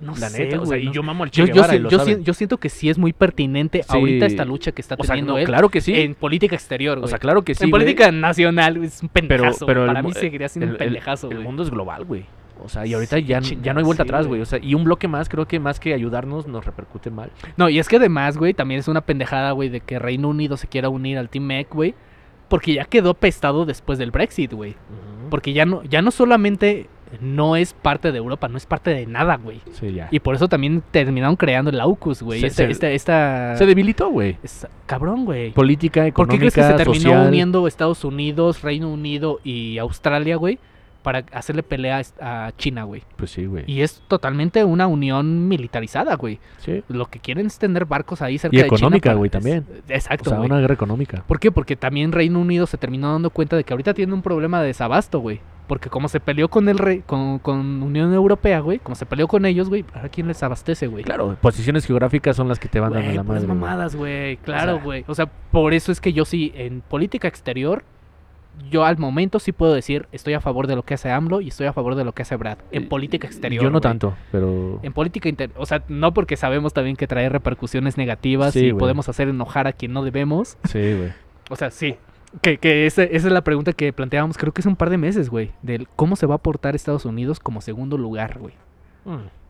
Speaker 2: no
Speaker 1: La
Speaker 2: sé,
Speaker 1: neta, o sea,
Speaker 2: güey,
Speaker 1: y
Speaker 2: no-
Speaker 1: yo mamo al Che
Speaker 2: yo,
Speaker 1: Guevara
Speaker 2: yo
Speaker 1: saben.
Speaker 2: si- yo siento que sí es muy pertinente
Speaker 1: Sí.
Speaker 2: ahorita esta lucha que está
Speaker 1: O sea,
Speaker 2: teniendo
Speaker 1: no,
Speaker 2: él
Speaker 1: claro que sí.
Speaker 2: en política exterior,
Speaker 1: o sea, claro que sí,
Speaker 2: en política nacional es un pendejazo.
Speaker 1: pero el
Speaker 2: para
Speaker 1: mu-
Speaker 2: mí seguiría siendo
Speaker 1: el-
Speaker 2: un
Speaker 1: el-
Speaker 2: pendejazo,
Speaker 1: El mundo es global, güey. O sea, y ahorita
Speaker 2: Sí,
Speaker 1: ya,
Speaker 2: chingada,
Speaker 1: ya no hay vuelta
Speaker 2: sí,
Speaker 1: atrás,
Speaker 2: güey.
Speaker 1: O sea, y un bloque más creo que más que ayudarnos nos repercute mal.
Speaker 2: No, y es que además, güey, también es una pendejada, güey, de que Reino Unido se quiera unir al Team MEC, güey. Porque ya quedó pestado después del Brexit, güey. Porque ya no, ya no solamente no es parte de Europa, no es parte de nada, güey.
Speaker 1: Sí, ya.
Speaker 2: Y por eso también terminaron creando el AUKUS, güey.
Speaker 1: Se-
Speaker 2: Este-
Speaker 1: se-
Speaker 2: esta, esta-
Speaker 1: Se debilitó, güey.
Speaker 2: cabrón, güey.
Speaker 1: Política,
Speaker 2: ¿Por qué
Speaker 1: económica,
Speaker 2: crees que se terminó
Speaker 1: social.
Speaker 2: uniendo Estados Unidos, Reino Unido y Australia, güey? Para hacerle pelea a China, güey.
Speaker 1: Pues sí, güey.
Speaker 2: Y es totalmente una unión militarizada, güey.
Speaker 1: Sí.
Speaker 2: Lo que quieren es tener barcos ahí cerca
Speaker 1: Y
Speaker 2: de China
Speaker 1: económica,
Speaker 2: para-
Speaker 1: güey, también.
Speaker 2: Exacto,
Speaker 1: O sea,
Speaker 2: güey.
Speaker 1: una guerra económica.
Speaker 2: ¿Por qué? Porque también Reino Unido se terminó dando cuenta de que ahorita tiene un problema de desabasto, güey. Porque como se peleó con el rey, con, con Unión Europea, güey, como se peleó con ellos, güey, ¿a quién les abastece, güey?
Speaker 1: Claro, posiciones geográficas son las que te van dando
Speaker 2: Güey,
Speaker 1: la madre. güey.
Speaker 2: mamadas, güey. Claro,
Speaker 1: sea-
Speaker 2: güey. O sea, por eso es que yo sí, en política exterior, yo al momento sí puedo decir, estoy a favor de lo que hace AMLO y estoy a favor de lo que hace Brad. En política exterior.
Speaker 1: Yo no tanto, pero.
Speaker 2: En política interior, o sea, no porque sabemos también que trae repercusiones negativas
Speaker 1: Sí,
Speaker 2: y podemos hacer enojar a quien no debemos.
Speaker 1: Sí, güey. (laughs)
Speaker 2: O sea, sí. Que, que esa, esa es la pregunta que planteábamos, creo que es un par de meses, güey. Del cómo se va a aportar Estados Unidos como segundo lugar, güey.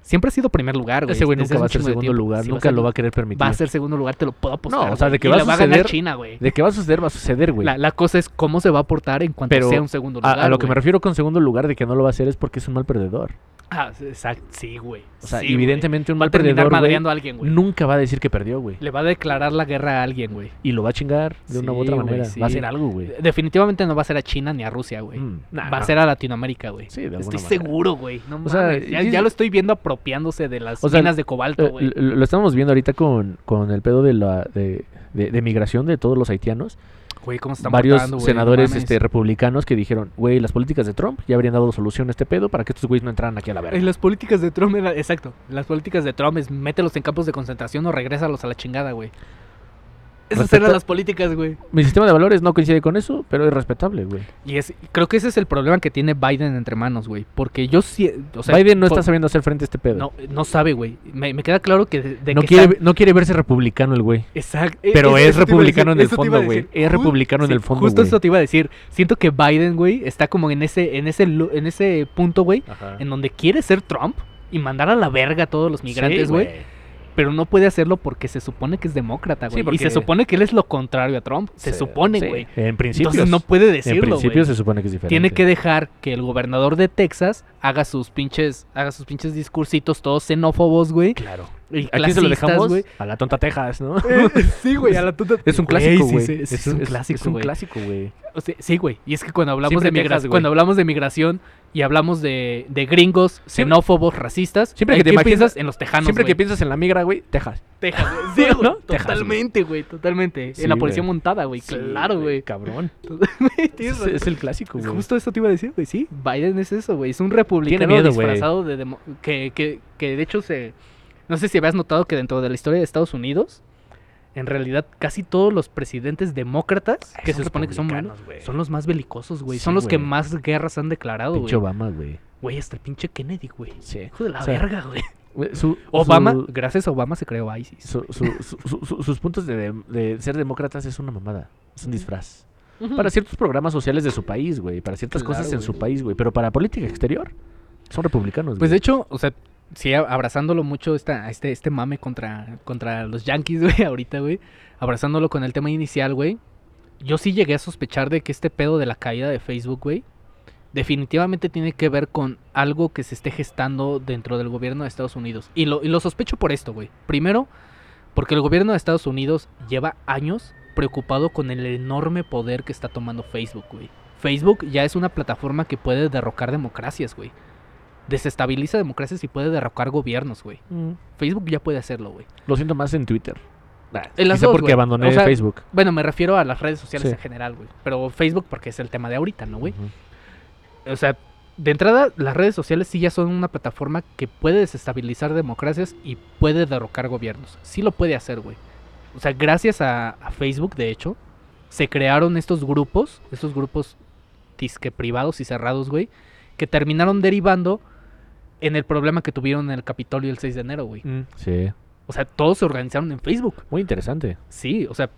Speaker 2: Siempre ha sido primer lugar, güey.
Speaker 1: Ese güey nunca va a ser segundo
Speaker 2: tiempo.
Speaker 1: lugar,
Speaker 2: Sí,
Speaker 1: nunca lo va a querer permitir.
Speaker 2: Va a ser segundo lugar, te lo puedo apostar.
Speaker 1: No, o sea, de
Speaker 2: güey.
Speaker 1: que va a
Speaker 2: va a ganar
Speaker 1: suceder-
Speaker 2: China, güey.
Speaker 1: De que va a suceder, va a suceder, güey.
Speaker 2: La, la cosa es cómo se va a aportar en cuanto
Speaker 1: Pero
Speaker 2: sea un segundo
Speaker 1: A,
Speaker 2: lugar.
Speaker 1: a lo que me
Speaker 2: güey.
Speaker 1: refiero con segundo lugar de que no lo va a hacer es porque es un mal perdedor.
Speaker 2: Ah, exacto. Sí, güey.
Speaker 1: O sea,
Speaker 2: Sí, güey.
Speaker 1: evidentemente un
Speaker 2: Va a
Speaker 1: mal perdedor, güey,
Speaker 2: a alguien, güey.
Speaker 1: nunca va a decir que perdió, güey.
Speaker 2: Le va a declarar la guerra a alguien, güey.
Speaker 1: Y lo va a chingar de una u
Speaker 2: Sí,
Speaker 1: otra
Speaker 2: güey,
Speaker 1: manera.
Speaker 2: sí.
Speaker 1: Va a hacer algo, güey.
Speaker 2: Definitivamente no va a ser a China ni a Rusia, güey.
Speaker 1: Mm, nah,
Speaker 2: va a ser a Latinoamérica, güey.
Speaker 1: Sí, de
Speaker 2: Estoy
Speaker 1: manera.
Speaker 2: seguro, güey. No
Speaker 1: O sea,
Speaker 2: mames. Ya, lo estoy viendo apropiándose de las
Speaker 1: O sea,
Speaker 2: minas de cobalto,
Speaker 1: Eh,
Speaker 2: güey.
Speaker 1: lo, lo estamos viendo ahorita con, con el pedo de la de, de- de migración de todos los haitianos.
Speaker 2: Güey, cómo se están
Speaker 1: Varios
Speaker 2: güey,
Speaker 1: senadores este, republicanos que dijeron, güey, las políticas de Trump ya habrían dado solución a este pedo para que estos güeyes no entraran aquí a la verga.
Speaker 2: Eh, las políticas de Trump, era- exacto. Las políticas de Trump es mételos en campos de concentración o regrésalos a la chingada, güey. Esas eran las políticas, güey.
Speaker 1: Mi sistema de valores no coincide con eso, pero es respetable, güey.
Speaker 2: Y es, creo que ese es el problema que tiene Biden entre manos, güey. Porque yo sí. O sea,
Speaker 1: Biden no
Speaker 2: por-
Speaker 1: está sabiendo hacer frente a este pedo.
Speaker 2: No, no sabe, güey. Me, me queda claro que. De, de
Speaker 1: no,
Speaker 2: que
Speaker 1: quiere,
Speaker 2: está-
Speaker 1: no quiere verse republicano el güey.
Speaker 2: Exacto.
Speaker 1: Pero
Speaker 2: Eso-
Speaker 1: es
Speaker 2: eso
Speaker 1: republicano en el fondo, güey. Es republicano en el fondo,
Speaker 2: Justo
Speaker 1: güey.
Speaker 2: eso te iba a decir. Siento que Biden, güey, está como en ese, en ese, en ese punto, güey, en donde quiere ser Trump y mandar a la verga a todos los migrantes,
Speaker 1: Sí,
Speaker 2: güey. Pero no puede hacerlo porque se supone que es demócrata, güey.
Speaker 1: Sí, porque-
Speaker 2: Y se supone que él es lo contrario a Trump. Se
Speaker 1: Sí,
Speaker 2: supone,
Speaker 1: sí.
Speaker 2: güey.
Speaker 1: En principio.
Speaker 2: Entonces no puede
Speaker 1: En
Speaker 2: decirlo,
Speaker 1: principio
Speaker 2: güey.
Speaker 1: se supone que es diferente.
Speaker 2: Tiene que dejar que el gobernador de Texas haga sus pinches, haga sus pinches discursitos todos xenófobos, güey.
Speaker 1: Claro.
Speaker 2: Y
Speaker 1: ¿A quién se lo dejamos?
Speaker 2: güey.
Speaker 1: A la tonta Texas, ¿no?
Speaker 2: sí, güey, a la (laughs) tuta.
Speaker 1: Es un
Speaker 2: Güey,
Speaker 1: clásico, güey.
Speaker 2: sí, sí, es, un clásico,
Speaker 1: Es un
Speaker 2: güey.
Speaker 1: clásico, güey.
Speaker 2: O sea, sí, güey. Y es que cuando hablamos
Speaker 1: Siempre
Speaker 2: de
Speaker 1: Texas,
Speaker 2: migración,
Speaker 1: güey.
Speaker 2: cuando hablamos de migración y hablamos de, de gringos, xenófobos, racistas,
Speaker 1: Siempre
Speaker 2: ¿en
Speaker 1: que te imaginas-
Speaker 2: piensas en los tejanos,
Speaker 1: Siempre que
Speaker 2: güey.
Speaker 1: piensas en la migra, güey, Texas.
Speaker 2: Texas, güey. (laughs) Sí, güey.
Speaker 1: ¿No? Texas,
Speaker 2: Totalmente, güey, totalmente.
Speaker 1: Sí,
Speaker 2: en la policía
Speaker 1: güey.
Speaker 2: montada, güey. claro, güey.
Speaker 1: Cabrón. (laughs)
Speaker 2: Güey,
Speaker 1: Es, el clásico, güey.
Speaker 2: Justo eso te iba a decir, güey, sí. Biden es eso, güey. Es un republicano
Speaker 1: miedo, güey.
Speaker 2: disfrazado de... que, que de hecho se... No sé si habías notado que dentro de la historia de Estados Unidos, en realidad casi todos los presidentes demócratas, que se supone que son buenos, son los más belicosos, güey.
Speaker 1: Sí,
Speaker 2: son los que más guerras han declarado,
Speaker 1: Pinche
Speaker 2: güey.
Speaker 1: Obama, güey.
Speaker 2: Güey, hasta el pinche Kennedy, güey.
Speaker 1: Sí.
Speaker 2: Hijo de la
Speaker 1: O sea,
Speaker 2: verga, güey.
Speaker 1: Su-
Speaker 2: Obama,
Speaker 1: su-
Speaker 2: gracias a Obama se creó ISIS.
Speaker 1: su- su- su- su- su- sus puntos de, de ser demócratas es una mamada. Es un disfraz. Para ciertos programas sociales de su país, güey. Para ciertas
Speaker 2: Claro,
Speaker 1: cosas en su país, güey. Pero para política exterior, son republicanos,
Speaker 2: Pues de hecho, o sea, sí, abrazándolo mucho esta, este, este mame contra, contra los Yankees, (laughs) güey, ahorita, güey. Abrazándolo con el tema inicial, güey. Yo sí llegué a sospechar de que este pedo de la caída de Facebook, güey, definitivamente tiene que ver con algo que se esté gestando dentro del gobierno de Estados Unidos. Y lo, y lo sospecho por esto, güey. Primero, porque el gobierno de Estados Unidos lleva años preocupado con el enorme poder que está tomando Facebook, güey. Facebook ya es una plataforma que puede derrocar democracias, güey. Desestabiliza democracias y puede derrocar gobiernos, güey.
Speaker 1: Mm.
Speaker 2: Facebook ya puede hacerlo, güey.
Speaker 1: Lo siento más en Twitter.
Speaker 2: En las
Speaker 1: Quizá
Speaker 2: dos,
Speaker 1: porque
Speaker 2: güey.
Speaker 1: abandoné
Speaker 2: O sea,
Speaker 1: Facebook.
Speaker 2: Bueno, me refiero a las redes sociales
Speaker 1: Sí.
Speaker 2: en general, güey. Pero Facebook porque es el tema de ahorita, ¿no, güey? O sea, de entrada, las redes sociales sí ya son una plataforma que puede desestabilizar democracias y puede derrocar gobiernos. Sí lo puede hacer, güey. O sea, gracias a, a Facebook, de hecho, se crearon estos grupos, estos grupos disque privados y cerrados, güey, que terminaron derivando en el problema que tuvieron en el Capitolio el 6 de enero, güey.
Speaker 1: Mm, Sí.
Speaker 2: O sea, todos se organizaron en Facebook.
Speaker 1: Muy interesante.
Speaker 2: Sí, o sea,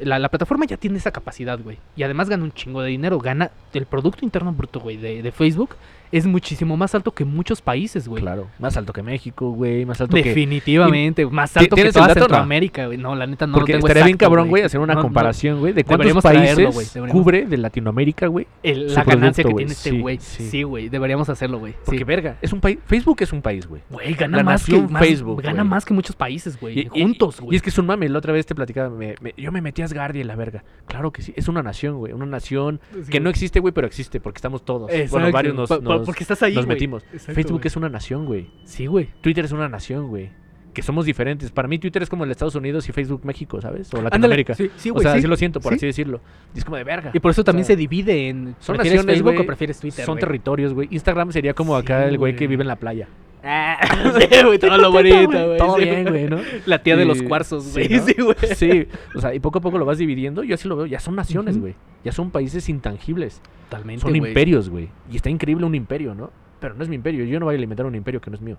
Speaker 2: la, la plataforma ya tiene esa capacidad, güey. Y además gana un chingo de dinero. Gana el Producto Interno Bruto, güey, de, de Facebook. Es muchísimo más alto que muchos países, güey.
Speaker 1: Claro. Más alto que México, güey. Más alto que.
Speaker 2: Definitivamente, más alto que
Speaker 1: ¿Tienes el
Speaker 2: toda? Centroamérica, güey. No, la neta no
Speaker 1: Porque
Speaker 2: lo tengo
Speaker 1: estaría bien
Speaker 2: exacto,
Speaker 1: cabrón, güey, hacer una
Speaker 2: No,
Speaker 1: comparación, güey, de cuántos
Speaker 2: Deberíamos
Speaker 1: países
Speaker 2: traerlo, deberíamos.
Speaker 1: cubre de Latinoamérica, güey.
Speaker 2: La ganancia
Speaker 1: producto,
Speaker 2: que tiene este
Speaker 1: Sí,
Speaker 2: güey.
Speaker 1: sí.
Speaker 2: Sí, güey. Deberíamos hacerlo, güey.
Speaker 1: Porque,
Speaker 2: Sí.
Speaker 1: verga, es un país. Facebook es un país, güey.
Speaker 2: Güey, gana
Speaker 1: la
Speaker 2: más que más-
Speaker 1: Facebook,
Speaker 2: Gana más que muchos países, güey.
Speaker 1: Y- y-
Speaker 2: juntos,
Speaker 1: Y
Speaker 2: güey.
Speaker 1: es que es un mame. La otra vez te platicaba, yo me metí a Asgardia y la verga. Claro que sí. Es una nación, güey. Una nación que no existe, güey, pero existe porque estamos todos. Bueno, varios nos, nos-
Speaker 2: porque estás ahí,
Speaker 1: nos
Speaker 2: güey.
Speaker 1: metimos.
Speaker 2: Exacto,
Speaker 1: Facebook
Speaker 2: güey.
Speaker 1: es una nación, güey.
Speaker 2: Sí, güey.
Speaker 1: Twitter es una nación, güey. Que somos diferentes. Para mí Twitter es como el Estados Unidos y Facebook México, ¿sabes? O
Speaker 2: Ándale,
Speaker 1: Latinoamérica.
Speaker 2: Sí, sí,
Speaker 1: o
Speaker 2: güey.
Speaker 1: sea,
Speaker 2: sí.
Speaker 1: así lo siento, por
Speaker 2: Sí.
Speaker 1: así decirlo. Y es como de verga.
Speaker 2: Y por eso también
Speaker 1: O sea,
Speaker 2: se divide en.
Speaker 1: son
Speaker 2: ¿prefieres
Speaker 1: naciones,
Speaker 2: Facebook
Speaker 1: güey,
Speaker 2: o prefieres Twitter?
Speaker 1: Son
Speaker 2: güey?
Speaker 1: territorios, güey. Instagram sería como acá el güey que vive en la playa.
Speaker 2: Ah, (laughs) sí, güey, todo lo bonito, güey.
Speaker 1: Todo
Speaker 2: sí,
Speaker 1: bien, güey, ¿no? (laughs)
Speaker 2: La tía de los
Speaker 1: Sí,
Speaker 2: cuarzos,
Speaker 1: sí,
Speaker 2: güey.
Speaker 1: ¿no?
Speaker 2: Sí, güey.
Speaker 1: Sí, (laughs) o sea, y poco a poco lo vas dividiendo. Yo así lo veo. Ya son naciones, güey. Ya son países intangibles.
Speaker 2: Totalmente,
Speaker 1: Son imperios, güey. Y está increíble un imperio, ¿no? Pero no es mi imperio. Yo no voy a alimentar un imperio que no es mío.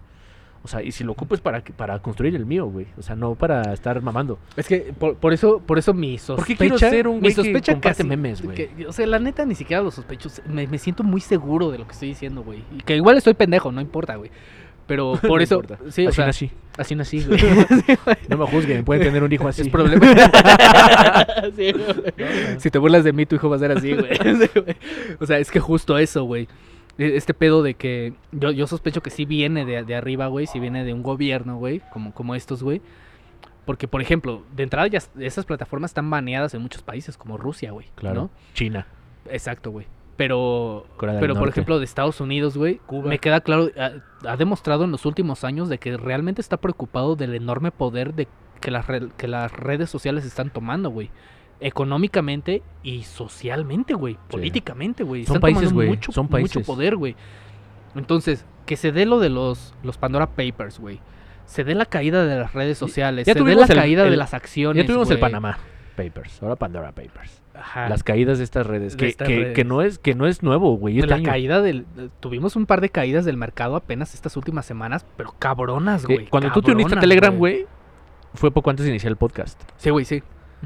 Speaker 1: O sea, y si lo ocupo es para, para construir el mío, güey. O sea, no para estar mamando.
Speaker 2: Es que por, por eso, por eso mi sospecha.
Speaker 1: ¿Por qué quiero ser un
Speaker 2: mi
Speaker 1: güey que comparte memes, güey?
Speaker 2: O sea, la neta ni siquiera lo sospecho. Me, me siento muy seguro de lo que estoy diciendo, güey. Y que igual estoy pendejo, no importa, güey. Pero (laughs) por
Speaker 1: No
Speaker 2: eso.
Speaker 1: importa.
Speaker 2: Sí, o
Speaker 1: así
Speaker 2: sea,
Speaker 1: nací.
Speaker 2: así nací, (laughs) güey.
Speaker 1: No me juzguen, pueden (laughs) tener un hijo así.
Speaker 2: Es problema. Sí. Si te burlas de mí, tu hijo va a ser así, güey. O sea, es que justo eso, güey. E- Este pedo de que yo, yo sospecho que sí viene de, de arriba, güey. Sí viene de un gobierno, güey. Como, como estos, güey. Porque, por ejemplo, de entrada ya esas plataformas están baneadas en muchos países, como Rusia, güey.
Speaker 1: Claro. China.
Speaker 2: Exacto, güey. Pero,
Speaker 1: Corea
Speaker 2: pero por ejemplo, de Estados Unidos, güey,
Speaker 1: Cuba.
Speaker 2: me queda claro, ha, ha demostrado en los últimos años de que realmente está preocupado del enorme poder de que las, re- que las redes sociales están tomando, güey. Económicamente y socialmente, güey. Políticamente, güey.
Speaker 1: Son países, güey,
Speaker 2: Mucho,
Speaker 1: son
Speaker 2: mucho poder, güey. Entonces, que se dé lo de los, los Pandora Papers, güey. Se dé la caída de las redes sociales.
Speaker 1: ya
Speaker 2: se dé la
Speaker 1: el-
Speaker 2: caída de las acciones.
Speaker 1: Ya tuvimos el. Panamá Papers, ahora Pandora Papers.
Speaker 2: Ajá.
Speaker 1: Las caídas de estas redes.
Speaker 2: De
Speaker 1: Que,
Speaker 2: estas
Speaker 1: que-
Speaker 2: redes.
Speaker 1: que no es, que no es nuevo, güey. Este
Speaker 2: la
Speaker 1: año.
Speaker 2: caída del. Tuvimos un par de caídas del mercado apenas estas últimas semanas, pero cabronas, güey.
Speaker 1: cuando tú te uniste a Telegram, güey, fue poco antes de iniciar el podcast.
Speaker 2: Sí, güey, sí.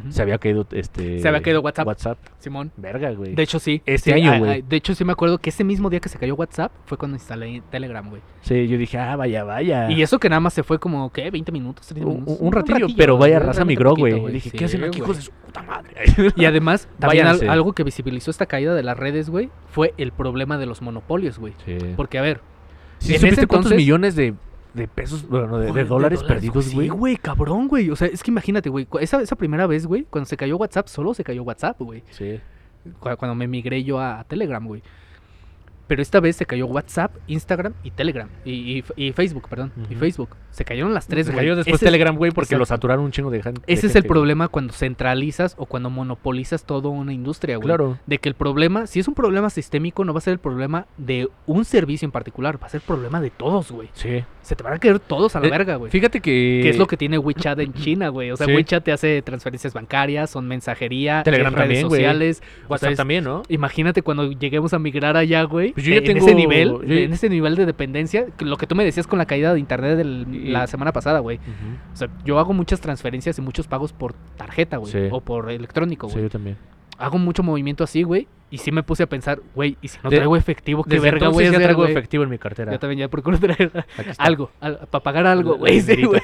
Speaker 1: Se había caído este.
Speaker 2: Se había caído WhatsApp.
Speaker 1: WhatsApp.
Speaker 2: Simón.
Speaker 1: Verga, güey.
Speaker 2: De hecho, sí.
Speaker 1: Este
Speaker 2: Sí,
Speaker 1: año, güey.
Speaker 2: De hecho, sí me acuerdo que ese mismo día que se cayó WhatsApp fue cuando instalé Telegram, güey.
Speaker 1: Sí, yo dije, ah, vaya, vaya.
Speaker 2: Y eso que nada más se fue como, ¿qué? ¿20 minutos? ¿30
Speaker 1: un,
Speaker 2: minutos?
Speaker 1: un ratillo, pero vaya raza migró, güey. Dije,
Speaker 2: Sí,
Speaker 1: ¿qué hacen aquí, hijos de su puta madre? (laughs)
Speaker 2: Y además, también al- algo que visibilizó esta caída de las redes, güey, fue el problema de los monopolios, güey.
Speaker 1: Sí.
Speaker 2: Porque, a ver,
Speaker 1: ¿Sí
Speaker 2: en
Speaker 1: supiste
Speaker 2: ese
Speaker 1: cuántos
Speaker 2: entonces-
Speaker 1: millones de, de pesos, bueno, de, de
Speaker 2: Güey,
Speaker 1: dólares perdidos,
Speaker 2: Sí,
Speaker 1: güey?
Speaker 2: güey, cabrón, güey. O sea, es que imagínate, güey. Esa, esa primera vez, güey, cuando se cayó WhatsApp, solo se cayó WhatsApp, güey.
Speaker 1: Sí.
Speaker 2: Cu- Cuando me migré yo a, Telegram, güey. Pero esta vez se cayó WhatsApp, Instagram y Telegram. Y, y- y Facebook, perdón. Y. Facebook. Se cayeron las tres,
Speaker 1: Se
Speaker 2: güey.
Speaker 1: cayó después
Speaker 2: Ese
Speaker 1: Telegram, güey, porque lo saturaron un chingo de, gen- de
Speaker 2: Ese es
Speaker 1: gente,
Speaker 2: el
Speaker 1: güey.
Speaker 2: problema cuando centralizas o cuando monopolizas toda una industria, güey.
Speaker 1: Claro.
Speaker 2: De que el problema, si es un problema sistémico, no va a ser el problema de un servicio en particular, va a ser el problema de todos, güey.
Speaker 1: Sí.
Speaker 2: Se te van a caer todos a la
Speaker 1: Eh,
Speaker 2: verga, güey.
Speaker 1: Fíjate que...
Speaker 2: Que es lo que tiene WeChat en China, güey. O sea,
Speaker 1: Sí.
Speaker 2: WeChat te hace transferencias bancarias, son mensajería,
Speaker 1: Telegram
Speaker 2: es redes
Speaker 1: también,
Speaker 2: sociales. O
Speaker 1: WhatsApp también, ¿no?
Speaker 2: Imagínate cuando lleguemos a migrar allá, güey.
Speaker 1: Pues yo ya
Speaker 2: en
Speaker 1: tengo-
Speaker 2: ese nivel,
Speaker 1: yo-
Speaker 2: en ese nivel de dependencia, que lo que tú me decías con la caída de internet
Speaker 1: Y-
Speaker 2: la semana pasada, güey. O sea, yo hago muchas transferencias y muchos pagos por tarjeta, güey.
Speaker 1: Sí.
Speaker 2: O por electrónico,
Speaker 1: Sí,
Speaker 2: güey.
Speaker 1: yo también.
Speaker 2: Hago mucho movimiento así, güey. Y sí me puse a pensar, güey, y si no traigo efectivo, qué verga, güey. hacer,
Speaker 1: traigo efectivo en mi cartera.
Speaker 2: Yo también ya procuro traer algo, para pagar algo, güey. Sí, güey.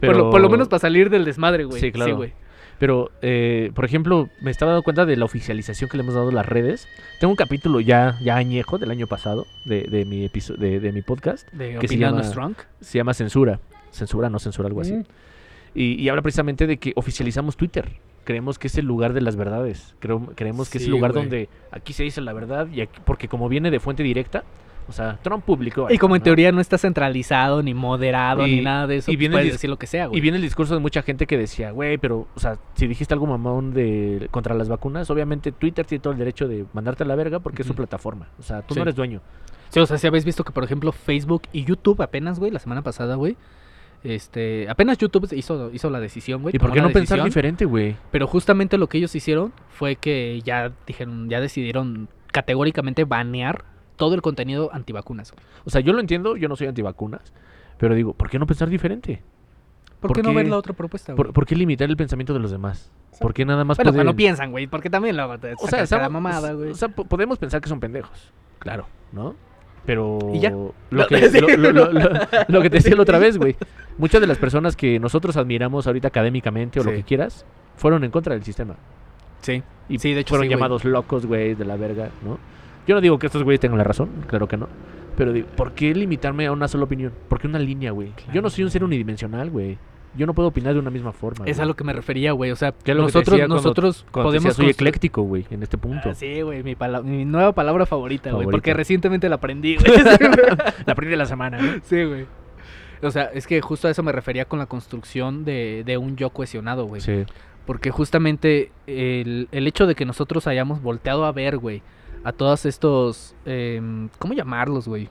Speaker 2: Por, lo, por lo menos para salir del desmadre, güey.
Speaker 1: Sí, claro.
Speaker 2: güey.
Speaker 1: Pero, eh, por ejemplo, me estaba dando cuenta de la oficialización que le hemos dado a las redes. Tengo un capítulo ya, ya añejo del año pasado de, de mi de, de mi podcast.
Speaker 2: De
Speaker 1: Que se llama-
Speaker 2: Strong.
Speaker 1: Se llama Censura. Censura, no censura, algo así.
Speaker 2: Mm.
Speaker 1: Y, y habla precisamente de que oficializamos Twitter. Creemos que es el lugar de las verdades. Creo- creemos que es el lugar donde aquí se dice la verdad. y aquí- Porque como viene de fuente directa, o sea, Trump publicó.
Speaker 2: Y como en
Speaker 1: ¿no?
Speaker 2: teoría no está centralizado, ni moderado,
Speaker 1: Y-
Speaker 2: ni nada de eso,
Speaker 1: y
Speaker 2: pues
Speaker 1: viene el
Speaker 2: puedes decir lo que sea, güey.
Speaker 1: Y viene el discurso de mucha gente que decía, güey, pero, o sea, si dijiste algo mamón de contra las vacunas, obviamente Twitter tiene todo el derecho de mandarte a la verga porque es su plataforma. O sea, tú
Speaker 2: Sí.
Speaker 1: no eres dueño.
Speaker 2: Sí, o sea, si habéis visto que, por ejemplo, Facebook y YouTube apenas, güey, la semana pasada, güey. Este, apenas YouTube hizo, hizo la decisión, güey.
Speaker 1: ¿Y por qué
Speaker 2: la
Speaker 1: no pensar diferente, güey?
Speaker 2: Pero justamente lo que ellos hicieron fue que ya dijeron, ya decidieron categóricamente banear todo el contenido antivacunas. güey.
Speaker 1: O sea, yo lo entiendo, yo no soy antivacunas, pero digo, ¿por qué no pensar diferente?
Speaker 2: ¿Por,
Speaker 1: ¿Por
Speaker 2: qué no ver la otra propuesta, güey?
Speaker 1: ¿Por, por qué limitar el pensamiento de los demás? ¿Por qué nada más
Speaker 2: Bueno,
Speaker 1: pueden-
Speaker 2: cuando piensan, güey, porque también te
Speaker 1: O sea, estamos-
Speaker 2: mamada, güey.
Speaker 1: o sea, po- podemos pensar que son pendejos. Claro, ¿no? Pero
Speaker 2: ¿Y ya?
Speaker 1: Lo, que, (laughs)
Speaker 2: sí.
Speaker 1: lo, lo- lo- lo- lo que te decía la otra vez, güey. Muchas de las personas que nosotros admiramos ahorita académicamente o lo que quieras, fueron en contra del sistema.
Speaker 2: Sí.
Speaker 1: Y
Speaker 2: Sí, de hecho,
Speaker 1: fueron llamados locos, güey, de la verga, ¿no? Yo no digo que estos güeyes tengan la razón, claro que no. Pero digo, ¿por qué limitarme a una sola opinión? ¿Por qué una línea, güey? Yo no soy un ser unidimensional, güey. Yo no puedo opinar de una misma forma.
Speaker 2: Es a
Speaker 1: güey.
Speaker 2: lo que me refería, güey. O sea, nosotros,
Speaker 1: cuando-
Speaker 2: nosotros
Speaker 1: Cuando
Speaker 2: podemos
Speaker 1: soy ecléctico, güey, en este punto.
Speaker 2: Ah, sí, güey, mi, nueva palabra favorita, güey.
Speaker 1: Favorita.
Speaker 2: Porque recientemente la aprendí, (laughs) güey.
Speaker 1: La de la semana, ¿no?
Speaker 2: sí, güey. O sea, es que justo a eso me refería con la construcción de, de un yo cohesionado, güey.
Speaker 1: Sí.
Speaker 2: Porque justamente el, el hecho de que nosotros hayamos volteado a ver, güey, a todos estos, em, ¿cómo llamarlos, güey?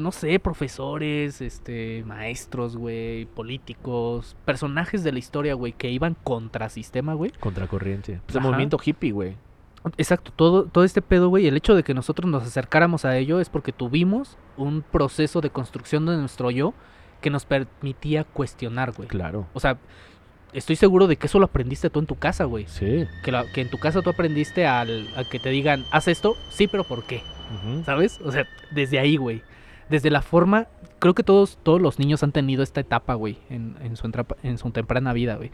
Speaker 2: No sé, profesores, este, maestros, güey, políticos, personajes de la historia, güey, que iban contra sistema, güey.
Speaker 1: Contracorriente. Pues el
Speaker 2: Ajá.
Speaker 1: movimiento hippie, güey.
Speaker 2: Exacto, todo, todo este pedo, güey, el hecho de que nosotros nos acercáramos a ello es porque tuvimos un proceso de construcción de nuestro yo que nos permitía cuestionar, güey.
Speaker 1: Claro.
Speaker 2: O sea, estoy seguro de que eso lo aprendiste tú en tu casa, güey.
Speaker 1: Sí.
Speaker 2: Que, la- que en tu casa tú aprendiste al, a que te digan, haz esto, sí, pero ¿por qué? ¿Sabes? O sea, desde ahí, güey. Desde la forma, creo que todos, todos los niños han tenido esta etapa, güey, en, en, su entrapa- en su temprana vida, güey.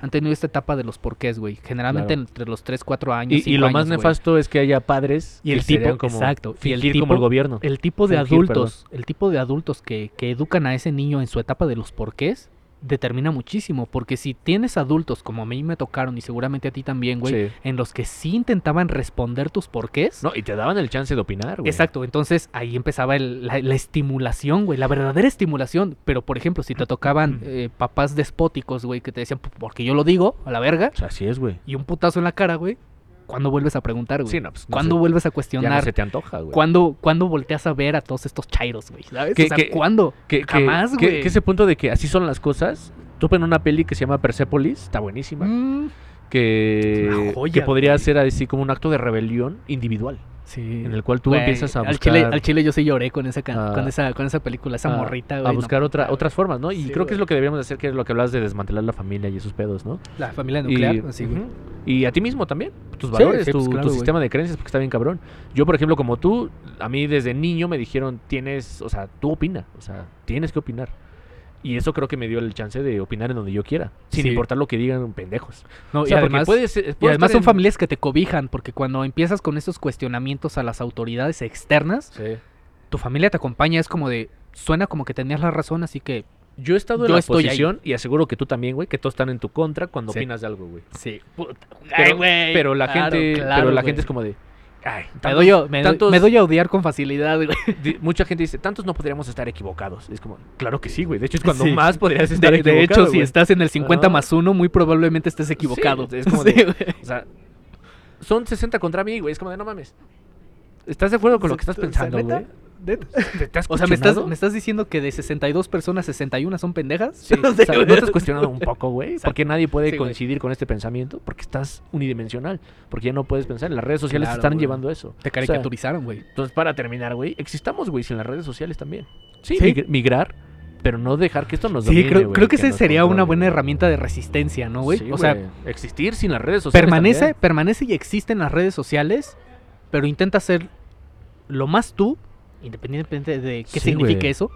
Speaker 2: Han tenido esta etapa de los porqués, güey. Generalmente
Speaker 1: Claro.
Speaker 2: entre los 3, 4 años.
Speaker 1: Y, y lo más
Speaker 2: güey.
Speaker 1: nefasto es que haya padres
Speaker 2: Y el
Speaker 1: que
Speaker 2: tipo-
Speaker 1: como
Speaker 2: exacto, y el
Speaker 1: fingir como el
Speaker 2: tipo-
Speaker 1: gobierno.
Speaker 2: El tipo de
Speaker 1: Fingir,
Speaker 2: adultos, el tipo de adultos que, que educan a ese niño en su etapa de los porqués, determina muchísimo. Porque si tienes adultos como a mí me tocaron y seguramente a ti también, güey,
Speaker 1: Sí.
Speaker 2: en los que sí intentaban responder tus porqués.
Speaker 1: No, y te daban el chance de opinar, güey.
Speaker 2: Exacto, entonces ahí empezaba el- la, la estimulación, güey, la verdadera estimulación. Pero, por ejemplo, si te tocaban eh, papás despóticos, güey, que te decían, porque yo lo digo, a la verga,
Speaker 1: O sea, así es, güey.
Speaker 2: y un putazo en la cara, güey, ¿cuándo vuelves a preguntar, güey?
Speaker 1: Sí, no, pues, no
Speaker 2: ¿Cuándo
Speaker 1: sé,
Speaker 2: vuelves a
Speaker 1: ya no
Speaker 2: cuestionar?
Speaker 1: se te antoja, güey.
Speaker 2: ¿Cuándo, ¿Cuándo volteas a ver a todos estos chairos, güey? ¿Sabes? O sea,
Speaker 1: que-
Speaker 2: ¿cuándo?
Speaker 1: Que, que-
Speaker 2: Jamás, güey.
Speaker 1: que ese punto de que así son las cosas. Tú en una peli que se llama Persepolis, está buenísima.
Speaker 2: Mm,
Speaker 1: Que,
Speaker 2: joya,
Speaker 1: que podría
Speaker 2: güey.
Speaker 1: ser así como un acto de rebelión individual.
Speaker 2: sí.
Speaker 1: En el cual tú
Speaker 2: Güey,
Speaker 1: empiezas a
Speaker 2: al
Speaker 1: buscar,
Speaker 2: chile, al chile yo sí lloré con esa, can-
Speaker 1: Ah.
Speaker 2: con esa, con esa película, esa
Speaker 1: a-
Speaker 2: morrita, güey.
Speaker 1: a
Speaker 2: no
Speaker 1: buscar otra,
Speaker 2: puta,
Speaker 1: otras formas, ¿no? Y
Speaker 2: Sí,
Speaker 1: creo que es lo que deberíamos de hacer, que es lo que hablas de desmantelar la familia y esos pedos, ¿no?
Speaker 2: La familia nuclear,
Speaker 1: y,
Speaker 2: así, güey.
Speaker 1: y a ti mismo también, tus valores,
Speaker 2: sí,
Speaker 1: tu,
Speaker 2: pues,
Speaker 1: tu
Speaker 2: claro,
Speaker 1: sistema de creencias, porque está bien cabrón. Yo, por ejemplo, como tú, a mí desde niño me dijeron, tienes, o sea, tú opina, o sea, tienes que opinar. Y eso creo que me dio el chance de opinar en donde yo quiera, sin
Speaker 2: Sí.
Speaker 1: importar lo que digan pendejos.
Speaker 2: No,
Speaker 1: O sea,
Speaker 2: y además,
Speaker 1: puedes,
Speaker 2: y además son
Speaker 1: en-
Speaker 2: familias que te cobijan, porque cuando empiezas con estos cuestionamientos a las autoridades externas,
Speaker 1: Sí.
Speaker 2: tu familia te acompaña, es como de, suena como que tenías la razón, así que,
Speaker 1: Yo he estado en la
Speaker 2: ahí.
Speaker 1: posición, y aseguro que tú también, güey, que todos están en tu contra cuando
Speaker 2: Sí.
Speaker 1: opinas de algo, güey.
Speaker 2: sí, puta,
Speaker 1: Pero, pero la
Speaker 2: claro,
Speaker 1: gente,
Speaker 2: claro,
Speaker 1: pero la
Speaker 2: güey.
Speaker 1: gente es como de, ay,
Speaker 2: Me doy, a- me, doy-
Speaker 1: tantos-
Speaker 2: me doy a odiar con facilidad, güey.
Speaker 1: mucha gente dice, tantos no podríamos estar equivocados. Es como, claro que sí, güey. De hecho, es cuando
Speaker 2: Sí.
Speaker 1: más podrías estar
Speaker 2: De,
Speaker 1: equivocado.
Speaker 2: de hecho, si estás en el 50
Speaker 1: Ajá.
Speaker 2: más 1, muy probablemente estés equivocado.
Speaker 1: es como (laughs)
Speaker 2: Sí,
Speaker 1: de-
Speaker 2: güey.
Speaker 1: O sea, son 60 contra mí, güey. Es como de, no mames. ¿Estás de acuerdo con lo que estás pensando, güey?
Speaker 2: ¿Neta?
Speaker 1: ¿Te, te has
Speaker 2: O sea, ¿me estás,
Speaker 1: cuestionado?
Speaker 2: ¿me estás diciendo que de 62 personas, 61 son pendejas?
Speaker 1: Sí,
Speaker 2: No
Speaker 1: o
Speaker 2: sé,
Speaker 1: sea,
Speaker 2: güey.
Speaker 1: ¿No te has (laughs) cuestionado un poco, güey? Porque nadie puede
Speaker 2: Sí,
Speaker 1: coincidir con este pensamiento. Porque estás unidimensional. Porque ya no puedes pensar. Las redes sociales
Speaker 2: Claro,
Speaker 1: te están llevando eso.
Speaker 2: Te
Speaker 1: O sea,
Speaker 2: caricaturizaron, güey.
Speaker 1: entonces, para terminar, güey, existamos, güey, sin las redes sociales también. Sí,
Speaker 2: Sí.
Speaker 1: mig- migrar, pero no dejar que esto nos
Speaker 2: Sí,
Speaker 1: domine,
Speaker 2: creo,
Speaker 1: güey,
Speaker 2: creo que esa
Speaker 1: nos
Speaker 2: sería una buena herramienta de resistencia, ¿no, güey?
Speaker 1: Sí,
Speaker 2: o sea,
Speaker 1: existir sin las redes sociales.
Speaker 2: permanece,
Speaker 1: también.
Speaker 2: permanece y existe en las redes sociales, pero intenta ser lo más tú, independientemente de qué
Speaker 1: Sí,
Speaker 2: signifique eso,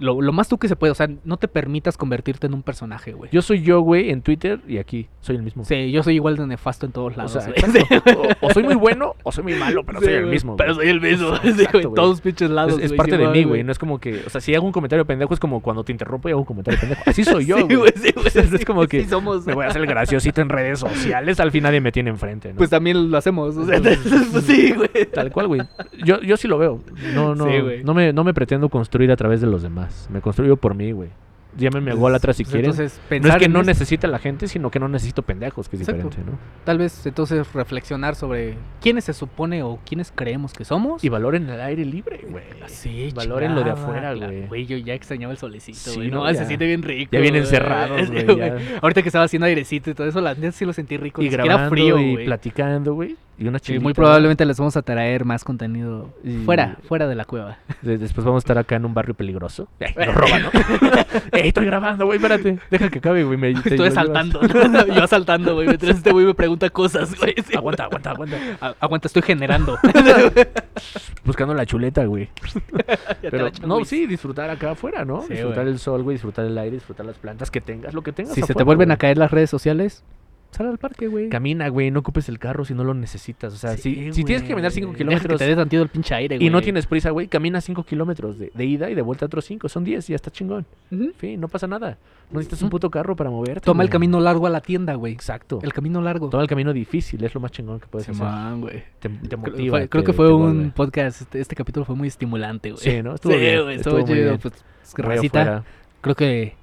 Speaker 2: lo, lo más tú que se puede. O sea, no te permitas convertirte en un personaje, güey.
Speaker 1: Yo soy yo, güey, en Twitter y aquí soy el mismo.
Speaker 2: Sí, yo soy igual de nefasto en todos
Speaker 1: O
Speaker 2: lados.
Speaker 1: sea,
Speaker 2: güey.
Speaker 1: exacto. (laughs) o, o soy muy bueno o soy muy malo, pero
Speaker 2: Sí,
Speaker 1: soy el mismo.
Speaker 2: Pero
Speaker 1: güey.
Speaker 2: soy el mismo.
Speaker 1: Exacto, (laughs)
Speaker 2: sí, güey, todos pinches lados.
Speaker 1: Es, es
Speaker 2: güey,
Speaker 1: parte de mí, güey. No es como que, o sea, si hago un comentario pendejo es como cuando te interrumpo y hago un comentario pendejo. Así soy (laughs) yo,
Speaker 2: Sí,
Speaker 1: güey.
Speaker 2: sí, güey,
Speaker 1: Es, como que
Speaker 2: somos.
Speaker 1: me voy a hacer el graciosito en redes sociales. Al fin nadie me tiene enfrente, ¿no?
Speaker 2: Pues también lo hacemos. O sea,
Speaker 1: Entonces,
Speaker 2: pues sí, güey.
Speaker 1: Tal cual, güey. Yo, yo sí lo veo. No, no, no, me, no me pretendo construir a través de los demás. Me construyo por mí, güey. Llámenme ególatra si
Speaker 2: Pues
Speaker 1: quieren.
Speaker 2: Entonces,
Speaker 1: no es que no
Speaker 2: es-
Speaker 1: necesita la gente, sino que no necesito pendejos, que es
Speaker 2: Exacto.
Speaker 1: diferente, ¿no?
Speaker 2: Tal vez entonces reflexionar sobre quiénes se supone o quiénes creemos que somos.
Speaker 1: Y valoren el aire libre, güey.
Speaker 2: Sí,
Speaker 1: Valoren lo de afuera, güey.
Speaker 2: Güey, yo ya extrañaba el solecito,
Speaker 1: Sí,
Speaker 2: güey.
Speaker 1: no,
Speaker 2: no, se
Speaker 1: ya-
Speaker 2: siente bien rico.
Speaker 1: ya vienen
Speaker 2: güey.
Speaker 1: cerrados,
Speaker 2: Sí,
Speaker 1: güey.
Speaker 2: Ahorita que estaba haciendo airecito y todo eso, la neta sí lo sentí rico.
Speaker 1: Y grabando
Speaker 2: frío,
Speaker 1: y platicando, güey. Y
Speaker 2: muy probablemente les vamos a traer más contenido
Speaker 1: Y-
Speaker 2: fuera, fuera de la cueva.
Speaker 1: De- Después vamos a estar acá en un barrio peligroso. (laughs) Eh, nos roban, ¿no? (laughs) Ey, estoy grabando, güey, espérate. Deja que acabe, güey. me-
Speaker 2: Estoy asaltando. (laughs) Yo asaltando, güey. Mientras este güey me pregunta cosas, güey. Sí.
Speaker 1: Aguanta, aguanta, aguanta.
Speaker 2: A- Aguanta, estoy generando.
Speaker 1: Buscando la chuleta, güey. Pero,
Speaker 2: la
Speaker 1: no, sí, disfrutar acá afuera, ¿no?
Speaker 2: Sí,
Speaker 1: disfrutar el sol, güey, disfrutar el aire, disfrutar las plantas que tengas, lo que tengas.
Speaker 2: Si se te vuelven a caer las redes sociales, sal al parque, güey.
Speaker 1: Camina, güey, no ocupes el carro si no lo necesitas. O sea, si, si tienes que caminar 5 (laughs)
Speaker 2: Deja
Speaker 1: kilómetros
Speaker 2: que te tantito el pinche aire, güey.
Speaker 1: y no tienes prisa, güey, camina 5 kilómetros de, de ida y de vuelta otros 5. Son 10 y ya está chingón. Fin, no pasa nada. No necesitas un puto carro para moverte.
Speaker 2: Toma el camino largo a la tienda, güey.
Speaker 1: Exacto.
Speaker 2: El camino largo.
Speaker 1: Toma el camino difícil, es lo más chingón que puedes hacer.
Speaker 2: Simón, güey.
Speaker 1: Te, te
Speaker 2: Creo,
Speaker 1: motiva.
Speaker 2: creo
Speaker 1: te-
Speaker 2: que fue un
Speaker 1: vuelve.
Speaker 2: podcast, este, este capítulo fue muy estimulante, güey.
Speaker 1: Sí, ¿no? (laughs) Estuvo
Speaker 2: sí,
Speaker 1: bien,
Speaker 2: güey,
Speaker 1: estuvo
Speaker 2: estuvo
Speaker 1: muy
Speaker 2: chido.
Speaker 1: bien.
Speaker 2: Pues, creo que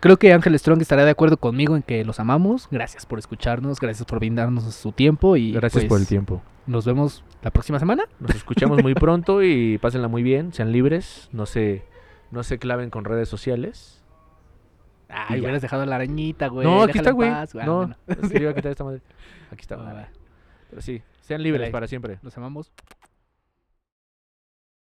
Speaker 2: creo que Ángel Strong estará de acuerdo conmigo en que los amamos. Gracias por escucharnos, gracias por brindarnos su tiempo y
Speaker 1: Gracias por el
Speaker 2: pues,
Speaker 1: tiempo.
Speaker 2: Nos vemos la próxima semana.
Speaker 1: Nos escuchamos muy pronto y pásenla muy bien, sean libres, no se, no se claven con redes sociales.
Speaker 2: Ay,
Speaker 1: ya.
Speaker 2: hubieras dejado la arañita, güey.
Speaker 1: no, aquí
Speaker 2: déjala
Speaker 1: está, güey.
Speaker 2: paz, Ah,
Speaker 1: no,
Speaker 2: bueno.
Speaker 1: iba a quitar (laughs) esta madre. Aquí está.
Speaker 2: Va.
Speaker 1: Pero sí, sean libres
Speaker 2: Dale.
Speaker 1: para siempre.
Speaker 2: Los amamos.